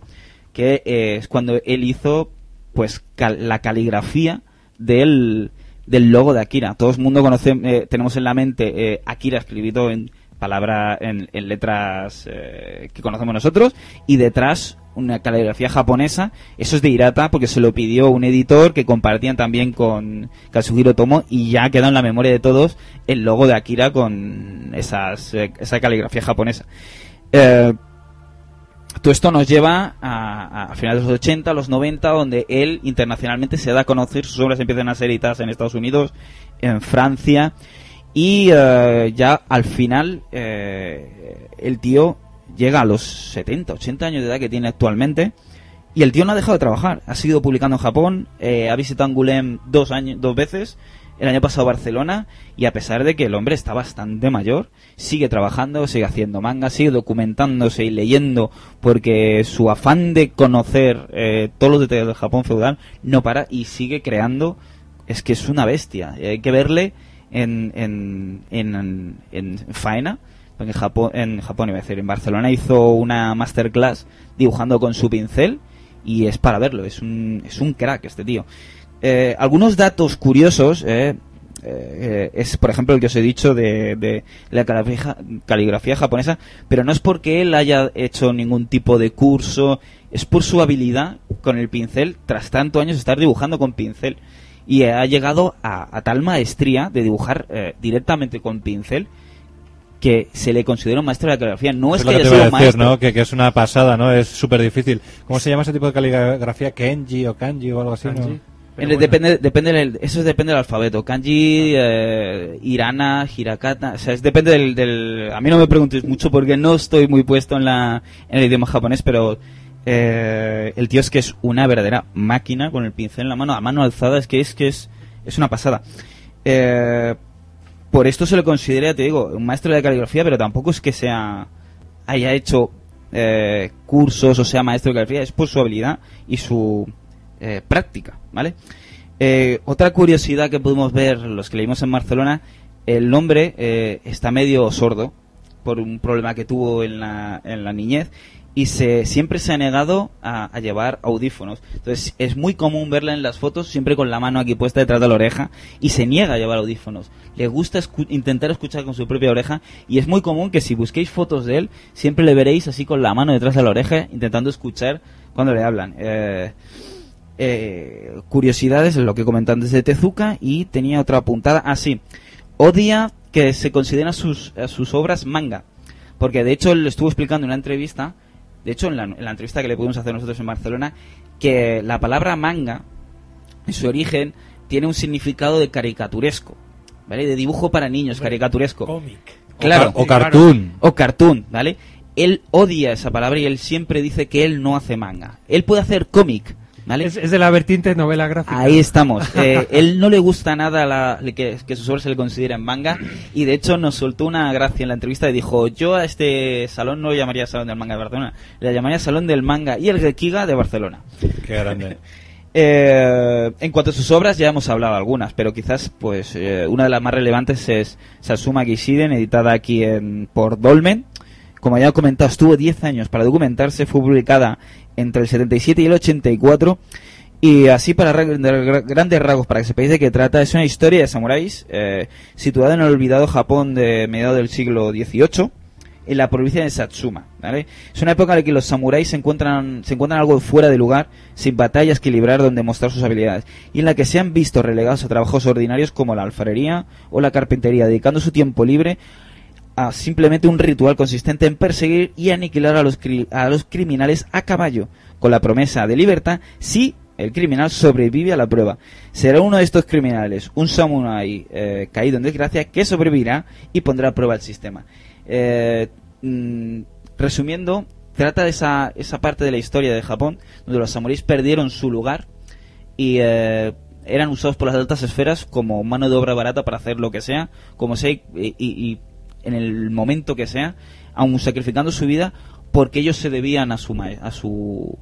que eh, es cuando él hizo pues cal- la caligrafía del, del logo de Akira. Todo el mundo conoce, eh, tenemos en la mente eh, Akira escrito en palabra en, en letras que conocemos nosotros y detrás una caligrafía japonesa. Eso es de Hirata porque se lo pidió un editor que compartían también con Katsuhiro Tomo y ya quedó en la memoria de todos el logo de Akira con esas, eh, esa caligrafía japonesa. Eh, todo esto nos lleva a, a finales de los 80, los 90, donde él internacionalmente se da a conocer, sus obras empiezan a ser editadas en Estados Unidos, en Francia, y eh, ya al final el tío llega a los 70, 80 años de edad que tiene actualmente, y el tío no ha dejado de trabajar, ha seguido publicando en Japón, eh, ha visitado Angoulême dos, dos veces, el año pasado Barcelona, y a pesar de que el hombre está bastante mayor, sigue trabajando, sigue haciendo manga, sigue documentándose y leyendo, porque su afán de conocer eh, todos los detalles del Japón feudal no para y sigue creando, es que es una bestia, Eh, hay que verle en, en, en, en faena, en Japón, en Japón iba a decir, en Barcelona hizo una masterclass dibujando con su pincel y es para verlo, es un, es un crack este tío. Eh, algunos datos curiosos eh, eh, es, por ejemplo, el que os he dicho de, la caligrafía, japonesa, pero no es porque él haya hecho ningún tipo de curso, es por su habilidad con el pincel, tras tantos años de estar dibujando con pincel. Y ha llegado a, a tal maestría de dibujar eh, directamente con pincel que se le considera un maestro de la caligrafía. No es que lo que haya te iba sido a decir, maestro. ¿no? Que, que es una pasada, ¿no? Es súper difícil. ¿Cómo se llama ese tipo de caligrafía? ¿Kenji o kanji o algo así? ¿no? Depende, depende del, eso depende del alfabeto. Kanji, eh, Hirana, Hirakata. O sea, es, depende del, del- A mí no me preguntéis mucho porque no estoy muy puesto en, la, en el idioma japonés, pero eh, el tío es que es una verdadera máquina con el pincel en la mano, a mano alzada. Es que es que es, es una pasada. Eh, por esto se le considera, te digo, un maestro de caligrafía, pero tampoco es que sea haya hecho eh, cursos o sea maestro de caligrafía, es por su habilidad y su eh, práctica, ¿vale? Eh, otra curiosidad que pudimos ver los que leímos en Barcelona, el hombre eh, está medio sordo por un problema que tuvo en la, en la niñez y se siempre se ha negado a, llevar audífonos. Entonces es muy común verla en las fotos siempre con la mano aquí puesta detrás de la oreja y se niega a llevar audífonos. Le gusta escu- intentar escuchar con su propia oreja y es muy común que si busquéis fotos de él siempre le veréis así con la mano detrás de la oreja intentando escuchar cuando le hablan. Eh, eh, curiosidades, lo que comentan desde Tezuka y tenía otra apuntada. Ah, sí. Odia que se consideren sus, a sus obras manga. Porque de hecho él estuvo explicando en una entrevista, de hecho en la, en la entrevista que le pudimos hacer nosotros en Barcelona, que la palabra manga, en su origen, tiene un significado de caricaturesco. ¿Vale? De dibujo para niños, caricaturesco. Cómic. Claro. O car- o cartoon. O cartoon, ¿vale? Él odia esa palabra y él siempre dice que él no hace manga. Él puede hacer cómic, ¿vale? Es, es de la vertiente novela gráfica. Ahí estamos. Eh, él no le gusta nada la- que, que sus obras se le consideren manga y de hecho nos soltó una gracia en la entrevista y dijo yo a este salón no lo llamaría Salón del Manga de Barcelona, le llamaría Salón del Manga y el Gekiga de Barcelona. Qué grande. Eh, en cuanto a sus obras ya hemos hablado algunas, pero quizás pues eh, una de las más relevantes es Satsuma Gishiden, editada aquí en, por Dolmen. Como ya he comentado, estuvo 10 años para documentarse, fue publicada entre el 77 y el 84. Y así para ra- de gra- grandes rasgos, para que sepáis de qué trata, es una historia de samuráis eh, situada en el olvidado Japón de mediados del siglo XVIII en la provincia de Satsuma. Es una época en la que los samuráis se encuentran, se encuentran algo fuera de lugar, sin batallas que librar donde mostrar sus habilidades, y en la que se han visto relegados a trabajos ordinarios como la alfarería o la carpintería, dedicando su tiempo libre a simplemente un ritual consistente en perseguir y aniquilar a los, a los criminales a caballo, con la promesa de libertad si el criminal sobrevive a la prueba. Será uno de estos criminales, un samurái eh, caído en desgracia, que sobrevivirá y pondrá a prueba el sistema. Eh, mm, resumiendo, trata de esa, esa parte de la historia de Japón donde los samuráis perdieron su lugar y eh, eran usados por las altas esferas como mano de obra barata para hacer lo que sea, como sea y en el momento que sea, aun sacrificando su vida porque ellos se debían a su ma- a su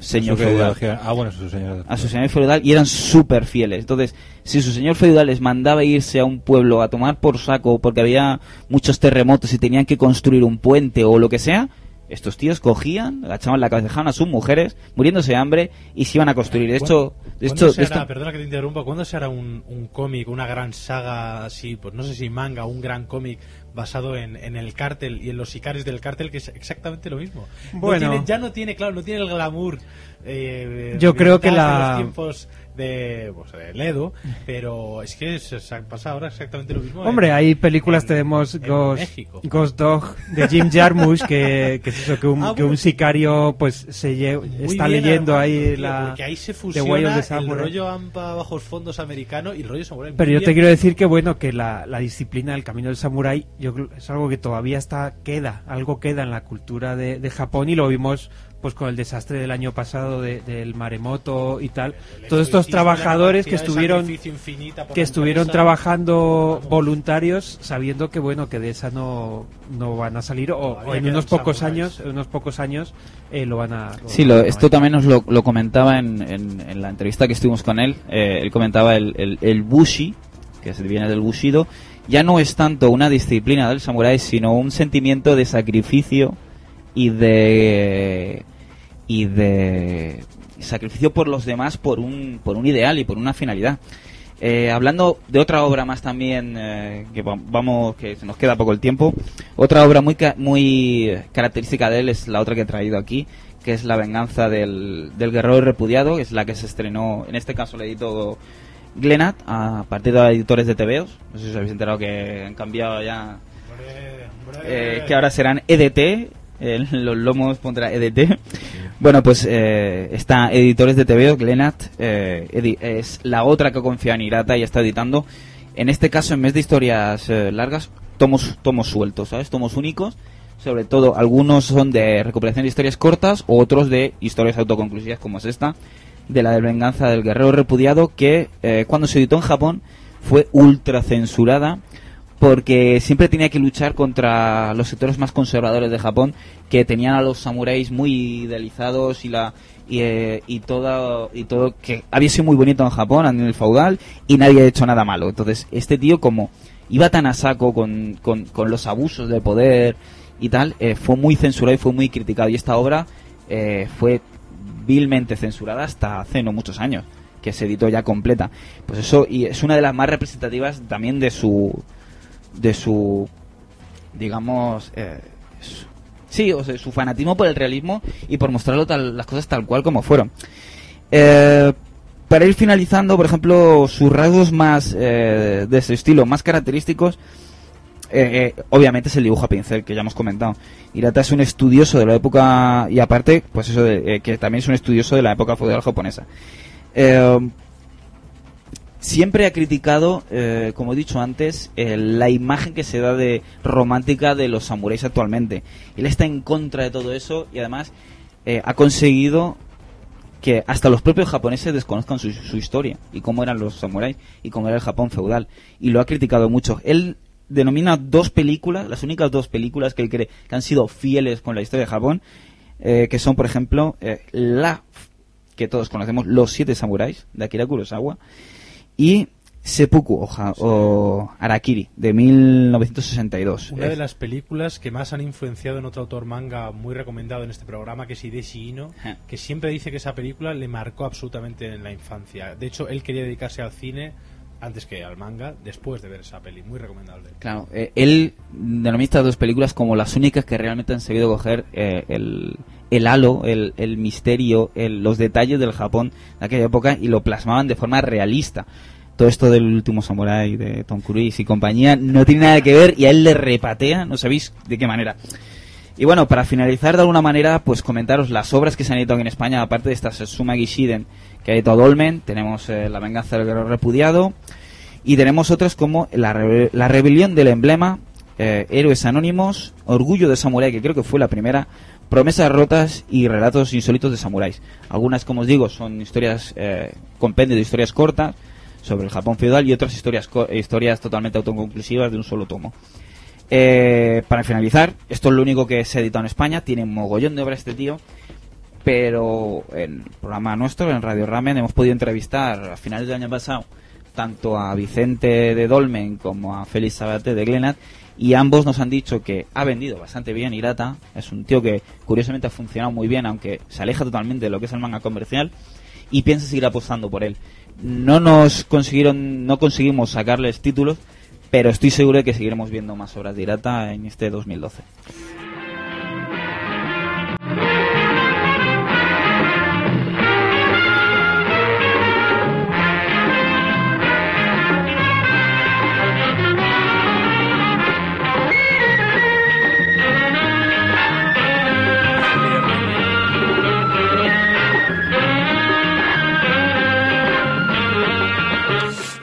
señor feudal. Ah, bueno, su señor. a su señor feudal y eran súper fieles. Entonces, si su señor feudal les mandaba irse a un pueblo a tomar por saco porque había muchos terremotos y tenían que construir un puente o lo que sea, estos tíos cogían, agachaban la cabeza, dejaban a sus mujeres muriéndose de hambre y se iban a construir. De hecho, de ¿Cuándo hecho, se hará, esto- perdona que te interrumpa, ¿cuándo se hará un, un cómic, una gran saga así, pues no sé si manga, un gran cómic basado en, en el cártel y en los sicarios del cártel, que es exactamente lo mismo? No Bueno. tiene- ya no tiene, claro, no tiene el glamour. eh, Yo creo que la- los tiempos de, pues, de Ledo, pero es que se, pasa ahora exactamente lo mismo. Hombre, en- hay películas, en- tenemos en Ghost. Ghost Dog de Jim Jarmusch, que, que es eso, que un, Ah, que un sicario pues se lle- Muy está bien leyendo armado, ahí la porque ahí se fusiona el Samurai. rollo AMPA bajos fondos americano y el rollo samurai. Pero yo te quiero decir que bueno, que la, la disciplina del camino del samurái yo es algo que todavía está queda, algo queda en la cultura de, de Japón y lo vimos pues con el desastre del año pasado de- del maremoto y tal. Todos estos trabajadores que estuvieron que estuvieron empresa. trabajando voluntarios sabiendo que bueno que de esa no, no van a salir o, en unos pocos años en unos pocos años eh, lo van a lo Sí, lo- esto también nos lo, lo comentaba en, en- en la entrevista que estuvimos con él. Eh, él comentaba el, el, el bushi, que se viene del bushido, ya no es tanto una disciplina del samurái, sino un sentimiento de sacrificio y de y de sacrificio por los demás por un por un ideal y por una finalidad. Eh, hablando de otra obra más también eh, que va- vamos que se nos queda poco el tiempo otra obra muy ca- muy característica de él es la otra que he traído aquí que es la venganza del, del guerrero repudiado que es la que se estrenó en este caso la editó Glenat a partir de editores de TVOs no sé si os habéis enterado que han cambiado ya eh, que ahora serán EDT, en los lomos pondrá EDT. Bueno, pues eh, está Editores de TVO, Glenat, eh, es la otra que confía en Irata y está editando. En este caso, en vez de historias eh, largas, tomos, tomos sueltos, ¿sabes? Tomos únicos. Sobre todo, algunos son de recopilación de historias cortas, otros de historias autoconclusivas, como es esta, de la de venganza del guerrero repudiado, que eh, cuando se editó en Japón fue ultra censurada porque siempre tenía que luchar contra los sectores más conservadores de Japón que tenían a los samuráis muy idealizados y la y, eh, y todo y todo que había sido muy bonito en Japón en el feudal y nadie ha hecho nada malo. Entonces este tío como iba tan a saco con, con, con los abusos de poder y tal eh, fue muy censurado y fue muy criticado. Y esta obra eh, fue vilmente censurada hasta hace no muchos años que se editó ya completa. Pues eso y es una de las más representativas también de su de su digamos eh, sí o sea, su fanatismo por el realismo y por mostrarlo tal, las cosas tal cual como fueron. Eh, para ir finalizando por ejemplo sus rasgos más eh, de su estilo más característicos eh, eh, obviamente es el dibujo a pincel que ya hemos comentado. Hirata es un estudioso de la época y aparte pues eso de, que también es un estudioso de la época feudal japonesa siempre ha criticado, eh, como he dicho antes, eh, la imagen que se da de romántica de los samuráis actualmente. Él está en contra de todo eso y además eh, ha conseguido que hasta los propios japoneses desconozcan su, su historia y cómo eran los samuráis y cómo era el Japón feudal. Y lo ha criticado mucho. Él denomina dos películas, las únicas dos películas que él cree que han sido fieles con la historia de Japón, que son, por ejemplo, la que todos conocemos, Los Siete Samuráis, de Akira Kurosawa, y Seppuku Oja, o Arakiri, de 1962. Una de las películas que más han influenciado en otro autor manga muy recomendado en este programa, que es Hideshi Ino, que siempre dice que esa película le marcó absolutamente en la infancia. De hecho, él quería dedicarse al cine antes que al manga, después de ver esa peli. Muy recomendable. Claro, eh, él denomina estas dos películas como las únicas que realmente han sabido coger eh, el, el halo, el, el misterio, el- los detalles del Japón de aquella época y lo plasmaban de forma realista. Todo esto del último samurái de Tom Cruise y compañía no tiene nada que ver y a él le repatea, no sabéis de qué manera. Y bueno, para finalizar de alguna manera, pues comentaros las obras que se han editado en España, aparte de esta Suma Gishiden, que ha editado Dolmen, tenemos eh, La venganza del guerrero repudiado, y tenemos otras como La, La rebelión del emblema, eh, Héroes Anónimos, Orgullo de Samurai, que creo que fue la primera, Promesas rotas y Relatos insólitos de samuráis. Algunas, como os digo, son historias, eh, compendios de historias cortas sobre el Japón feudal y otras historias, historias totalmente autoconclusivas de un solo tomo. Eh, para finalizar, esto es lo único que se editado en España, tiene un mogollón de obras este tío, pero en el programa nuestro, en Radio Ramen, hemos podido entrevistar a finales del año pasado tanto a Vicente de Dolmen como a Félix Sabate de Glenat y ambos nos han dicho que ha vendido bastante bien Hirata, es un tío que curiosamente ha funcionado muy bien aunque se aleja totalmente de lo que es el manga comercial y piensa seguir apostando por él. No nos consiguieron no conseguimos sacarles títulos, pero estoy seguro de que seguiremos viendo más obras de Hirata en este 2012.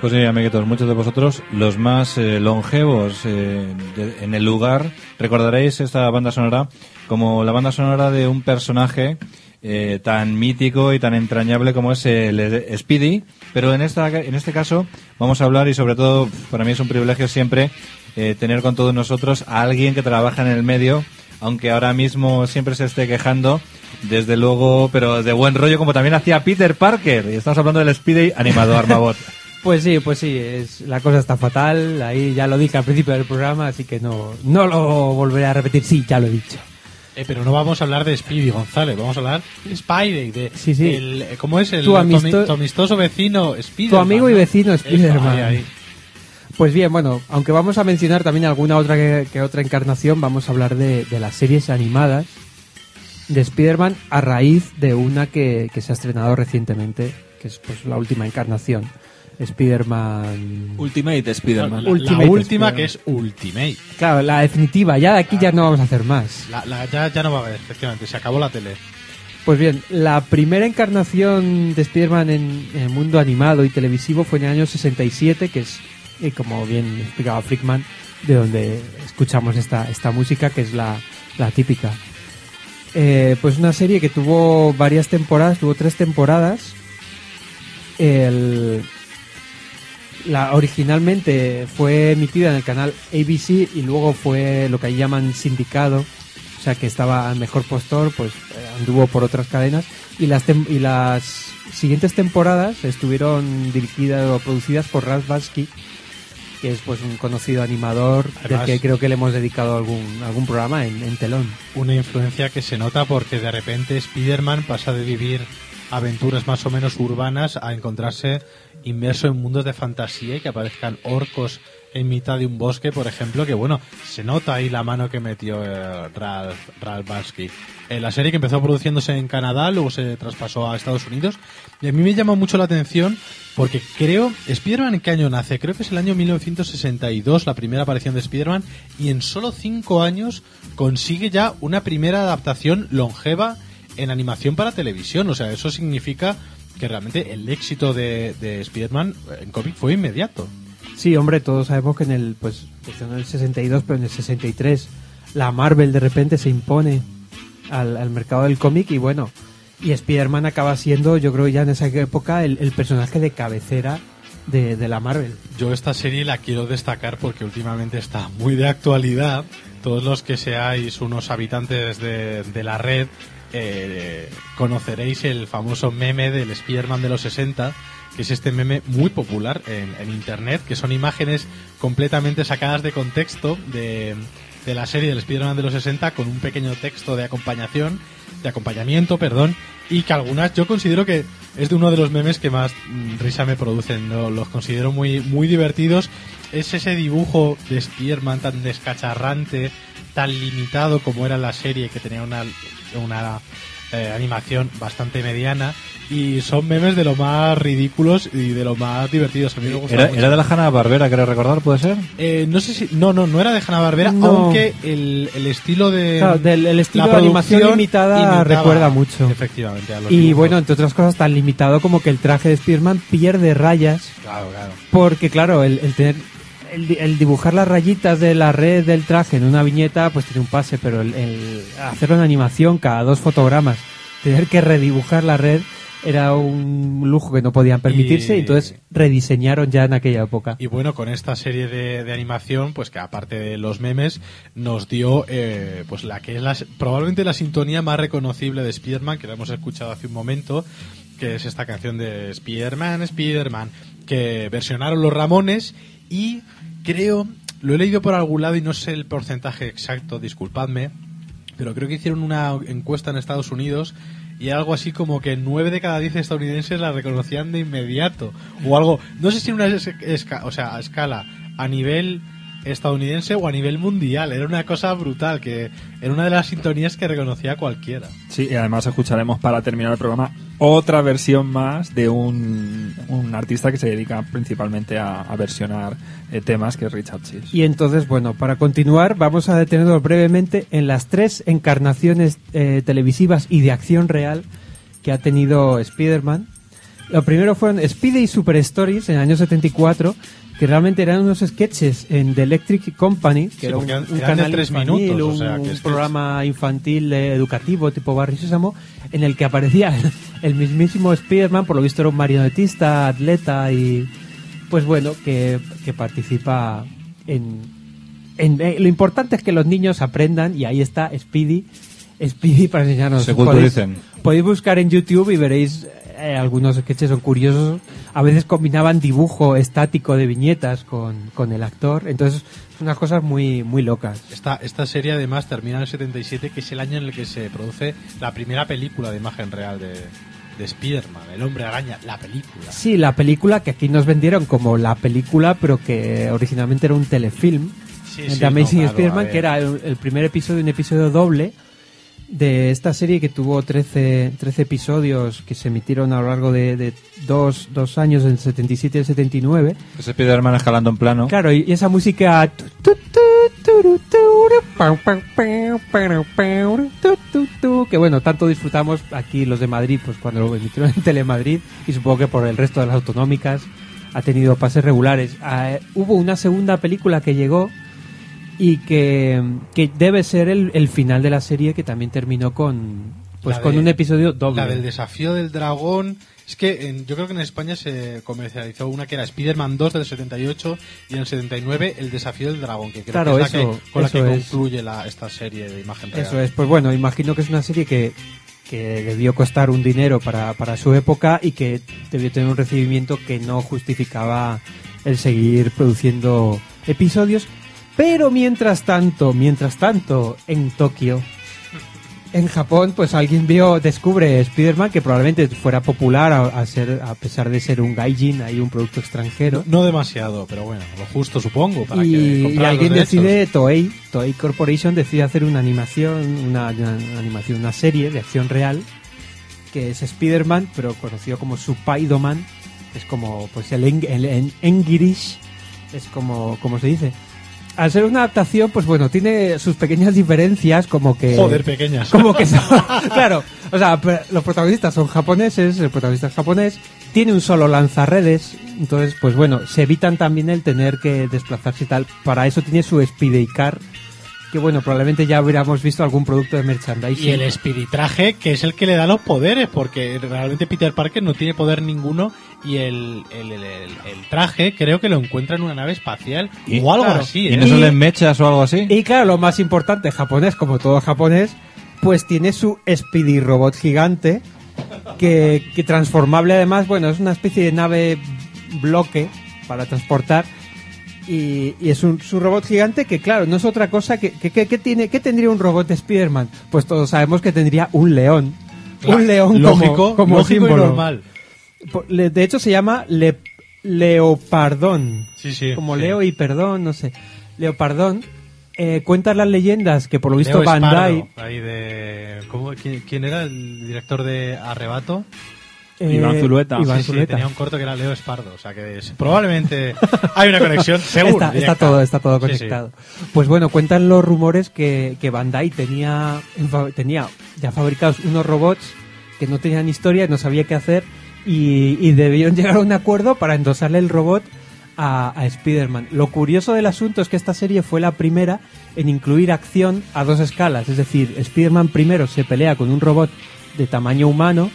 Pues sí, amiguitos, muchos de vosotros, los más eh, longevos eh, de- en el lugar, recordaréis esta banda sonora como la banda sonora de un personaje eh, tan mítico y tan entrañable como es el eh, Speedy, pero en, esta, en este caso vamos a hablar y sobre todo para mí es un privilegio siempre eh, tener con todos nosotros a alguien que trabaja en el medio, aunque ahora mismo siempre se esté quejando, desde luego, pero de buen rollo como también hacía Peter Parker, y estamos hablando del Speedy animado Armabot. Pues sí, pues sí, es, la cosa está fatal. Ahí ya lo dije al principio del programa, así que no, no lo volveré a repetir. Sí, ya lo he dicho. Eh, pero no vamos a hablar de Speedy González, vamos a hablar de Spidey, de Sí, sí. el- eh, ¿cómo es el Tu amisto- ami- tu amistoso vecino Spiderman? Tu amigo y ¿no? vecino Eso, Spiderman. ahí, ahí. Pues bien, bueno, aunque vamos a mencionar también alguna otra que, que otra encarnación, vamos a hablar de, de las series animadas de Spider-Man a raíz de una que, que se ha estrenado recientemente, que es pues la última encarnación. Spider-Man... Ultimate Spider-Man. La, la Ultimate última que es Ultimate. Claro, la definitiva, ya de aquí ya no vamos a hacer más. La, la- ya, ya no va a haber, efectivamente, se acabó la tele. Pues bien, la primera encarnación de Spider-Man en, en el mundo animado y televisivo fue en el año 67, que es, eh, como bien explicaba Frickman, de donde escuchamos esta, esta música, que es la, la típica. Eh, pues una serie que tuvo varias temporadas, tuvo tres temporadas. El- la, originalmente fue emitida en el canal ABC y luego fue lo que ahí llaman sindicado, o sea que estaba al mejor postor, pues eh, anduvo por otras cadenas y las tem- y las siguientes temporadas estuvieron dirigidas o producidas por Ralph Bakshi, que es pues un conocido animador Además- del que creo que le hemos dedicado algún algún programa en, en telón. Una influencia que se nota porque de repente Spider-Man pasa de vivir aventuras más o menos urbanas a encontrarse inmerso en mundos de fantasía y que aparezcan orcos en mitad de un bosque, por ejemplo, que bueno, se nota ahí la mano que metió eh, Ralph, Ralph Bakshi. Eh, la serie que empezó produciéndose en Canadá, luego se traspasó a Estados Unidos, y a mí me llama mucho la atención porque creo, ¿Spider-Man en qué año nace? Creo que es el año 1962, la primera aparición de Spider-Man, y en solo cinco años consigue ya una primera adaptación longeva en animación para televisión. O sea, eso significa que realmente el éxito de, de Spider-Man en cómic fue inmediato. Sí, hombre, todos sabemos que en el pues en el 62, pero en el 63 la Marvel de repente se impone al, al mercado del cómic y bueno, y Spider-Man acaba siendo, yo creo ya en esa época, el, el personaje de cabecera de, de la Marvel. Yo esta serie la quiero destacar porque últimamente está muy de actualidad. Todos los que seáis unos habitantes de, de la red eh, conoceréis el famoso meme del Spider-Man de los 60, que es este meme muy popular en, Internet, que son imágenes completamente sacadas de contexto de, de la serie del Spider-Man de los 60 con un pequeño texto de acompañación, de acompañamiento, perdón, y que algunas yo considero que es de uno de los memes que más mm, risa me producen, los considero muy, muy divertidos. Es ese dibujo de Spider-Man tan descacharrante, tan limitado como era la serie, que tenía una, una eh, animación bastante mediana, y son memes de lo más ridículos y de lo más divertidos. A mí me gusta Era, mucho. era de la Hanna Barbera, creo recordar, ¿puede ser? Eh, no sé si. No, no, no era de Hanna Barbera, No. aunque el, el estilo de. Claro, del- el estilo la de animación limitada imitaba recuerda mucho. Efectivamente, a los Y dibujos. bueno, entre otras cosas, tan limitado como que el traje de Spider-Man pierde rayas Claro, claro. Porque, claro, el, el tener. El, el dibujar las rayitas de la red del traje en una viñeta, pues tiene un pase, pero el, el hacerlo en animación cada dos fotogramas, tener que redibujar la red era un lujo que no podían permitirse, Y- y entonces rediseñaron ya en aquella época. Y bueno, con esta serie de, de animación, pues que aparte de los memes, nos dio eh, pues la que es la, probablemente la sintonía más reconocible de Spider-Man, que la hemos escuchado hace un momento, que es esta canción de Spider-Man, Spider-Man, que versionaron los Ramones y creo, lo he leído por algún lado y no sé el porcentaje exacto, disculpadme, pero creo que hicieron una encuesta en Estados Unidos y algo así como que 9 de cada 10 estadounidenses la reconocían de inmediato. O algo, no sé si una es- esca- o sea, a escala a nivel estadounidense o a nivel mundial, era una cosa brutal que era una de las sintonías que reconocía cualquiera. Sí, y además escucharemos para terminar el programa otra versión más de un, un artista que se dedica principalmente a, a versionar eh, temas, que es Richard Cheese. Y entonces, bueno, para continuar, vamos a detenernos brevemente en las tres encarnaciones eh, televisivas y de acción real que ha tenido Spider-Man. Lo primero fueron Speedy y Super Stories en el año 74, que realmente eran unos sketches en The Electric Company, que Sí, era un, eran de canal tres infantil, minutos, o un, sea, que un programa infantil eh, educativo tipo Barry Sésamo, en el que aparecía el, el mismísimo Spider-Man, por lo visto era un marionetista, atleta y pues bueno, que, que participa en, en- eh, Lo importante es que los niños aprendan y ahí está Speedy. Speedy para enseñarnos. Se culturicen. Podéis buscar en YouTube y veréis eh, algunos sketches son curiosos. A veces combinaban dibujo estático de viñetas con, con el actor. Entonces, son unas cosas muy, muy locas. Esta, esta serie además termina en el 77, que es el año en el que se produce la primera película de imagen real de, de Spider-Man, El Hombre Araña, la película. Sí, la película que aquí nos vendieron como la película, pero que originalmente era un telefilm. Sí, sí, Amazing no, claro, Spider-Man, que era el, el primer episodio, un episodio doble de esta serie que tuvo 13, 13 episodios que se emitieron a lo largo de, de dos, dos años, el 77 y el 79. Ese Spider-Man escalando en plano. Claro, y esa música... que bueno, tanto disfrutamos aquí los de Madrid, pues cuando lo emitieron en Telemadrid, y supongo que por el resto de las autonómicas ha tenido pases regulares. Ah, hubo una segunda película que llegó y que, que debe ser el, el final de la serie que también terminó con pues La con de- un episodio doble. La del desafío del dragón Es que en- yo creo que en España se comercializó una que era Spider-Man 2 del 78 y en el 79 El desafío del dragón, que creo Claro, que es la eso- que, con la que es. concluye la, esta serie de imagen real. Eso es, pues bueno, imagino que es una serie que, que debió costar un dinero para, para su época y que debió tener un recibimiento que no justificaba el seguir produciendo episodios. Pero mientras tanto, mientras tanto, en Tokio, en Japón, pues alguien vio, descubre Spider-Man que probablemente fuera popular a, a ser, a pesar de ser un gaijin, hay un producto extranjero. No demasiado, pero bueno, lo justo supongo para que y, y comprar los alguien decide Toei Toei Corporation decide hacer una animación una, una animación una serie de acción real que es Spider-Man pero conocido como Supaidoman es como pues el, en, el en- Engirish es como como se dice al ser una adaptación pues bueno tiene sus pequeñas diferencias como que Joder, pequeñas. como que son- claro o sea los protagonistas son japoneses el protagonista es japonés tiene un solo lanzarredes entonces pues bueno se evitan también el tener que desplazarse y tal para eso tiene su Speedy Car que bueno probablemente ya hubiéramos visto algún producto de merchandising Y el Speedy traje, que es el que le da los poderes, porque realmente Peter Parker no tiene poder ninguno y el, el, el- el- el traje creo que lo encuentra en una nave espacial o algo Claro. así. ¿Y ¿eh? no son mechas o algo así? Y claro, lo más importante, japonés, como todo japonés, pues tiene su Speedy Robot gigante, que, que transformable además, bueno, es una especie de nave bloque para transportar. Y, y es un, su robot gigante que, claro, no es otra cosa que, que, que- que tiene, ¿qué tendría un robot de Spider-Man? Pues todos sabemos que tendría un león. Claro, un león lógico, como, lógico y símbolo. normal. Po- le- De hecho, se llama le- Leopardón. Sí, sí. Como sí. Leo y perdón, no sé. Leopardón. Eh, cuentan las leyendas que por lo visto Leo Bandai. Espardo, ahí de, ¿cómo- quién, quién era el director de Arrebato? Eh, Iván Sí, sí, Zulueta. tenía un corto que era Leo Espardo, o sea que es- probablemente hay una conexión, seguro. Está, todo, está todo Sí, sí. conectado. Pues bueno, cuentan los rumores que, que Bandai tenía, tenía ya fabricados unos robots que no tenían historia, no sabía qué hacer y, y debieron llegar a un acuerdo para endosarle el robot a, a Spider-Man. Lo curioso del asunto es que esta serie fue la primera en incluir acción a dos escalas, es decir, Spider-Man primero se pelea con un robot de tamaño humano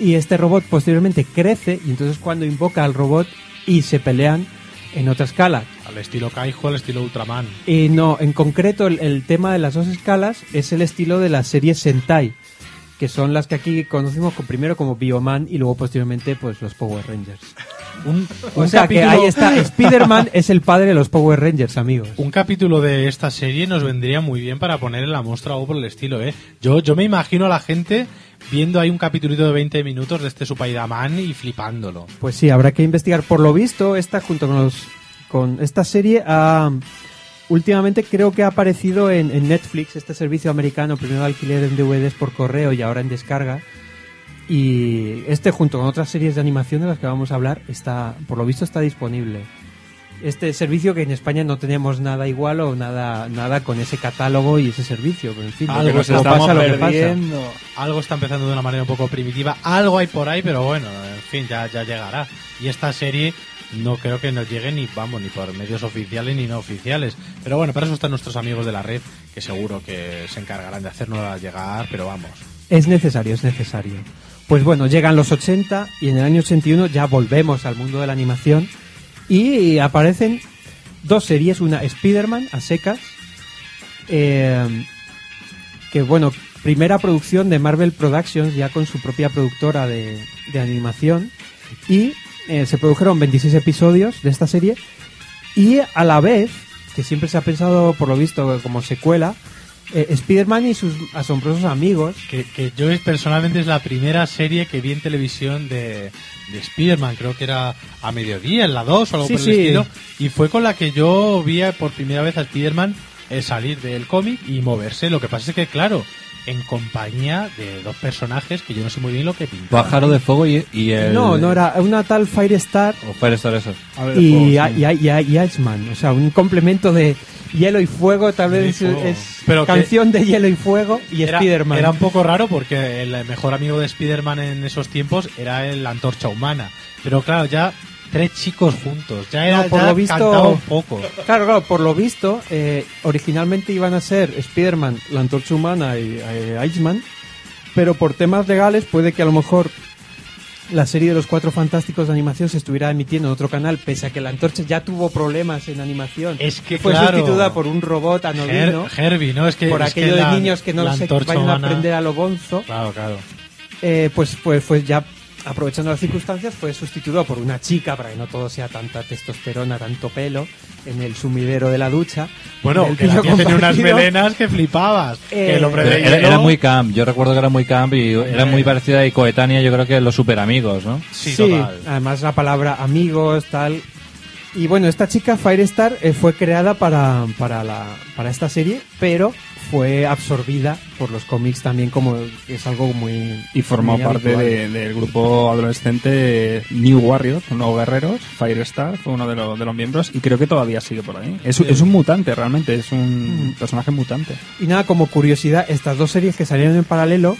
y este robot posteriormente crece y entonces cuando invoca al robot y se pelean en otra escala. Al estilo Kaijo, al estilo Ultraman. Y no, en concreto el, el tema de las dos escalas es el estilo de las series Sentai, que son las que aquí conocimos con- primero como Bioman y luego posteriormente pues los Power Rangers. Un, O un sea que capítulo- ahí está, Spider-Man es el padre de los Power Rangers, amigos. Un capítulo de esta serie nos vendría muy bien para poner en la muestra o por el estilo, ¿eh? Yo, yo me imagino a la gente viendo ahí un capítulito de 20 minutos de este Supaidaman y flipándolo. Pues sí, habrá que investigar. Por lo visto, esta junto con los con esta serie ha últimamente creo que ha aparecido en, en Netflix, este servicio americano, primero de alquiler en DVDs por correo y ahora en descarga. Y este junto con otras series de animación de las que vamos a hablar está, por lo visto, está disponible. Este servicio que en España no tenemos nada igual o nada nada con ese catálogo y ese servicio, pero en fin, Algo nos estamos pasa lo que pasa. perdiendo. Algo está empezando de una manera un poco primitiva. Algo hay por ahí, pero bueno, en fin, ya, ya llegará. Y esta serie no creo que nos llegue ni, vamos, ni por medios oficiales ni no oficiales. Pero bueno, para eso están nuestros amigos de la red, que seguro que se encargarán de hacernos llegar, pero vamos. Es necesario, es necesario. Pues bueno, llegan los 80 y en el año 81 ya volvemos al mundo de la animación y aparecen dos series, una Spider-Man a secas, eh, que bueno, primera producción de Marvel Productions ya con su propia productora de, animación y eh, se produjeron 26 episodios de esta serie y a la vez, que siempre se ha pensado por lo visto como secuela, eh, Spider-Man y sus asombrosos amigos. Que, yo personalmente es la primera serie que vi en televisión de, de Spider-Man, creo que era a mediodía, en la 2 o algo Sí, por el sí. estilo, y fue con la que yo vi por primera vez a Spider-Man eh, salir del cómic y moverse. Lo que pasa es que, claro, en compañía de dos personajes que yo no sé muy bien lo que pintaban. Pájaro de fuego y, y el... No, no era una tal Firestar O Firestar eso. y, y, y- y Iceman, o sea, un complemento de hielo y fuego, tal vez es, fuego. es Pero que- canción de hielo y fuego y Era, Spider-Man. era un poco raro porque el mejor amigo de Spider-Man en esos tiempos era el Antorcha Humana. Pero claro, ya tres chicos juntos. Ya era No, por ya lo visto- un poco. Claro, claro, por lo visto, eh, originalmente iban a ser Spider-Man, la Antorcha Humana y eh, Iceman, pero por temas legales puede que a lo mejor la serie de los Cuatro Fantásticos de animación se estuviera emitiendo en otro canal, pese a que la antorcha ya tuvo problemas en animación. Es que, fue claro, sustituida por un robot anodino. Her- Herbie, ¿no? Es que, por es que aquello la- de niños que no se vayan humana- a aprender a lo bonzo. Claro, claro. Eh, pues fue, fue ya aprovechando las circunstancias fue sustituido por una chica para que no todo sea tanta testosterona, tanto pelo en el sumidero de la ducha. Bueno, El que la tía tenía unas melenas que flipabas. Eh, que el hombre de Era, era muy camp, yo recuerdo que era muy camp y era muy parecida y coetánea, yo creo que los super amigos, ¿no? Sí, Sí, además la palabra amigos, tal. Y bueno, esta chica, Firestar, eh, fue creada para, para, la, para esta serie, pero fue absorbida por los cómics también, como es algo muy. Y formó muy parte habitual. de- del grupo adolescente New Warriors, Nuevos Guerreros. Firestar fue uno de, los- de los miembros y creo que todavía sigue por ahí. Es, es un mutante realmente, es un Mm. personaje mutante. Y nada, como curiosidad, estas dos series que salieron en paralelo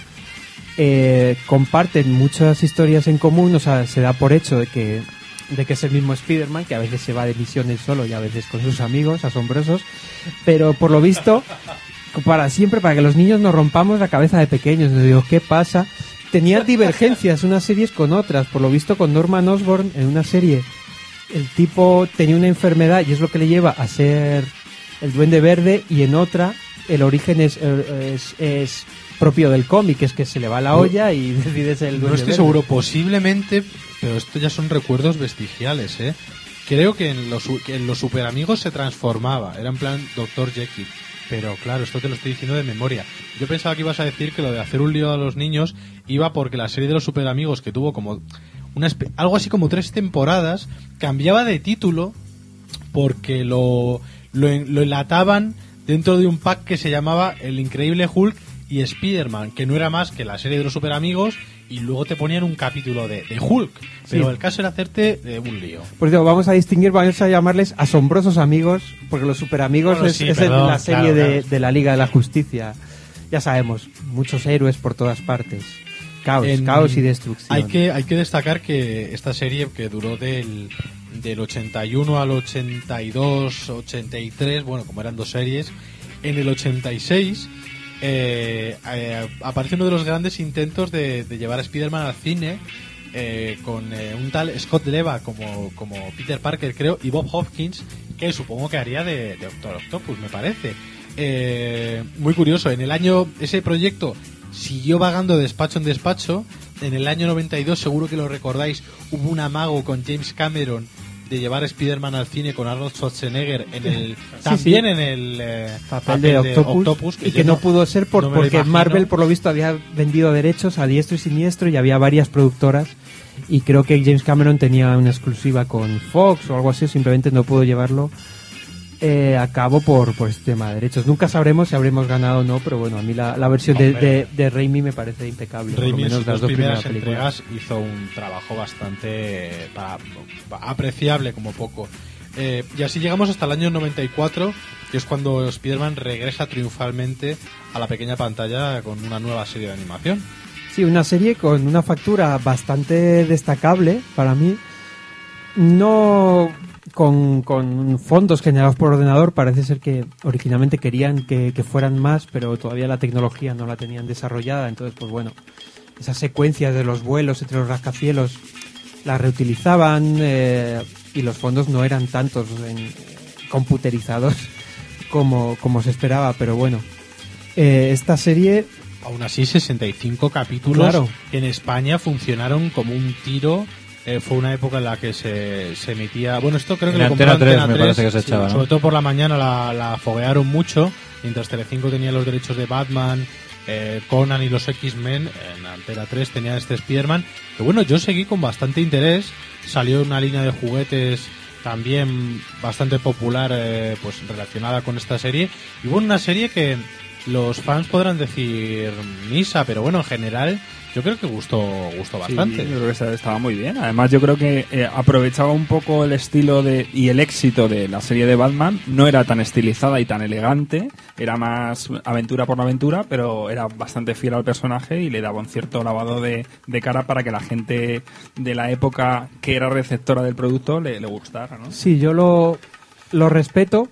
eh, comparten muchas historias en común, o sea, se da por hecho de que, de que es el mismo Spider-Man, que a veces se va de misiones solo y a veces con sus amigos asombrosos, pero por lo visto, para siempre, para que los niños nos rompamos la cabeza de pequeños, nos digo, ¿qué pasa? Tenían divergencias unas series con otras, por lo visto con Norman Osborn en una serie el tipo tenía una enfermedad y es lo que le lleva a ser el duende verde y en otra el origen es, eh, es, es propio del cómic, es que se le va la olla y decide ser el duende No estoy verde. seguro, posiblemente, pero esto ya son recuerdos vestigiales, ¿eh? Creo que en los, que en los super amigos se transformaba, era en plan Dr. Jekyll. Pero claro, esto te lo estoy diciendo de memoria. Yo pensaba que ibas a decir que lo de hacer un lío a los niños iba porque la serie de los super amigos que tuvo como una algo así como tres temporadas cambiaba de título porque lo, lo, lo enlataban dentro de un pack que se llamaba El Increíble Hulk y Spider-Man, que no era más que la serie de los super amigos y luego te ponían un capítulo de, de Hulk. Pero Sí. el caso era hacerte eh, un lío. Por eso vamos a distinguir, vamos a llamarles asombrosos amigos, porque los super amigos Bueno, es, sí, es perdón, la serie claro, de, claro. de la Liga de la Justicia. Ya sabemos, muchos héroes por todas partes. Caos, En- caos y destrucción. Hay que, hay que destacar que esta serie que duró del, del 81 al 82, 83, bueno, como eran dos series, en el 86 eh, eh, aparece uno de los grandes intentos de, llevar a Spider-Man al cine eh, con un tal Scott Leva como, como Peter Parker, creo, y Bob Hopkins, que supongo que haría de, de Doctor Octopus, me parece. Muy curioso, en el año, ese proyecto siguió vagando de despacho en despacho. En el año 92, seguro que lo recordáis, hubo un amago con James Cameron de llevar Spider-Man al cine con Arnold Schwarzenegger en el también sí. en el eh, papel de Octopus, y que no, pudo ser por, no porque. Marvel por lo visto había vendido derechos a diestro y siniestro y había varias productoras y creo que James Cameron tenía una exclusiva con Fox o algo así simplemente no pudo llevarlo eh, a cabo por, por este tema de derechos nunca sabremos si habremos ganado o no pero bueno a mí la, la versión de, de, de Raimi me parece impecable Raimi en menos sus las dos dos primeras primeras películas entregas hizo un trabajo bastante apreciable como poco. Eh, y así llegamos hasta el año 94, que es cuando Spider-Man regresa triunfalmente a la pequeña pantalla con una nueva serie de animación. Sí, una serie con una factura bastante destacable para mí. No con, con fondos generados por ordenador, parece ser que originalmente querían que, que fueran más, pero todavía la tecnología no la tenían desarrollada. Entonces, pues bueno, esas secuencias de los vuelos entre los rascacielos las reutilizaban eh, y los fondos no eran tantos en- computerizados como, como se esperaba, pero bueno. Eh, esta serie Aún así, 65 capítulos Claro. en España funcionaron como un tiro. Eh, fue una época en la que se, se emitía. Bueno, esto creo que En lo compró Antena 3 Antena me 3, parece que se sí, echaba, ¿no? Sobre todo por la mañana la, la foguearon mucho. Mientras Telecinco tenía los derechos de Batman, eh, Conan y los X-Men, en Antena 3 tenían este Spider-Man. Que bueno, yo seguí con bastante interés. Salió una línea de juguetes también bastante popular pues pues relacionada con esta serie. Y bueno, una serie que los fans podrán decir misa, pero bueno, en general yo creo que gustó, gustó bastante. Sí, yo creo que esta- estaba muy bien. Además, yo creo que eh, aprovechaba un poco el estilo de y el éxito de la serie de Batman. No era tan estilizada y tan elegante, era más aventura por aventura, pero era bastante fiel al personaje y le daba un cierto lavado de, de cara para que la gente de la época que era receptora del producto le, le gustara, ¿no? Sí, yo lo, lo respeto,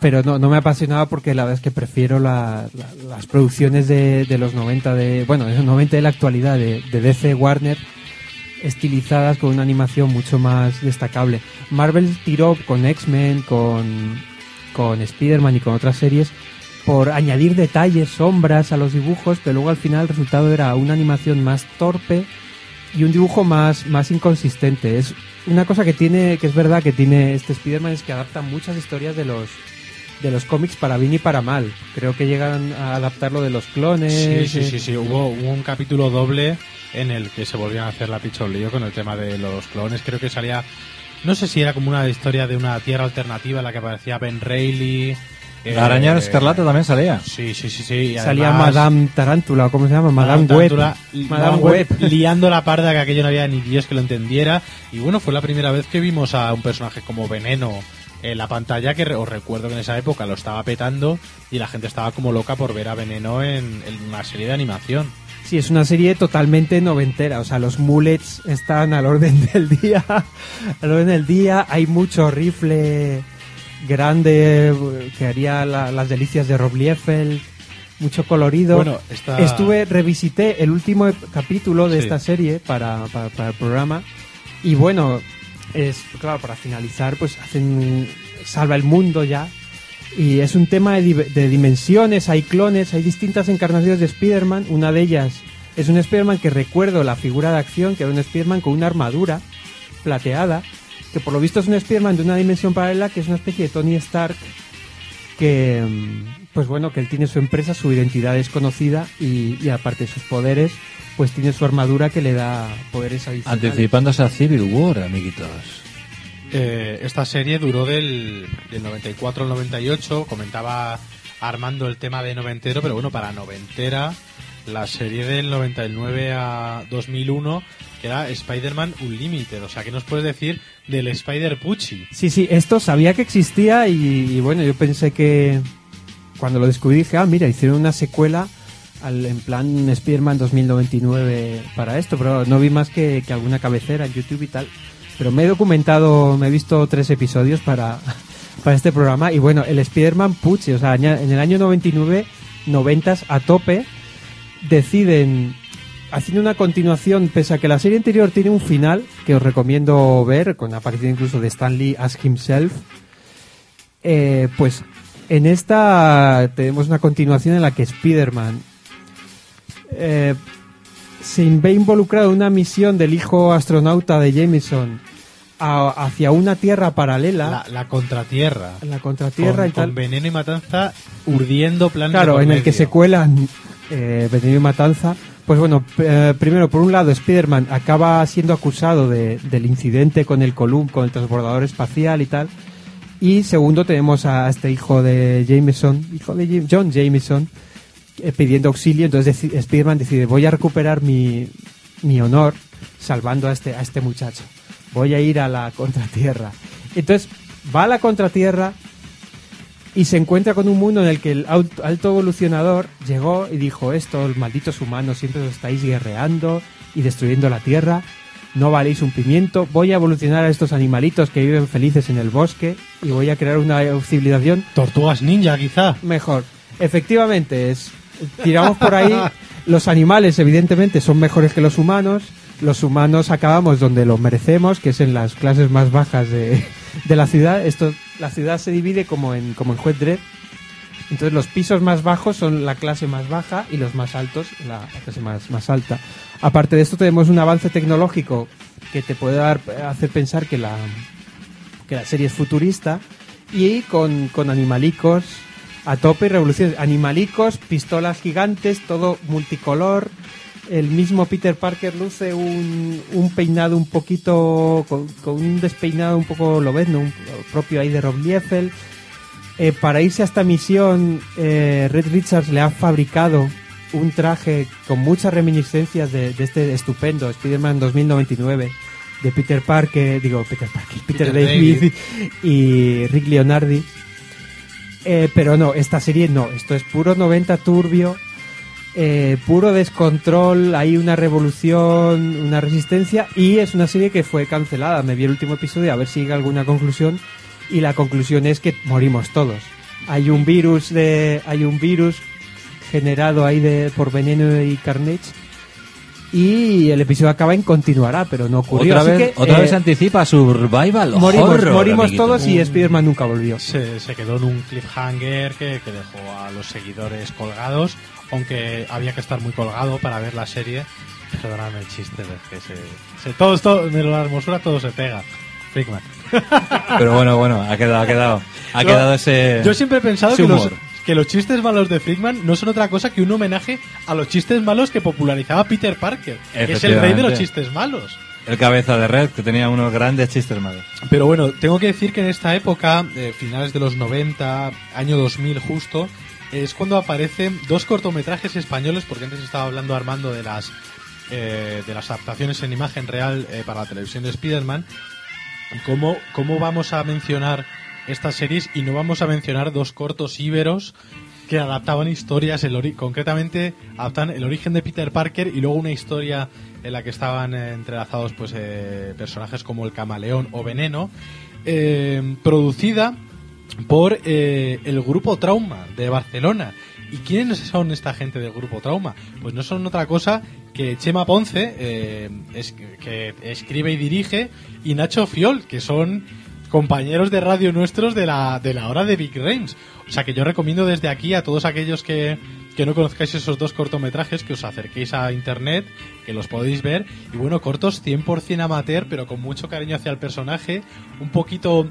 pero no, no me apasionaba porque la verdad es que prefiero la- la- las producciones de, de los 90, de, bueno, de los 90 de la actualidad, de, de DC Warner, estilizadas con una animación mucho más destacable. Marvel tiró con X-Men, con, con Spider-Man y con otras series por añadir detalles, sombras a los dibujos, pero luego al final el resultado era una animación más torpe y un dibujo más, más inconsistente. Es una cosa que tiene, que es verdad que tiene este Spider-Man es que adapta muchas historias de los de los cómics para bien y para mal. Creo que llegan a adaptarlo de los clones. Sí, sí, eh, sí, sí. Hubo, hubo un capítulo doble en el que se volvían a hacer la picha un lío con el tema de los clones. Creo que salía, no sé si era como una historia de una tierra alternativa en la que aparecía Ben Reilly. La araña escarlata también salía. Sí, sí, sí, sí. y Salía además- Madame Tarántula, ¿cómo se llama? Madame, Web. Madame Web. liando la parda que aquello no había ni Dios que lo entendiera. Y bueno, fue la primera vez que vimos a un personaje como Veneno en la pantalla, que os recuerdo que en esa época lo estaba petando y la gente estaba como loca por ver a Veneno en, en una serie de animación. Sí, es una serie totalmente noventera. O sea, los mullets están al orden del día. al orden del día. Hay mucho rifle grande eh, que haría la- las delicias de Rob Liefeld. Mucho colorido. Bueno, esta- Estuve, revisité el último capítulo de Sí. esta serie para, para, para el programa. Y bueno, es claro, para finalizar, pues hacen. Salva el mundo ya. Y es un tema de, de dimensiones, hay clones, hay distintas encarnaciones de Spider-Man. Una de ellas es un Spider-Man que recuerdo la figura de acción, que era un Spider-Man con una armadura plateada, que por lo visto es un Spider-Man de una dimensión paralela, que es una especie de Tony Stark, que, mm, pues bueno, que él tiene su empresa, su identidad es conocida y, y aparte sus poderes, pues tiene su armadura que le da poderes adicionales. Anticipándose a Civil War, amiguitos. Eh, esta serie duró del, del 94 al 98, comentaba Armando el tema de noventero, pero bueno, para noventera, la serie del 99 a 2001, que era Spider-Man Unlimited. O sea, ¿qué nos puedes decir del Spider-Pucci? Sí, sí, esto sabía que existía y, y bueno, yo pensé que cuando lo descubrí dije, ah, mira, hicieron una secuela en plan Spider-Man 2099 para esto, pero no vi más que, alguna cabecera en YouTube y tal. Pero me he documentado, me he visto tres episodios para, para este programa y bueno, el Spider-Man Pucci, o sea, en el año 99, 90 a tope, deciden haciendo una continuación, pese a que la serie anterior tiene un final que os recomiendo ver, con la aparición incluso de Stan Lee as himself, eh, pues en esta tenemos una continuación en la que Spider-Man eh, se ve involucrado en una misión del hijo astronauta de Jameson a- hacia una tierra paralela. La, la contratierra. La contratierra con, y tal. con veneno y matanza urdiendo planes Claro, en el que se cuelan eh, Veneno y Matanza. Pues bueno, eh, primero, por un lado, Spider-Man acaba siendo acusado de- del incidente con el Column, con el transbordador espacial y tal. Y segundo, tenemos a este hijo de Jameson, hijo de John Jameson, pidiendo auxilio. Entonces deci- Spider-Man decide, voy a recuperar mi, mi honor salvando a este, a este muchacho. Voy a ir a la contratierra. Entonces va a la contratierra y se encuentra con un mundo en el que el alto evolucionador llegó y dijo, estos malditos humanos siempre os estáis guerreando y destruyendo la tierra, no valéis un pimiento, voy a evolucionar a estos animalitos que viven felices en el bosque y voy a crear una civilización Tortugas ninja, quizá. mejor. Efectivamente, es tiramos por ahí. Los animales, evidentemente, son mejores que los humanos. Los humanos acabamos donde lo merecemos, que es en las clases más bajas de, de la ciudad. Esto, la ciudad se divide como en, como en Juez Dredd. Entonces los pisos más bajos son la clase más baja y los más altos la clase más, más alta. Aparte de esto tenemos un avance tecnológico que te puede dar, hacer pensar que la, que la serie es futurista y con, con animalicos a tope y revoluciones. Animalicos, pistolas gigantes, todo multicolor. El mismo Peter Parker luce un, un peinado un poquito, con, con un despeinado un poco lobezno, un propio ahí de Rob Liefeld. Eh, para irse a esta misión, eh, Red Richards le ha fabricado un traje con muchas reminiscencias de, de este estupendo Spider-Man 2099 de Peter Parker, digo Peter Parker, Peter, Peter David, David. y Rick Leonardi. Eh, pero no, esta serie no, esto es puro 90 turbio, eh, puro descontrol, hay una revolución, una resistencia y es una serie que fue cancelada. Me vi el último episodio a ver si llega alguna conclusión y la conclusión es que morimos todos. Hay un virus de, hay un virus generado ahí de por veneno y carnage Y el episodio acaba en continuará, pero no ocurrió. Otra, Así vez, que, otra eh, vez se anticipa Survival morimos, Horror, morimos todos y Spider-Man nunca volvió. Se, se quedó en un cliffhanger que, que dejó a los seguidores colgados, aunque había que estar muy colgado para ver la serie. Perdóname el chiste, es que se, se- todo esto, de la hermosura todo se pega. Pero bueno, bueno, ha quedado, ha quedado. Ha quedado ese. Yo siempre he pensado ese que los. Que los chistes malos de Frickman no son otra cosa que un homenaje a los chistes malos que popularizaba Peter Parker, que es el rey de los chistes malos. El cabeza de red, que tenía unos grandes chistes malos. Pero bueno, tengo que decir que en esta época, eh, finales de los 90, año 2000 justo, es cuando aparecen dos cortometrajes españoles, porque antes estaba hablando Armando de las eh, de las adaptaciones en imagen real eh, para la televisión de Spider-Man. ¿Cómo, ¿Cómo vamos a mencionar estas series y no vamos a mencionar dos cortos íberos que adaptaban historias, el concretamente adaptan el origen de Peter Parker y luego una historia en la que estaban eh, entrelazados pues eh, personajes como el camaleón o veneno, eh, producida por el grupo Trauma de Barcelona. ¿Y quiénes son esta gente del grupo Trauma? Pues no son otra cosa que Chema Ponce, que escribe y dirige, y Nacho Fiol, que son compañeros de radio nuestros de la, de la hora de Big Rains. O sea que yo recomiendo desde aquí a todos aquellos que, que no conozcáis esos dos cortometrajes que os acerquéis a internet, que los podéis ver. Y bueno, cortos 100% amateur, pero con mucho cariño hacia el personaje, un poquito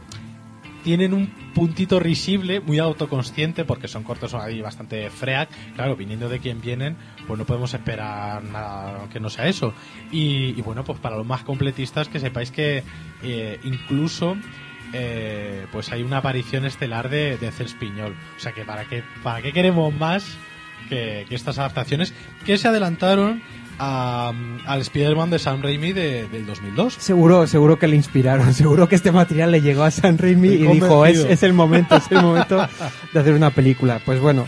tienen un puntito risible, muy autoconsciente, porque son cortos ahí bastante freak. Claro, viniendo de quien vienen, pues no podemos esperar nada que no sea eso. Y, y bueno, pues para los más completistas, que sepáis que eh, incluso eh, pues hay una aparición estelar de, de Cels Piñol. O sea que para qué, para qué queremos más que, que estas adaptaciones que se adelantaron a- al Spider-Man de Sam Raimi de- del 2002. Seguro, seguro que le inspiraron, seguro que este material le llegó a San Raimi y dijo, es, es el momento, es el momento de hacer una película. Pues bueno,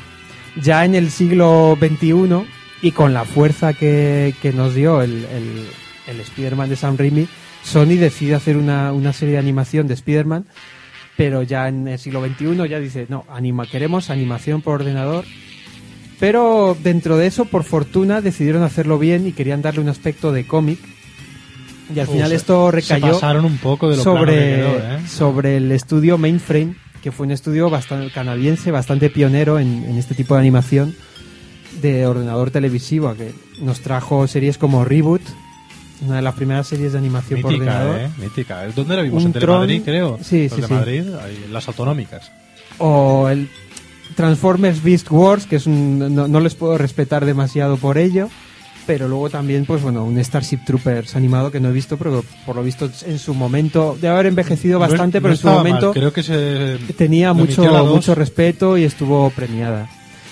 ya en el siglo XXI y con la fuerza que, que nos dio el, el, el Spider-Man de Sam Raimi, Sony decide hacer una, una serie de animación de Spider-Man, pero ya en el siglo XXI ya dice, no, anima, queremos animación por ordenador pero dentro de eso, por fortuna, decidieron hacerlo bien y querían darle un aspecto de cómic. Y al final se- esto se recayó pasaron un poco de lo sobre, que quedó, ¿eh? sobre el estudio Mainframe, que fue un estudio bastante canadiense, bastante pionero en, en este tipo de animación de ordenador televisivo, que nos trajo series como Reboot, una de las primeras series de animación por ordenador. ¿eh? Mítica. ¿Dónde la vimos? Un en Telemadrid, creo. Sí, sí, de sí. Madrid, las autonómicas. o el Transformers Beast Wars, que es un, no, no les puedo respetar demasiado por ello, pero luego también, pues bueno, un Starship Troopers animado que no he visto, pero por lo visto en su momento, debe haber envejecido bastante, no pero en su mal, momento creo que se tenía mucho, mucho respeto y estuvo premiada.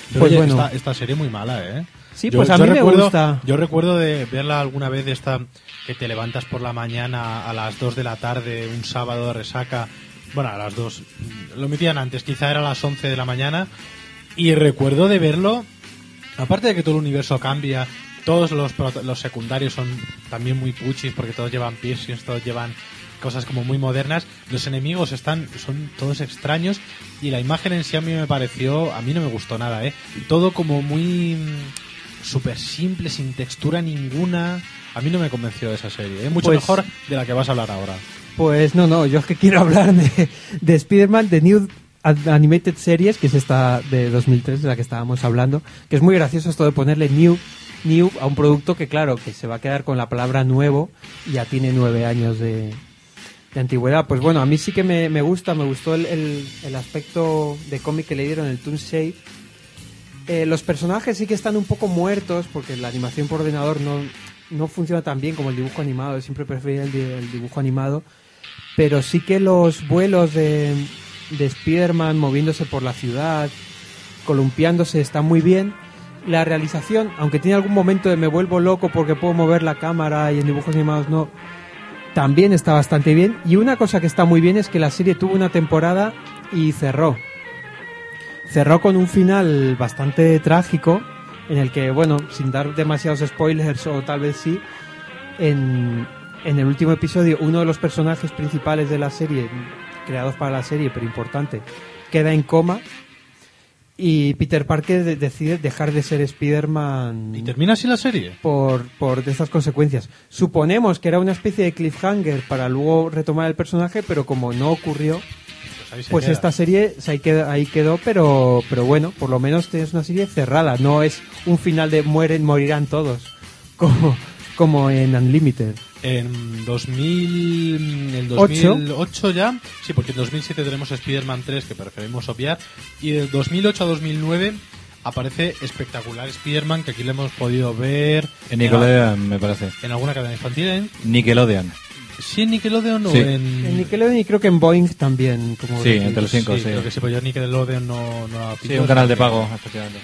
Pero pues oye, bueno, esta, esta serie muy mala, ¿eh? Sí, pues a mí me recuerdo, gusta. Yo recuerdo de verla alguna vez esta que te levantas por la mañana a las 2 de la tarde, un sábado de resaca. Bueno, a las 2. Lo emitían antes, quizá era a las 11 de la mañana. Y recuerdo de verlo, aparte de que todo el universo cambia, todos los, los secundarios son también muy puchis porque todos llevan piercings, todos llevan cosas como muy modernas. Los enemigos están son todos extraños y la imagen en sí a mí me pareció, a mí no me gustó nada, ¿eh? Todo como muy mm, súper simple, sin textura ninguna. A mí no me convenció de esa serie, ¿eh? Mucho Pues- mejor de la que vas a hablar ahora. Pues no, no, yo es que quiero hablar de, de Spider-Man, de New Animated Series, que es esta de 2003 de la que estábamos hablando, que es muy gracioso esto de ponerle New, new a un producto que claro, que se va a quedar con la palabra nuevo y ya tiene nueve años de, de antigüedad. Pues bueno, a mí sí que me, me gusta, me gustó el, el- el aspecto de cómic que le dieron, el Toon Shade. Eh, los personajes sí que están un poco muertos porque la animación por ordenador no, no funciona tan bien como el dibujo animado. Siempre prefería el, el dibujo animado. Pero sí que los vuelos de, de Spider-Man moviéndose por la ciudad, columpiándose, están muy bien. La realización, aunque tiene algún momento de me vuelvo loco porque puedo mover la cámara y en dibujos animados no, también está bastante bien. Y una cosa que está muy bien es que la serie tuvo una temporada y cerró. Cerró con un final bastante trágico, en el que, bueno, sin dar demasiados spoilers o tal vez sí, en, en el último episodio uno de los personajes principales de la serie, creados para la serie, pero importante, queda en coma y Peter Parker de- decide dejar de ser Spider-Man. ¿Y termina así la serie? Por, por estas consecuencias. Suponemos que era una especie de cliffhanger para luego retomar el personaje, pero como no ocurrió, pues queda. esta serie se ahí quedó, ahí quedó, pero, pero bueno, por lo menos es una serie cerrada. No es un final de mueren, morirán todos, como, como en Unlimited. En 2000, el ¿Ocho? 2008 ya, sí, porque en 2007 tenemos Spider-Man 3 que preferimos obviar, y de 2008 a 2009 aparece espectacular Spider-Man que aquí le hemos podido ver En Nickelodeon, me parece. en alguna cadena infantil, ¿eh? Nickelodeon. ¿Sí en Nickelodeon Sí. o en...? En Nickelodeon y creo que en Boeing también. Como Sí, entre los cinco, sí. creo que sí, pues yo Nickelodeon no, no Sí, un canal de pago, efectivamente.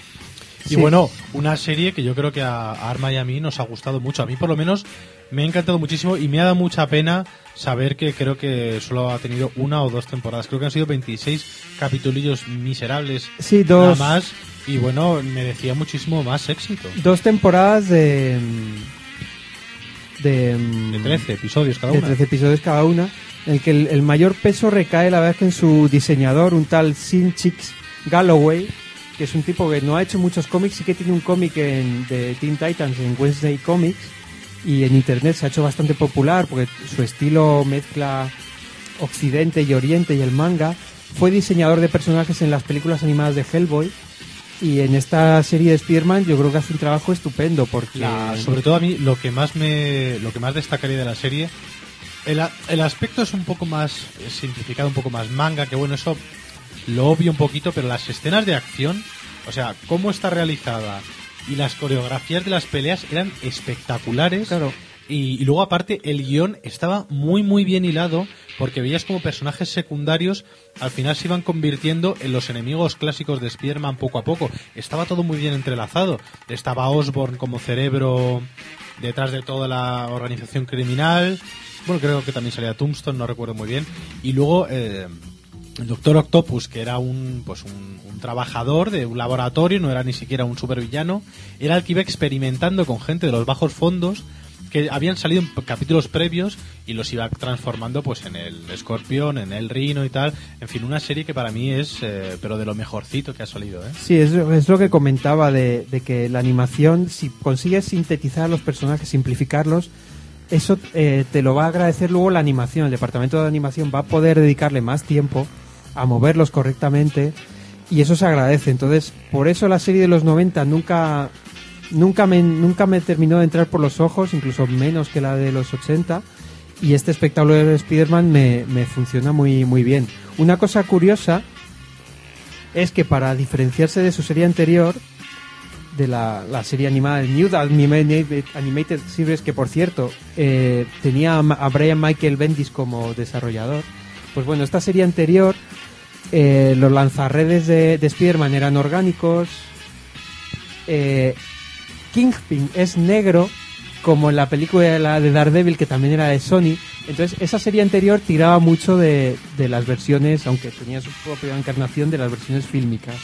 Y bueno, una serie que yo creo que a Arma y a mí nos ha gustado mucho. A mí por lo menos me ha encantado muchísimo y me ha dado mucha pena saber que creo que solo ha tenido una o dos temporadas. Creo que han sido 26 capitulillos miserables. Sí, dos. Nada más. Y bueno, merecía muchísimo más éxito. Dos temporadas de. De, De 13 episodios cada de una. 13 episodios cada una, en el que el, el mayor peso recae, la verdad, que en su diseñador, un tal Sin Chicks Galloway, que es un tipo que no ha hecho muchos cómics, sí que tiene un cómic en- de Teen Titans en Wednesday Comics, y en internet se ha hecho bastante popular porque su estilo mezcla Occidente y Oriente y el manga. Fue diseñador de personajes en las películas animadas de Hellboy. Y en esta serie de Spider-Man yo creo que hace un trabajo estupendo porque... Sobre todo a mí lo que más me lo que más destacaría de la serie el, el aspecto es un poco más eh, simplificado un poco más manga que bueno eso lo obvio un poquito pero las escenas de acción o sea cómo está realizada y las coreografías de las peleas eran espectaculares Claro. y, y luego aparte el guion estaba muy muy bien hilado porque veías como personajes secundarios al final se iban convirtiendo en los enemigos clásicos de Spider-Man poco a poco. Estaba todo muy bien entrelazado. Estaba Osborn como cerebro detrás de toda la organización criminal. Bueno, creo que también salía Tombstone, no recuerdo muy bien. Y luego eh, el Doctor Octopus, que era un, pues un, trabajador de un laboratorio, no era ni siquiera un supervillano, era el que iba experimentando con gente de los bajos fondos que habían salido en capítulos previos y los iba transformando pues en el escorpión, en el rino y tal. En fin, una serie que para mí es, eh, pero de lo mejorcito que ha salido, ¿eh? Sí, es, es lo que comentaba de, de que la animación, si consigues sintetizar a los personajes, simplificarlos, eso eh, te lo va a agradecer luego la animación. El departamento de animación va a poder dedicarle más tiempo a moverlos correctamente y eso se agradece. Entonces, por eso la serie de los 90 nunca, nunca, me, nunca me terminó de entrar por los ojos, incluso menos que la de los 80. Y este espectáculo de Spider-Man me, me funciona muy, muy bien. Una cosa curiosa es que para diferenciarse de su serie anterior, de la, serie animada New Animated, Animated Series, que por cierto eh, tenía a Brian Michael Bendis como desarrollador, pues bueno, esta serie anterior, eh, los lanzarredes de, de Spider-Man eran orgánicos, eh, Kingpin es negro, como en la película de la de Daredevil, que también era de Sony. Entonces, esa serie anterior tiraba mucho de, de las versiones, aunque tenía su propia encarnación, de las versiones fílmicas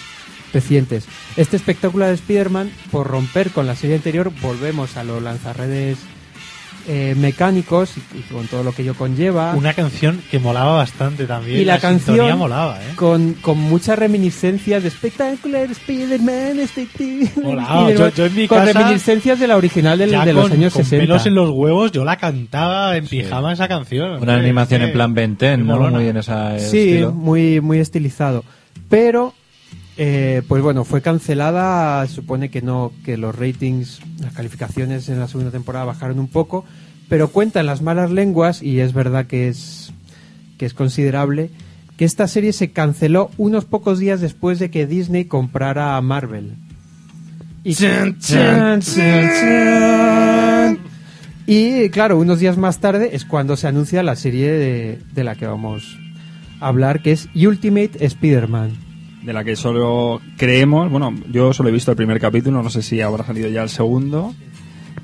recientes. Este espectáculo de Spider-Man, por romper con la serie anterior, volvemos a los lanzarredes eh, mecánicos y, y con todo lo que ello conlleva. Una canción que molaba bastante también. y la, sintonía canción molaba, ¿eh? con, con muchas reminiscencias de Spectacular Spider-Man, Molaba. Spider-Man, Yo- yo en mi con casa, reminiscencias de la original del- de los con- años con 60. pelos en los huevos, yo la cantaba en pijama esa canción. Una hombre, animación en plan Ben 10, qué ¿no? Muy en esa Sí, estilo. muy, muy estilizado. Pero, eh, pues bueno, fue cancelada. Supone que no, que los ratings, las calificaciones en la segunda temporada bajaron un poco. Pero cuentan las malas lenguas, y es verdad que es, que es considerable, que esta serie se canceló unos pocos días después de que Disney comprara a Marvel. Y, Chan, chan, chan, chan. y claro, unos días más tarde es cuando se anuncia la serie de, de la que vamos a hablar, que es Ultimate Spider-Man. De la que solo creemos, bueno, yo solo he visto el primer capítulo, no sé si habrá salido ya el segundo,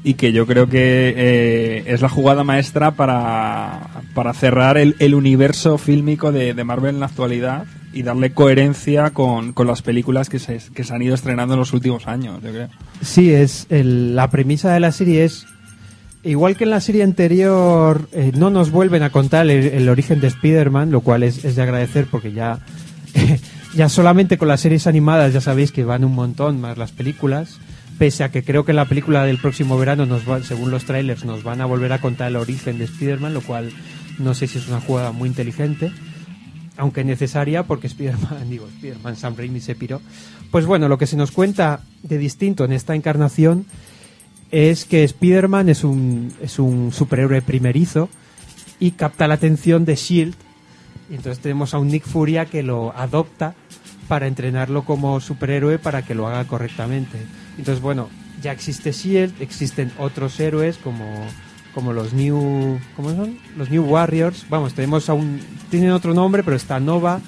y que yo creo que eh, es la jugada maestra para, para cerrar el, el universo fílmico de, de Marvel en la actualidad y darle coherencia con, con las películas que se, que se han ido estrenando en los últimos años, yo creo. Sí, es el- la premisa de la serie es igual que en la serie anterior eh, no nos vuelven a contar el, el origen de Spider-Man, lo cual es, es de agradecer porque ya ya solamente con las series animadas ya sabéis que van un montón más las películas, pese a que creo que la película del próximo verano, nos va- según los trailers, nos van a volver a contar el origen de Spider-Man, lo cual no sé si es una jugada muy inteligente, aunque necesaria porque Spider-Man, digo, Spider-Man, Sam Raimi se piró. Pues bueno, lo que se nos cuenta de distinto en esta encarnación es que Spider-Man es un, es un superhéroe primerizo y capta la atención de Shield. Y entonces tenemos a un Nick Furia que lo adopta para entrenarlo como superhéroe para que lo haga correctamente. Entonces, bueno, ya existe Shield, existen otros héroes como, como los New. ¿Cómo son? Los New Warriors. Vamos, tenemos a un. Tienen otro nombre, pero está Nova.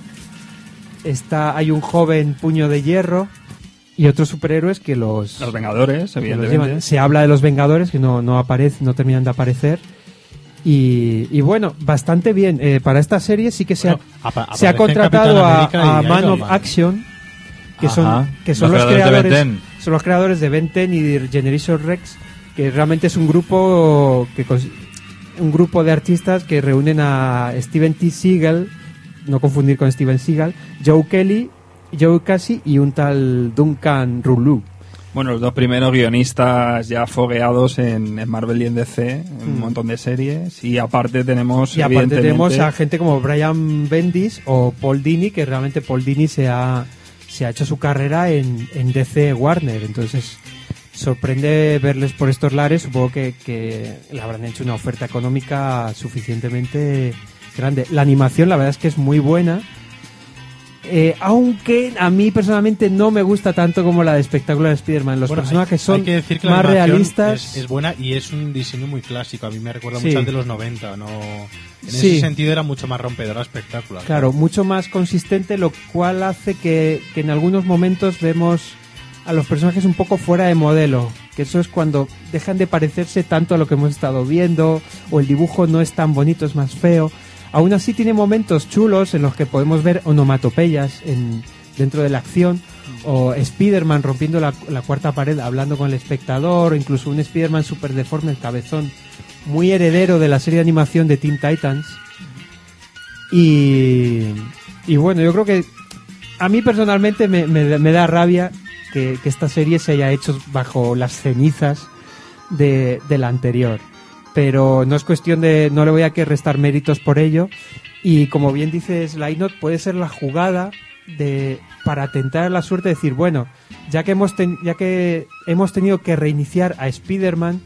Está, hay un joven puño de hierro y otros superhéroes que los. Los Vengadores, los evidentemente. Se habla de los Vengadores que no, no aparecen, no terminan de aparecer. Y, y bueno, bastante bien. Eh, para esta serie sí que se ha, se ha contratado a, a Man of Man. Action, que son, que son los los, creadores de creadores, Ben 10. son los creadores de Ben 10 y de Generation Rex, que realmente es un grupo que un grupo de artistas que reúnen a Steven T. Seagal, no confundir con Steven Seagal, Joe Kelly, Joe Casey y un tal Duncan Rouleau. Bueno, los dos primeros guionistas ya fogueados en, en Marvel y en DC, en un Mm. montón de series. Y aparte tenemos. Y aparte tenemos a gente como Brian Bendis o Paul Dini, que realmente Paul Dini se ha, se ha hecho su carrera en, en DC Warner. Entonces, sorprende verles por estos lares. Supongo que, que le habrán hecho una oferta económica suficientemente grande. La animación, la verdad es que es muy buena. Eh, aunque a mí personalmente no me gusta tanto como la de Espectacular Spider-Man. Los Bueno, personajes son hay que decir que la más realistas. Es, es buena y es un diseño muy clásico. A mí me recuerda Sí. mucho al de los 90. No, en Sí. ese sentido era mucho más rompedora espectacular. Claro, mucho más consistente, lo cual hace que, que en algunos momentos vemos a los personajes un poco fuera de modelo. Que eso es cuando dejan de parecerse tanto a lo que hemos estado viendo, o el dibujo no es tan bonito, es más feo. Aún así tiene momentos chulos en los que podemos ver onomatopeyas en, dentro de la acción, o Spider-Man rompiendo la, cuarta pared hablando con el espectador, o incluso un Spider-Man super deforme, el cabezón, muy heredero de la serie de animación de Teen Titans. Y, y bueno, yo creo que a mí personalmente me, da rabia que, esta serie se haya hecho bajo las cenizas de la anterior. Pero no es cuestión de. No le voy a que restar méritos por ello. Y como bien dice Slynot, puede ser la jugada de para tentar la suerte de decir, bueno, ya que hemos, ya que hemos tenido que reiniciar a Spider-Man,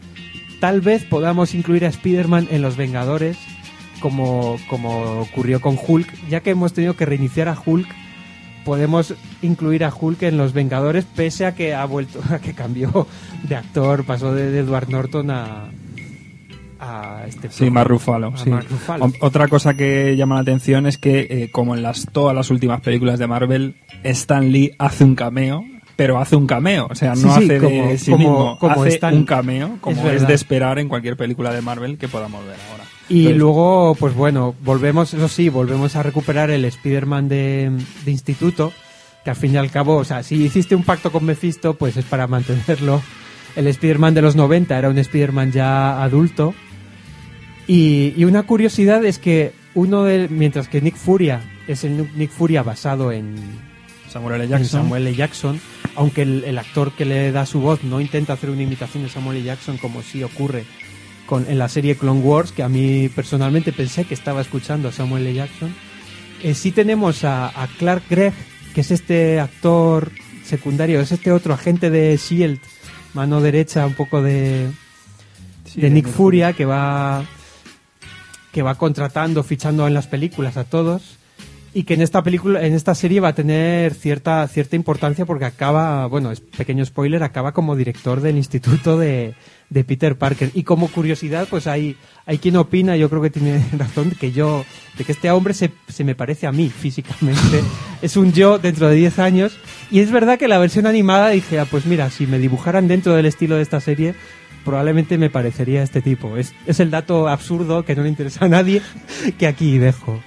tal vez podamos incluir a Spider-Man en los Vengadores, como, como ocurrió con Hulk. Ya que hemos tenido que reiniciar a Hulk, podemos incluir a Hulk en los Vengadores, pese a que ha vuelto, a que cambió de actor, pasó de Edward Norton a, a este Sí, Mark Ruffalo. a sí. Mark Ruffalo. Otra cosa que llama la atención es que, eh, como en las todas las últimas películas de Marvel, Stan Lee hace un cameo, pero hace un cameo. O sea, no Sí, sí, hace de como- sí como- mismo, como hace Stan. un cameo, como Es de esperar en cualquier película de Marvel que podamos ver ahora. Y Entonces, luego, pues bueno, volvemos, eso sí, volvemos a recuperar el Spider-Man de, de instituto, que al fin y al cabo, o sea, si hiciste un pacto con Mephisto, pues es para mantenerlo. El Spider-Man de los 90 era un Spider-Man ya adulto. Y, y una curiosidad es que uno de, mientras que Nick Furia es el Nick Furia basado en, Samuel L. en Jackson. Samuel L. Jackson, aunque el, el actor que le da su voz no intenta hacer una imitación de Samuel L. Jackson como sí ocurre con, en la serie Clone Wars, que a mí personalmente pensé que estaba escuchando a Samuel L. Jackson. Eh, sí tenemos a, a Clark Gregg, que es este actor secundario, es este otro agente de S.H.I.E.L.D., mano derecha un poco de, Sí, de Nick Furia, que va que va contratando, fichando en las películas a todos y que en esta película, en esta serie va a tener cierta cierta importancia porque acaba, bueno, es pequeño spoiler, acaba como director del instituto de, de Peter Parker. Y como curiosidad, pues hay hay quien opina, yo creo que tiene razón que yo de que este hombre se, se me parece a mí físicamente, es un yo dentro de 10 años. Y es verdad que la versión animada dije, ah, pues mira, si me dibujaran dentro del estilo de esta serie probablemente me parecería este tipo. Es, es el dato absurdo que no le interesa a nadie que aquí dejo.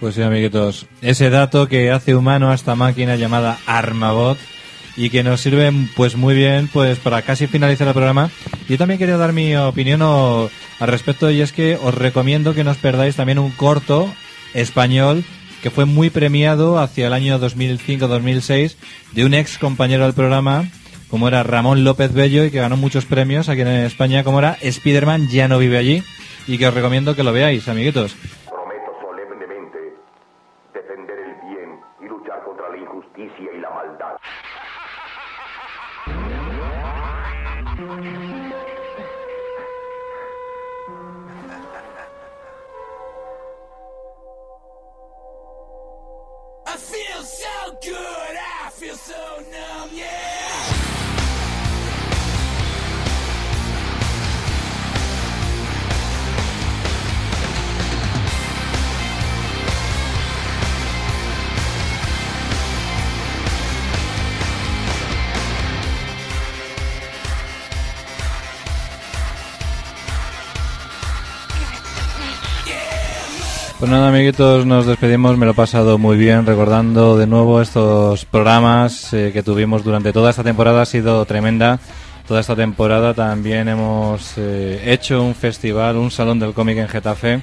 Pues sí, amiguitos, ese dato que hace humano a esta máquina llamada Armabot y que nos sirve pues muy bien pues para casi finalizar el programa. Yo también quería dar mi opinión al respecto y es que os recomiendo que no os perdáis también un corto español que fue muy premiado hacia el año 2005-2006 de un ex compañero del programa, como era Ramón López Bello, y que ganó muchos premios aquí en España, como era Spiderman ya no vive allí, y que os recomiendo que lo veáis, amiguitos. Pues nada, amiguitos, nos despedimos. Me lo he pasado muy bien recordando de nuevo estos programas eh, que tuvimos durante toda esta temporada. Ha sido tremenda. Toda esta temporada también hemos eh, hecho un festival, un salón del cómic en Getafe,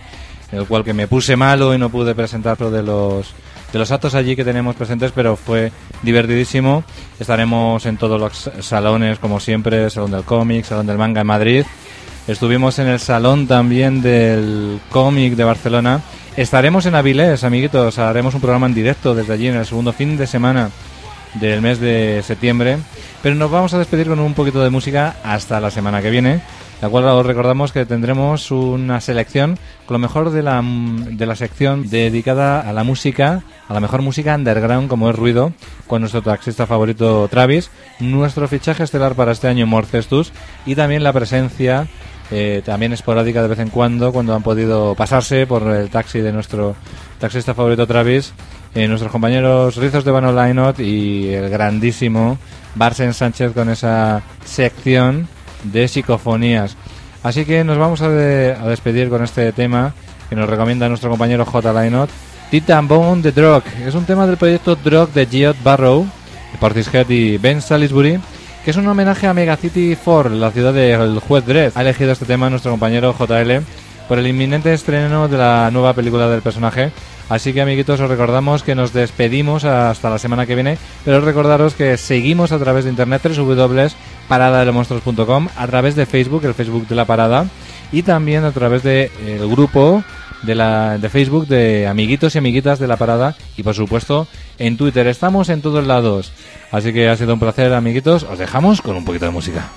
el cual que me puse malo y no pude presentarlo de los de los actos allí que tenemos presentes, pero fue divertidísimo. Estaremos en todos los salones, como siempre, Salón del Cómic, Salón del Manga en Madrid. Estuvimos en el salón también del cómic de Barcelona. Estaremos en Avilés, amiguitos. Haremos un programa en directo desde allí en el segundo fin de semana del mes de septiembre. Pero nos vamos a despedir con un poquito de música hasta la semana que viene. De acuerdo, os recordamos que tendremos una selección con lo mejor de la, de la sección dedicada a la música, a la mejor música underground como es ruido, con nuestro taxista favorito Travis, nuestro fichaje estelar para este año Morcestus y también la presencia eh, también esporádica de vez en cuando, cuando han podido pasarse por el taxi de nuestro taxista favorito Travis, eh, nuestros compañeros Rizos de Vano Lainot y el grandísimo Barsen Sánchez con esa sección de psicofonías. Así que nos vamos a, de- despedir con este tema que nos recomienda nuestro compañero J. Lainot, Titan Bone the Drug. Es un tema del proyecto Drug de Geoff Barrow, de Portishead y Ben Salisbury, es un homenaje a Megacity 4, la ciudad del juez Dredd. Ha elegido este tema nuestro compañero JL por el inminente estreno de la nueva película del personaje. Así que amiguitos os recordamos que nos despedimos hasta la semana que viene, pero recordaros que seguimos a través de internet www.paradadelomonstruos.com, a través de Facebook, el Facebook de la parada, y también a través del grupo de, la, de Facebook de amiguitos y amiguitas de la parada y por supuesto en Twitter. Estamos en todos lados. Así que ha sido un placer amiguitos. Os dejamos con un poquito de música.